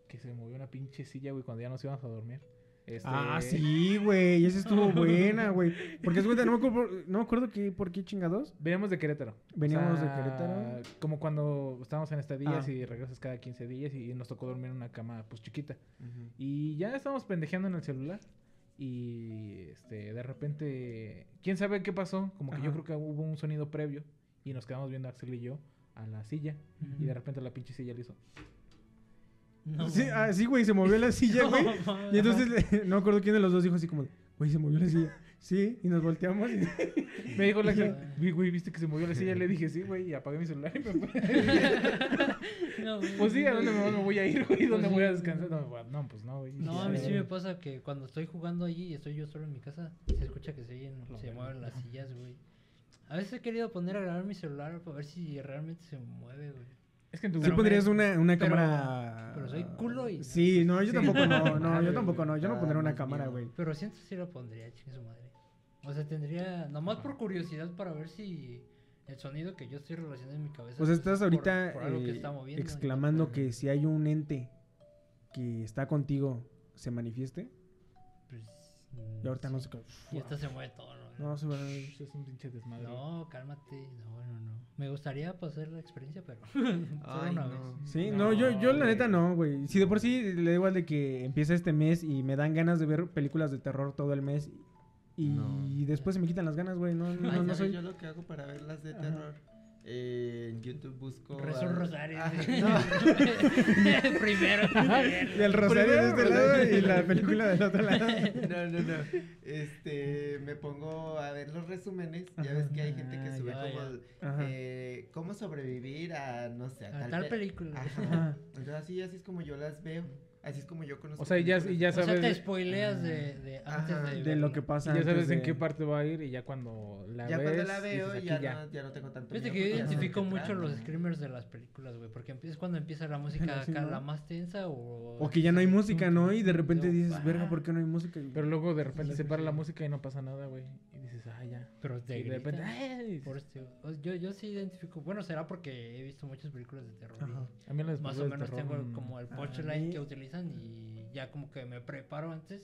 C: que se movió una pinche silla, güey, cuando ya nos íbamos a dormir. Este,
B: Ah, sí, güey. Esa estuvo *laughs* buena, güey. Porque es cuenta, no me acuerdo, por- no me acuerdo qué, por qué chingados.
C: Veníamos de Querétaro.
B: Veníamos de Querétaro.
C: Como cuando estábamos en estadías
B: Ah.
C: y regresas cada 15 días y nos tocó dormir en una cama, pues chiquita. Y ya estábamos pendejeando en el celular. Y este, de repente, quién sabe qué pasó. Como que yo creo que hubo un sonido previo. Y nos quedamos viendo Axel y yo a la silla. Y de repente la pinche silla le hizo.
A: No,
B: Sí, ah, sí, güey, se movió la silla, *laughs* güey. Y entonces *laughs* no acuerdo quién de los dos dijo así como, güey, se movió la silla. Sí, y nos volteamos y... *laughs*
C: Me dijo la "Vi, güey, ¿viste que se movió la silla? Le dije, sí, güey, y apagué mi celular y me fui.
A: No,
C: Pues sí, ¿a dónde me voy a ir, güey? ¿Dónde
A: Pues
C: voy a descansar? No, me- no, pues no, güey.
A: No, a mí sí me pasa que cuando estoy jugando allí y estoy yo solo en mi casa, se escucha que se, oyen- se mueven las sillas, güey. A veces he querido poner a grabar mi celular para ver si realmente se mueve, güey.
C: Es que en tu
B: Sí pondrías una, una
A: pero-
B: cámara...
A: pero soy culo y-
B: Sí, no, yo
C: Sí.
B: tampoco no, *laughs* no, yo tampoco no. Yo no pondría una cámara, güey.
A: Pero siento que sí lo pondría, chingue su madre. O sea, tendría, nomás por curiosidad para ver si el sonido que yo estoy relacionando en mi cabeza.
B: O sea, estás
A: es por-
B: ahorita
A: por algo que
B: eh,
A: está moviendo, y no
B: exclamando que si hay un ente que está contigo, se manifieste.
A: pues,
B: Y ahorita no
A: sé.
B: sé qué.
A: Y hasta se mueve todo, ¿no?
B: No, se
C: es un pinche desmadre.
A: No, cálmate. No, no, no. Me gustaría pasar la experiencia, pero *laughs* *laughs* solo
D: Ay,
A: una
D: no.
A: vez.
B: Sí, no, yo, yo la
A: güey.
B: neta no, güey. Si de por sí le da igual de que empieza este mes y me dan ganas de ver películas de terror todo el mes y
D: No.
B: después se me quitan las ganas, güey. No, no,
A: Ay,
B: no, no
D: ¿Sabes
B: soy.
D: yo lo que hago para ver las de
B: Ajá.
D: terror? Eh, en YouTube busco.
A: Un rosario.
D: Ah, no. *laughs*
A: Primero.
B: Y el rosario de este lado y la película del otro lado.
D: No, no, no. Este, me pongo a ver los resúmenes. Ya ves que hay gente que
A: Ah,
D: sube
A: ya,
D: como
A: ya.
D: eh, cómo sobrevivir a, no sé,
A: A tal
D: pe-
A: película.
D: Ajá.
B: Ajá.
D: Entonces así, así es como yo las veo. Así es como yo conozco.
C: O sea, y ya- y ya
A: O sea,
C: sabes-
A: te spoileas de, de antes
D: Ajá.
A: de,
B: De lo que pasa.
C: Y ya sabes en qué parte va a ir y ya cuando la
D: Ya
C: ves.
D: cuando la veo,
C: dices,
D: ya,
C: aquí
D: No, ya no tengo tanto
A: Fíjate que yo
D: ya
A: identifico mucho
D: trata.
A: los screamers de las películas, güey, porque empieza cuando empieza la música *laughs*
B: Sí,
A: acá,
B: ¿no?
A: la más tensa o...
B: O que ya no hay música, ¿no? Y de repente dices, verga, ¿por qué no hay música?
C: Pero luego de repente se para la música y no pasa nada, güey. Dices, ah, ya.
A: Pero te
C: Y de repente. ¡ay!
A: Por este- yo, yo sí identifico, bueno, será porque he visto muchas películas de terror y
B: Ajá.
C: A mí las
A: más o
C: de
A: menos
C: terror,
A: tengo
C: mm,
A: como el punchline
B: mí-
A: que utilizan y ya como que me preparo antes.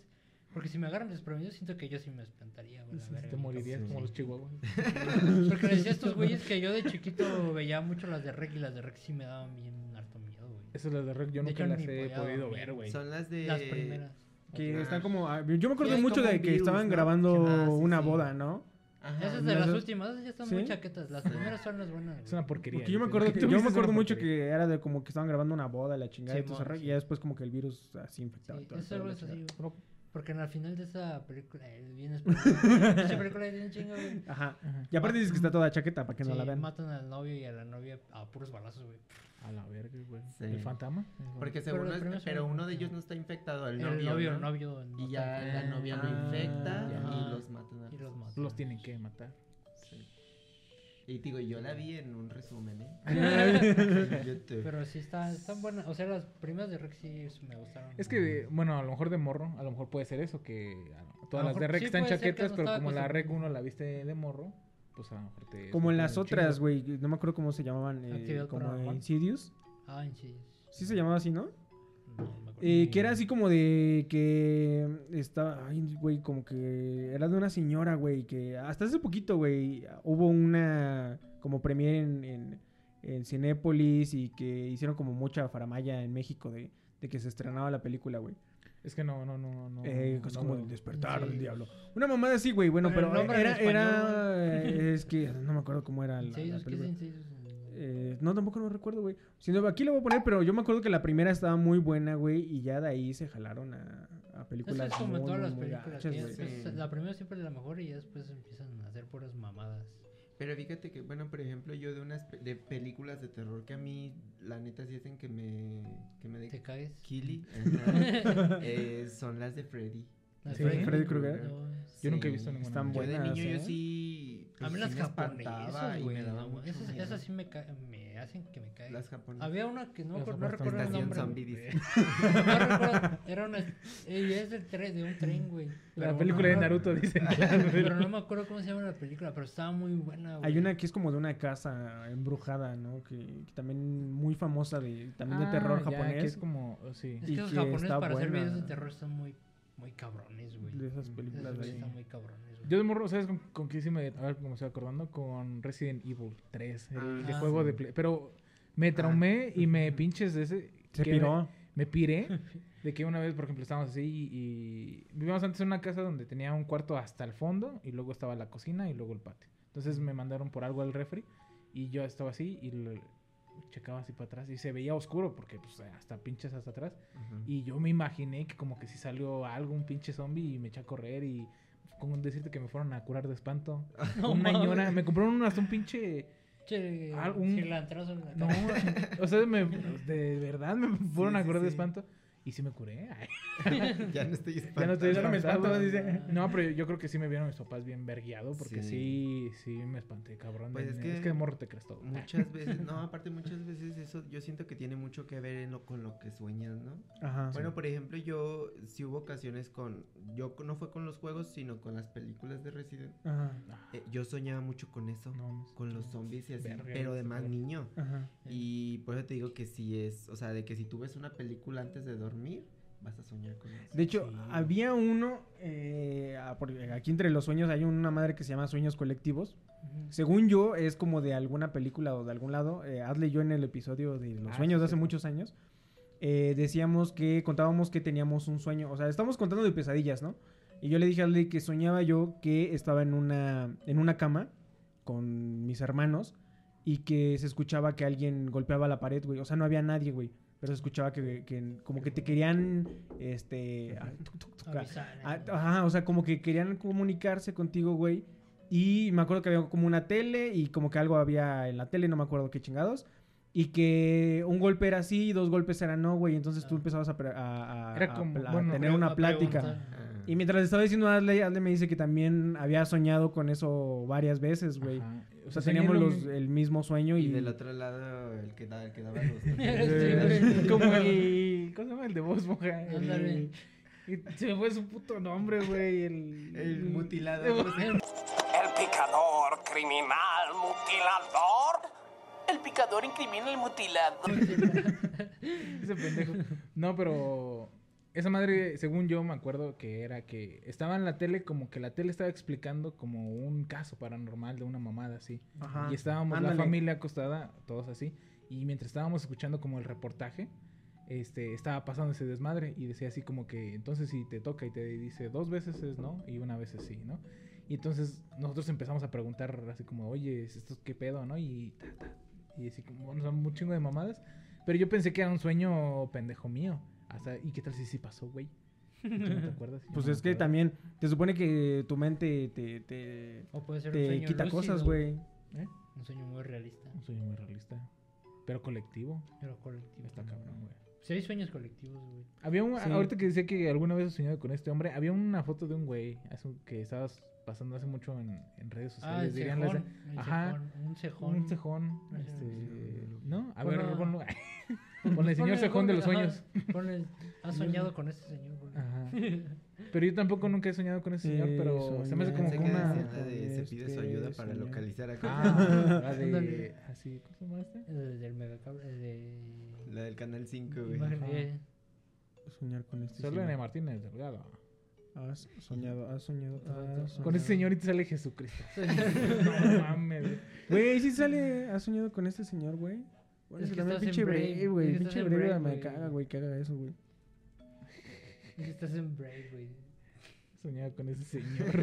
A: Porque si me agarran desprevenido, siento que yo sí me espantaría, güey.
C: sí. Te morirías
D: Sí.
C: como los chihuahuas. *laughs* *laughs*
A: Porque les decía a estos güeyes que yo de chiquito veía mucho las de Rec y las de Rec sí me daban bien harto miedo, güey.
C: Esas las de Rec yo
A: De
C: nunca
A: hecho,
C: las he podido ver, güey.
D: Son las de.
A: Las primeras.
B: Que
D: Ah.
B: están como... Yo me acuerdo
D: Sí,
B: mucho de que
D: virus,
B: estaban
D: ¿no?
B: grabando
D: Ah, sí,
B: una
D: sí.
B: boda, ¿no?
D: Ajá.
A: Esas de
B: las dos-
A: últimas, esas ya están
B: ¿Sí?
A: muy chaquetas. Las primeras son las buenas.
C: Es una porquería.
B: Porque yo me acuerdo, que, yo me acuerdo mucho
C: porquería.
B: que era de como que estaban grabando una boda, la chingada y todo
A: sí.
B: Y ya después como que el virus así infectaba
A: Sí,
B: todo el
A: eso
B: la
A: es así. Porque en el final de esa película, eh, bien esa película es bien güey.
B: Ajá.
C: Ajá.
B: Y aparte dices que está toda chaqueta para que no la vean.
A: matan al novio y a la novia a puros balazos, güey.
C: A la verga, güey.
D: Sí.
C: ¿El fantasma?
D: Porque
A: Pero
D: según es-
A: primeros
D: pero uno de ellos no está infectado, el
A: El
D: novio.
A: novio,
D: ¿no?
A: el novio. no
D: Y ya la novia lo
B: Ah,
D: infecta
A: ya.
D: y los matan a
A: Y los matan.
C: Los tienen que matar.
D: Y digo, yo la vi en un resumen, ¿eh? *laughs*
A: Pero sí está, están buenas. O sea, las primeras de Rex sí me gustaron.
C: Es que, de- bueno, a lo mejor de morro, a lo mejor puede ser eso, que lo- todas las de
A: sí
C: están chaquetas,
A: no
C: pero como la
A: acostumbrado.
C: 1 la viste de morro, pues a lo mejor te...
B: Como en las otras, güey. No me acuerdo cómo se llamaban. eh, como. Insidious.
A: Ah, en sí.
B: Se llamaba así, ¿no?
A: No.
B: Eh, que era así como de que estaba, ay, güey, como que era de una señora, güey, que hasta hace poquito, güey, hubo una como premier en, en, en Cinépolis y que hicieron como mucha faramaya en México de, de que se estrenaba la película, güey.
C: Es que no, no, no, no.
B: Eh, es
C: no
B: como
C: lo-
B: el despertar
A: Sí.
B: del diablo. Una mamada así, güey, bueno,
A: Pero
B: pero era, era, *laughs* es que no me acuerdo cómo era la, la
A: Insidious, ¿qué es
B: película.
A: Insidious?
B: Eh, no, tampoco no recuerdo, güey. Si no, aquí lo voy a poner, pero yo me acuerdo que la primera estaba muy buena, güey, y ya de ahí se jalaron a, a
A: Eso
B: películas
A: es como en todas las películas.
B: gachas,
D: Sí.
A: La primera siempre es la mejor y ya después empiezan a hacer puras mamadas.
D: Pero fíjate que, bueno, por ejemplo, yo de unas pe- de películas de terror que a mí, la neta, sí hacen que me, que me
A: ¿Te
D: de
A: caes?
D: killy, *laughs* ajá, eh, son las de Freddy.
A: ¿Las
C: Sí.
A: Freddy?
B: Freddy Krueger.
A: No,
C: Yo nunca he
D: Sí.
C: visto ninguna.
B: Están
D: Yo de
B: buenas,
D: niño
B: ¿eh?
D: yo sí...
A: A mí
D: pues,
A: las
D: sí
A: japonesas,
D: y
A: güey. Esas, esas sí me, ca- me hacen que me caiga.
D: Las japonesas.
A: Había una que no, no recuerdo el nombre.
D: zombie,
A: güey.
D: dice. *laughs*
A: No recuerdo, era una. Y es del tren, de un tren, güey.
C: La
A: Pero
C: película
A: no-
C: de Naruto, dicen. *laughs*
A: Pero no me acuerdo cómo se llama la película, pero estaba muy buena, güey.
B: Hay una que es como de una casa embrujada, ¿no? Que, que también muy famosa de también de terror
C: Ah, ya,
B: japonés.
C: que es como, sí.
A: Es
B: y
A: que los
B: que
A: japoneses para hacer
B: buena.
A: videos de terror están muy, muy cabrones, güey.
B: de esas películas de ahí.
A: están muy cabrones, güey.
C: Yo de morro, ¿sabes con, con qué sí me... A ver cómo me estoy acordando. Con Resident Evil 3. El de
A: Ah,
C: juego
A: sí.
C: de Play. Pero me traumé y me pinches de ese...
B: Se
C: que
B: piró.
C: Me piré *laughs* de que una vez, por ejemplo, estábamos así y, y vivíamos antes en una casa donde tenía un cuarto hasta el fondo y luego estaba la cocina y luego el patio. Entonces me mandaron por algo al refri y yo estaba así y lo- checaba así para atrás y se veía oscuro porque pues hasta pinches hasta atrás. Y yo me imaginé que como que si salió algo, un pinche zombie y me eché a correr y con decirte que me fueron a curar de espanto. *laughs*
A: No
C: una ñora, me compraron un- hasta un pinche...
A: Che,
C: Ah, un-
A: cilantrazo en la
C: No,
A: cara.
C: o sea, me- de verdad me fueron a
D: sí,
C: curar de
D: sí.
C: espanto y sí me curé. *laughs*
D: Ya no estoy *laughs*
C: ya no estoy
B: Ya no me
C: espantado.
B: espanto, dice.
C: No, pero yo creo que sí me vieron mis papás bien vergueado porque sí,
D: Sí.
C: sí, me espanté, cabrón.
D: Pues
C: de-
D: es
C: es,
D: que
C: que de morro te crees todo.
D: Muchas *laughs* veces, no, aparte muchas veces eso yo siento que tiene mucho que ver en lo, con lo que sueñas, ¿no?
B: Ajá.
D: Bueno, por ejemplo, yo sí hubo ocasiones con, yo no fue con los juegos, sino con las películas de Resident.
B: Ajá.
D: Eh, yo soñaba mucho con eso,
C: No,
D: con los zombies y así,
C: Verga,
D: pero de
C: sí,
D: más niño.
B: Ajá.
D: Y por eso te digo que sí es, o sea, de que si tú ves una película antes de dormir, vas a soñar con eso.
B: De hecho,
C: Sí.
B: había uno, eh, ah, porque aquí entre los sueños hay una madre que se llama Sueños Colectivos. Según yo, es como de alguna película o de algún lado. Eh, Adle y yo en el episodio de los
C: Ah,
B: sueños
C: sí,
B: de hace muchos años, eh, decíamos que contábamos que teníamos un sueño. O sea, estamos contando de pesadillas, ¿no? Y yo le dije a Adle que soñaba yo que estaba en una, en una cama con mis hermanos y que se escuchaba que alguien golpeaba la pared, güey. O sea, no había nadie, güey. Pero se escuchaba que, que como que te querían, este... ah, ah, ah, Ajá, o sea, como que querían comunicarse contigo, güey. Y me acuerdo que había como una tele y como que algo había en la tele, no me acuerdo qué chingados. Y que un golpe era sí y dos golpes eran no, güey. Entonces tú empezabas a, pre- a- a-
C: Era
B: a
C: como-
B: pla-
C: bueno,
B: tener una
A: a
B: plática. Y mientras estaba diciendo Adley, Adley me dice que también había soñado con eso varias veces, güey. O sea,
C: soñé
B: teníamos
C: lo
B: los- el mismo sueño y...
D: Y del otro lado, el que, da, el que daba los... *laughs*
C: Como *laughs* el. ¿Cómo se llama? El de voz moja. el-
A: Ándale.
C: y se me fue su puto nombre, güey. El,
D: El mutilado.
C: el-.
E: El picador, criminal, mutilador. El picador incrimina al mutilado. *laughs*
C: Ese pendejo. No, pero. Esa madre, según yo me acuerdo que era que estaba en la tele, como que la tele estaba explicando como un caso paranormal de una mamada así.
B: Ajá.
C: Y estábamos
B: Ándale.
C: la familia acostada, todos así. Y mientras estábamos escuchando como el reportaje, este, estaba pasando ese desmadre. Y decía así como que, entonces si te toca y te dice dos veces es no y una vez es sí, ¿no? Y entonces nosotros empezamos a preguntar así como, oye, ¿esto qué pedo, no? Y, ta, ta, y así como, bueno, son un chingo de mamadas. Pero yo pensé que era un sueño pendejo mío. Hasta, ¿y qué tal si sí pasó, güey? *laughs* ¿Tú no te acuerdas?
B: Pues
C: no
B: es que también te supone que tu mente te, te,
A: O puede ser un
B: te
A: sueño
B: quita
A: lúcido,
B: cosas, güey.
C: ¿Eh?
A: Un sueño muy realista.
C: Un sueño muy realista. Pero colectivo.
A: Pero colectivo.
C: Está cabrón, güey.
A: Sí, hay sueños colectivos, güey.
C: Había un,
B: Sí.
C: ahorita que decía que alguna vez he soñado con este hombre, había una foto de un güey que estabas pasando hace mucho en, en redes
A: Ah, el
C: sociales. dirían las-
A: cejón. el
C: Ajá.
A: cejón, Un cejón.
C: Un cejón. Este, ¿No? A ver,
A: Ponlo- *laughs*
C: ponlo. Ponle señor cejón de los sueños.
A: ajá, ponle- ¿Has soñado *laughs* con este señor, güey?
C: Ajá. *laughs* Pero yo tampoco nunca he soñado con ese señor,
B: Sí,
C: pero se me hace como que una...
D: la de se pide su
B: Este,
D: ayuda para
B: señor.
D: localizar a
C: Ah, *laughs* la de... Así, ¿cómo se llama este?
A: El del megacable, de...
D: La del canal 5, güey.
A: Eh,
B: Soñar con este
C: Selene
B: señor.
C: Martínez Delgado.
B: Has soñado, has soñado. has
C: Con
B: soñado.
C: ese señor y te sale Jesucristo. *laughs* no mames. güey.
B: Güey, sí sale, has soñado con este señor, güey. Bueno,
A: Es que
B: también
A: en
B: pinche
A: Brave,
B: güey. Pinche
A: en
B: Brave, me
A: güey.
B: caga, güey, que haga eso, güey.
A: Es que estás en Brave, güey.
C: Soñaba con ese *laughs* señor.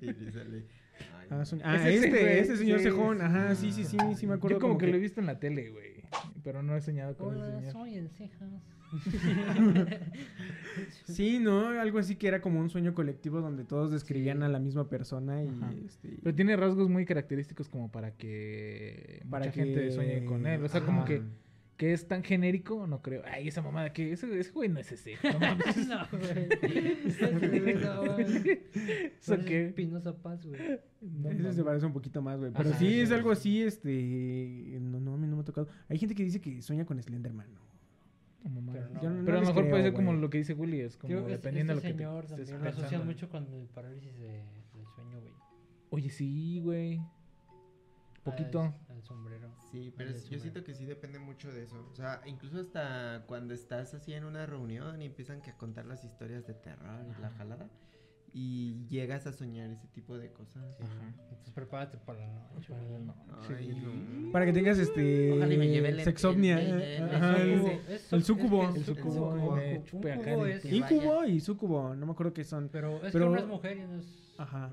D: Y le sale. ay,
B: Ah, soñ- ah,
C: ese
B: este,
C: güey,
B: este señor
C: sí,
B: cejón. Ajá, sí, sí, sí, sí me acuerdo.
C: Yo como que lo he visto en la tele, güey. Pero no he soñado con ese
A: Hola,
C: señor.
A: soy el Cejas. *laughs*
B: Sí, ¿no? Algo así que era como un sueño colectivo donde todos describían
A: Sí.
B: a la misma persona y
C: Ajá.
B: este...
C: Pero tiene rasgos muy característicos como para que
B: Para
C: mucha gente
B: que-
C: sueñe con él. O sea, como que, que es tan genérico, no creo. Ay, esa mamada, que ese, ese güey no es ese. No *laughs* mames.
A: no, güey. *laughs* Ese no, güey. *laughs*
C: ¿Eso qué?
A: Espinosa Paz, güey.
C: No
B: Ese se parece un poquito más, güey. Pero
A: Ajá,
B: sí,
A: sí,
B: es algo así, este... No, no, a mí no me ha tocado. Hay gente que dice que sueña con Slenderman, ¿no?
A: Pero no.
C: Pero,
B: Yo no
C: a lo mejor puede ser como lo que dice Willy, es como
A: que
C: dependiendo
A: este
C: de lo que te
A: también lo asocian mucho con el parálisis de, del sueño, güey.
C: Oye, sí, güey. Poquito.
A: Ah, sombrero.
D: Sí, pero es- yo siento que sí depende mucho de eso. O sea, incluso hasta cuando estás así en una reunión y empiezan que a contar las historias de terror y la
C: Ajá.
D: jalada. Y llegas a soñar ese tipo de cosas.
A: Sí.
C: Ajá.
A: Entonces prepárate para la noche.
C: Para la noche,
D: Ay, no.
B: Para que tengas este...
D: Ojalá y me lleve el-
B: Sexomnia.
D: el- el-
B: eh,
D: el-
B: sucubo.
C: El
A: su-
C: sucubo, el-
B: Incubo y sucubo, no me acuerdo qué son.
A: Pero es
B: Pero-
A: que hombre es mujer y no es...
B: Ajá.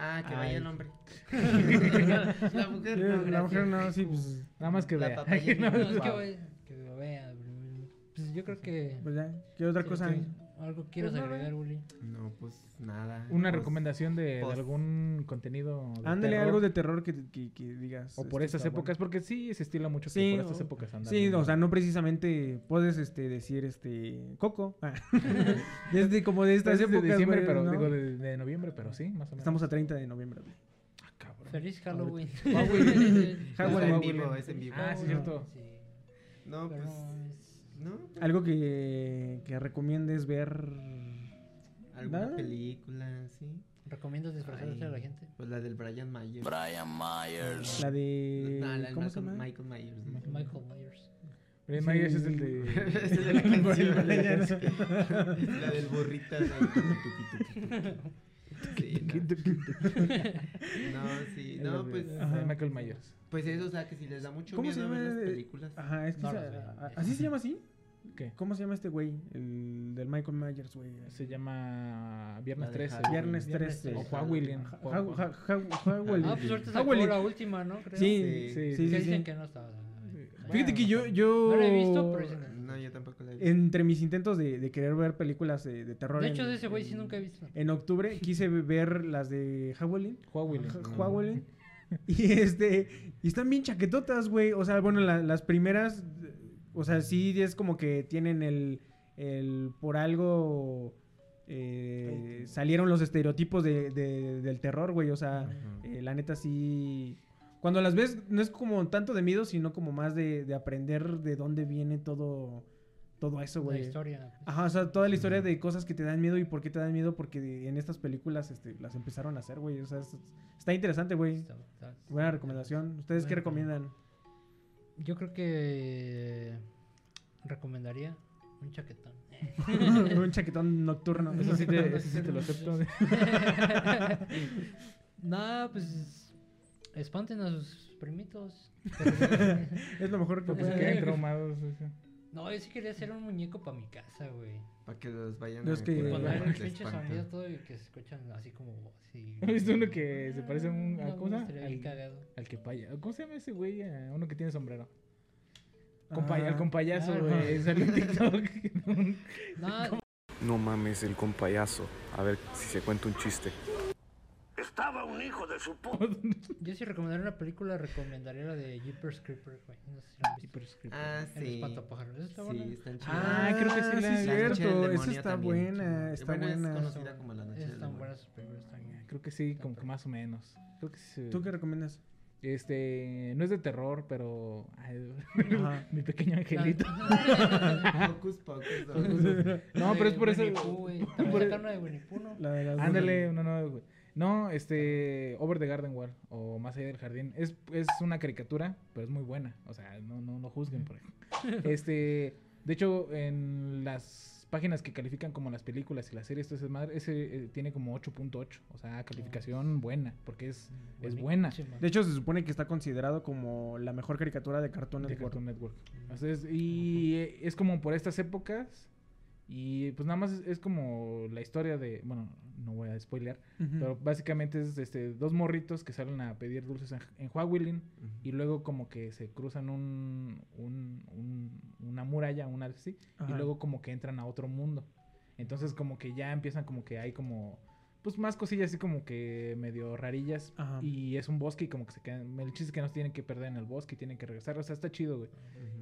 D: Ah, que
B: Ay.
D: vaya el hombre. *laughs* la mujer no,
B: la mujer no, sí, pues...
C: Nada más que
D: La
C: vea.
D: papaya *laughs*
C: No,
A: No, es que, güey, que lo vea. Pues yo creo que...
B: Pues ya, ¿qué otra
A: sí,
B: cosa
A: que-? ¿Algo quieres
B: Pues
A: agregar, Uli?
D: No, pues nada.
C: Una
D: Pues,
C: recomendación de, de
D: post.
C: algún contenido. de
B: Ándale
C: terror,
B: algo de terror que, que, que digas.
C: O por estas
B: bueno.
C: épocas, porque sí se estila mucho que
B: Sí,
C: por estas
B: o-
C: épocas andan
B: Sí, o sea, no precisamente puedes este decir este Coco. Ah. *laughs* Desde como de estas
C: Estas de
B: épocas,
C: diciembre, pero
B: ¿no?
C: digo de, de noviembre, pero sí, más o menos.
B: Estamos a 30 de noviembre. güey.
C: Ah, cabrón.
A: Feliz Halloween.
C: Ah, *laughs* güey.
D: Es
B: Halloween.
D: en vivo, es en vivo.
C: Ah, sí, cierto.
A: Sí.
D: No,
A: Pero
D: pues.
B: Algo que, que recomiendes ver.
D: ¿Alguna
B: Nada.
D: película, sí?
A: ¿Recomiendas disfrazarse a la gente?
D: Pues la del Brian Myers.
E: Brian Myers.
B: La de.
D: No, la del
B: ¿Cómo se
D: Michael,
B: llama?
D: Michael Myers.
A: Michael Myers.
C: Brian
B: Sí.
C: Myers es el de. *laughs*
D: La *laughs* canción. *laughs* La del burrito. Sí, no. *laughs* No, sí. *laughs* No,
C: de-
D: pues.
B: Ajá.
C: Michael Myers.
D: Pues eso, o sea, que si les da mucho
B: ¿Cómo se
D: miedo ver
B: llama?
D: las películas.
B: Ajá, es que
A: No
B: esa-
A: lo sé.
B: a- ¿Así se llama así?
C: ¿Qué?
B: ¿Cómo se llama este güey? El del Michael Myers, güey.
C: Se llama Viernes
D: La de
C: 13.
D: Halloween.
B: Viernes
A: Viernes
B: 13.
C: O
B: ja- Halloween.
A: Ah, pues ahorita sacó la última, ¿no? Creo.
B: Sí,
D: Sí.
B: sí,
C: Sí,
B: sí,
A: que
B: sí.
A: dicen que no estaba.
B: Fíjate que yo, yo...
A: No la he visto, pero
B: Entre mis intentos de, de querer ver películas de, de terror...
A: De hecho,
B: en-
A: de ese güey sí nunca he visto.
B: En octubre quise ver las de Halloween.
C: Halloween.
B: Ja- Halloween. Y este... Y están bien chaquetotas, güey. O sea, bueno, la- las primeras... O sea, sí es como que tienen el... el por algo... eh, salieron los estereotipos de, de- del terror, güey. O sea, eh, la neta sí... Cuando las ves, no es como tanto de miedo, sino como más de, de aprender de dónde viene todo, todo eso,
A: La
B: güey.
A: historia.
B: Ajá, o sea, toda la historia de cosas que te dan miedo y por qué te dan miedo, porque de- en estas películas este, las empezaron a hacer, güey. O sea, es- está interesante, güey. Buena recomendación. ¿Ustedes qué recomiendan?
A: Yo creo que recomendaría un chaquetón. *laughs*
B: Un chaquetón nocturno.
C: Eso sí te, eso sí te lo acepto. *laughs*
A: no, pues espanten a sus primitos. *laughs*
B: es lo mejor que
C: Pues queden traumados. o sea.
A: No, yo sí quería hacer un muñeco para mi casa, güey.
D: Para que los vayan
B: Los
D: a
B: que-
D: curar
A: Poner el
D: de
A: pinche sonido todo y que se escuchan así como así. *laughs*
C: ¿Has visto uno que se parece a un- a-
A: No,
C: ¿cómo se llama?
A: estaría bien
C: Al-
A: cagado.
C: Al que paya. ¿Cómo se llama ese güey? Eh, Uno que tiene sombrero. Compa-
B: Ah.
C: el compayaso,
A: Ah,
C: güey. Salió en TikTok. *laughs* *laughs*
A: No,
I: No mames, el compayazo. A ver si se cuenta un chiste.
E: Estaba un hijo de su puta. *laughs*
A: yo sí recomendaría una película, recomendaría la de Jeepers Creepers, güey. No sé si la han visto.
D: Ah,
A: El
D: sí.
A: espantapájaros. Esa está buena.
D: Sí, están chidas.
C: Ah, creo que sí la-
B: sí,
C: la
B: es cierto. Esa está
D: también,
B: buena, está
D: Bueno,
B: buena.
D: Es conocida como la Noche
A: Están buenas sus películas también.
C: Creo que sí, como que más o menos. Creo que sí.
B: ¿Tú qué recomiendas?
C: Este, no es de terror, pero ay, *laughs*
B: Ajá.
C: mi pequeño angelito. *laughs*
D: Hocus Pocus, ¿no?
C: No, pero es por eso.
A: Winnie Pooh, güey. También
C: por-
A: sacaron una de Winnie Pooh, ¿no?
C: Ándale, no, no, güey. No, este, Over the Garden Wall o Más allá del jardín es, es una caricatura, pero es muy buena. O sea, no, no, no juzguen por *laughs* ejemplo. Este, de hecho, en las páginas que califican como las películas y las series, ese madre, ese eh, tiene como 8.8, o sea, calificación buena, porque es, es buena.
B: De hecho, se supone que está considerado como la mejor caricatura de Cartoon
C: de
B: Network.
C: Cartoon Network. Entonces, y es como por estas épocas. Y pues nada más es, es como la historia de. Bueno, no voy a spoilear. Pero básicamente es este, dos morritos que salen a pedir dulces en, en Huawilin. Y luego como que se cruzan un, un- un- una muralla, una así.
B: Ajá.
C: Y luego como que entran a otro mundo. Entonces como que ya empiezan como que hay como... Pues más cosillas así como que medio rarillas.
B: Ajá.
C: Y es un bosque y como que se quedan... El chiste es que no se tienen que perder en el bosque y tienen que regresar. O sea, está chido, güey.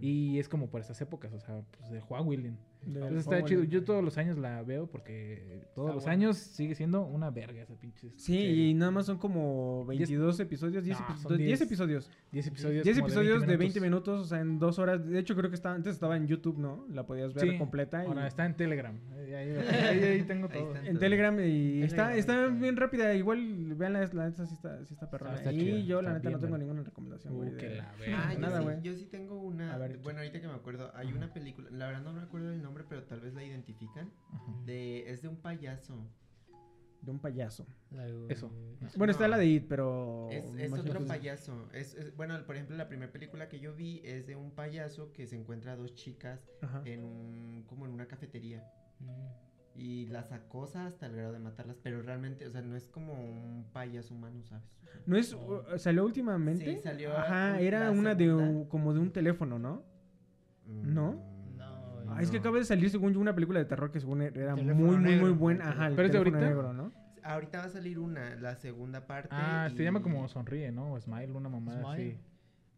C: Y es como por estas épocas, o sea, pues de Huawilin. Entonces está chido. Yo todos los años la veo porque todos
A: Está
C: los
A: buena.
C: años sigue siendo una verga esa pinche
B: Sí,
C: serie.
B: y nada más son como 22 episodios, 10,
C: No,
B: epi-
C: son
B: 10
C: 10.
B: episodios.
C: 10 episodios.
B: 10
C: como
B: episodios de 20, minutos, o sea, en dos horas. De hecho, creo que estaba, antes estaba en YouTube, ¿no? La podías ver
C: Sí,
B: completa. y-
C: Ahora está en Telegram. Ahí, ahí- ahí- *laughs* ahí tengo todo.
B: En Telegram y está, está
A: está.
B: bien rápida. Igual, vean la, la neta sí está, sí está perrona.
C: Está
B: y yo, la neta, no tengo ninguna recomendación,
C: Uh, que la
D: Ah,
B: Nada,
D: sí,
B: güey.
D: yo sí tengo una.
B: A ver,
D: bueno, ahorita que me acuerdo, hay una película. La verdad no me acuerdo el nombre, pero tal vez la identifican.
C: Ajá.
D: De, es de un payaso.
B: De un payaso.
A: De-
C: Eso.
B: Bueno, está la de It, pero...
D: Es, otro payaso. Es, es- bueno, por ejemplo, la primera película que yo vi es de un payaso que se encuentra a dos chicas
B: Ajá.
D: en un, como en una cafetería.
A: Mm.
D: Y las acosa hasta el grado de matarlas, pero realmente, o sea, no es como un payaso humano, ¿sabes?
B: ¿No es... ¿Salió últimamente?
D: Sí, salió
B: Ajá, era una de
D: segunda.
B: un- como de un teléfono, ¿no? ¿No?
D: mm,
A: No,
B: Ah, es que acaba de salir, según yo, una película de terror que según era muy,
A: Teléfono
B: muy, muy buena. Ajá, el
C: ¿Pero es de ahorita?
B: negro, ¿no?
D: Ahorita va a salir una, la segunda parte.
C: Ah, se llama como Sonríe, ¿no? O Smile, una mamada
A: Smile.
C: así.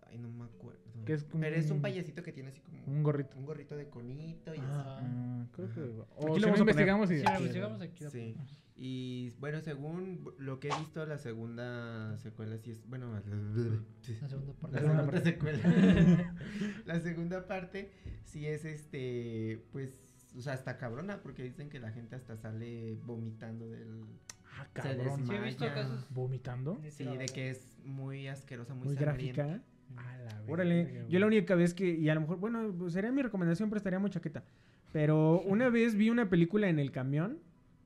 D: Ay, no me acuerdo.
C: Que es como
D: Pero es un payasito que tiene así como
C: Un gorrito.
D: un gorrito de conito y
A: Ah.
C: Ah, creo que... O
B: Aquí lo
C: investigamos y...
A: Sí, la investigamos aquí.
D: así. Sí. Y bueno, según lo que he visto, la segunda secuela sí es. Bueno,
A: La segunda parte.
D: La
C: segunda parte.
D: secuela. *laughs* la segunda parte sí es este. Pues. O sea, está cabrona porque dicen que la gente hasta sale vomitando del.
C: Ah,
D: Se
C: cabrón.
A: Sí, he visto casos.
C: ¿Vomitando?
D: Sí, de que es muy asquerosa, muy,
B: Muy
D: sangrienta.
B: gráfica.
C: A la
B: Órale,
C: verga,
B: yo la única vez que, y a lo mejor, bueno, sería mi recomendación, pero estaría muy chaqueta. Pero una vez vi una película en el camión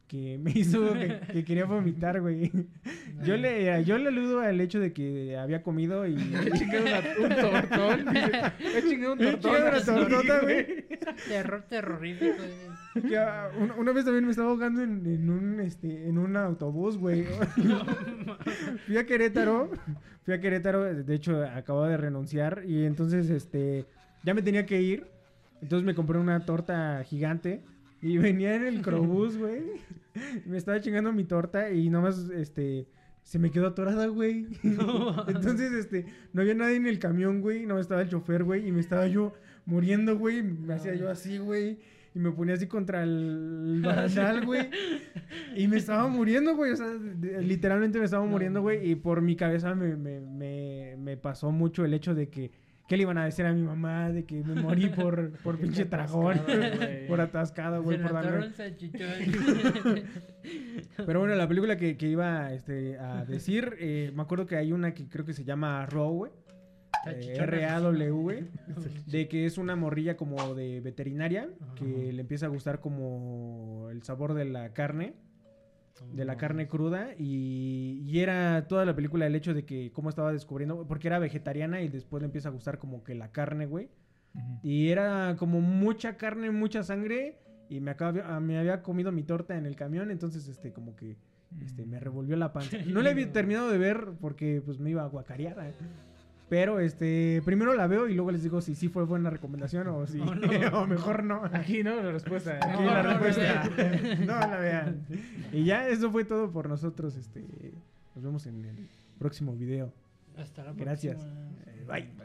B: que me *laughs* hizo que, que quería vomitar, güey. *laughs* Yo le, yo le aludo al hecho de que había comido y... *laughs*
C: He chingado un tortón. He chingado un
B: He
C: tortón.
B: chingado una tortota, güey.
A: Terror terrorífico. güey.
B: Que, una, una vez también me estaba ahogando en, en un este en un autobús, güey. fui a Querétaro, fui a Querétaro, de hecho acababa de renunciar y entonces este ya me tenía que ir. Entonces me compré una torta gigante y venía en el crobús, güey. Me estaba chingando mi torta y nomás este se me quedó atorada, güey. *laughs* Entonces, este, no había nadie en el camión, güey. No estaba el chofer, güey. Y me estaba yo muriendo, güey. Me hacía yo así, güey. Y me ponía así contra el *laughs* barandal, güey. Y me estaba muriendo, güey. O sea, literalmente me estaba muriendo, güey. Y por mi cabeza me, me, me, me pasó mucho el hecho de que... ¿Qué le iban a decir a mi mamá? De que me morí por, por *laughs* pinche tragón. por atascado, güey. Por
A: le atoró
B: darme...
A: el salchichón. *laughs*
B: Pero bueno, la película que, que iba este, a decir, eh, me acuerdo que hay una que creo que se llama Raw, güey. Eh, R-A-W. *laughs* De que es una morrilla como de veterinaria que le empieza a gustar como el sabor de la carne, de la carne cruda. Y, y era toda la película el hecho de que cómo estaba descubriendo, porque era vegetariana y después le empieza a gustar como que la carne, güey. Y era como mucha carne, mucha sangre. Y me, acaba- me había comido mi torta en el camión. Entonces, este, como que este, me revolvió la panza. *laughs* No la había terminado de ver porque pues me iba a guacarear. ¿eh? Pero este, primero la veo y luego les digo si sí fue buena recomendación o si
A: O no. *laughs*
B: o mejor no.
C: Aquí, ¿no? La respuesta.
B: Aquí
A: No, la
B: respuesta. *laughs* No la vean. Y ya, eso fue todo por nosotros. Este, nos vemos en el próximo video.
A: Hasta la
B: Gracias.
A: próxima.
B: Eh, bye.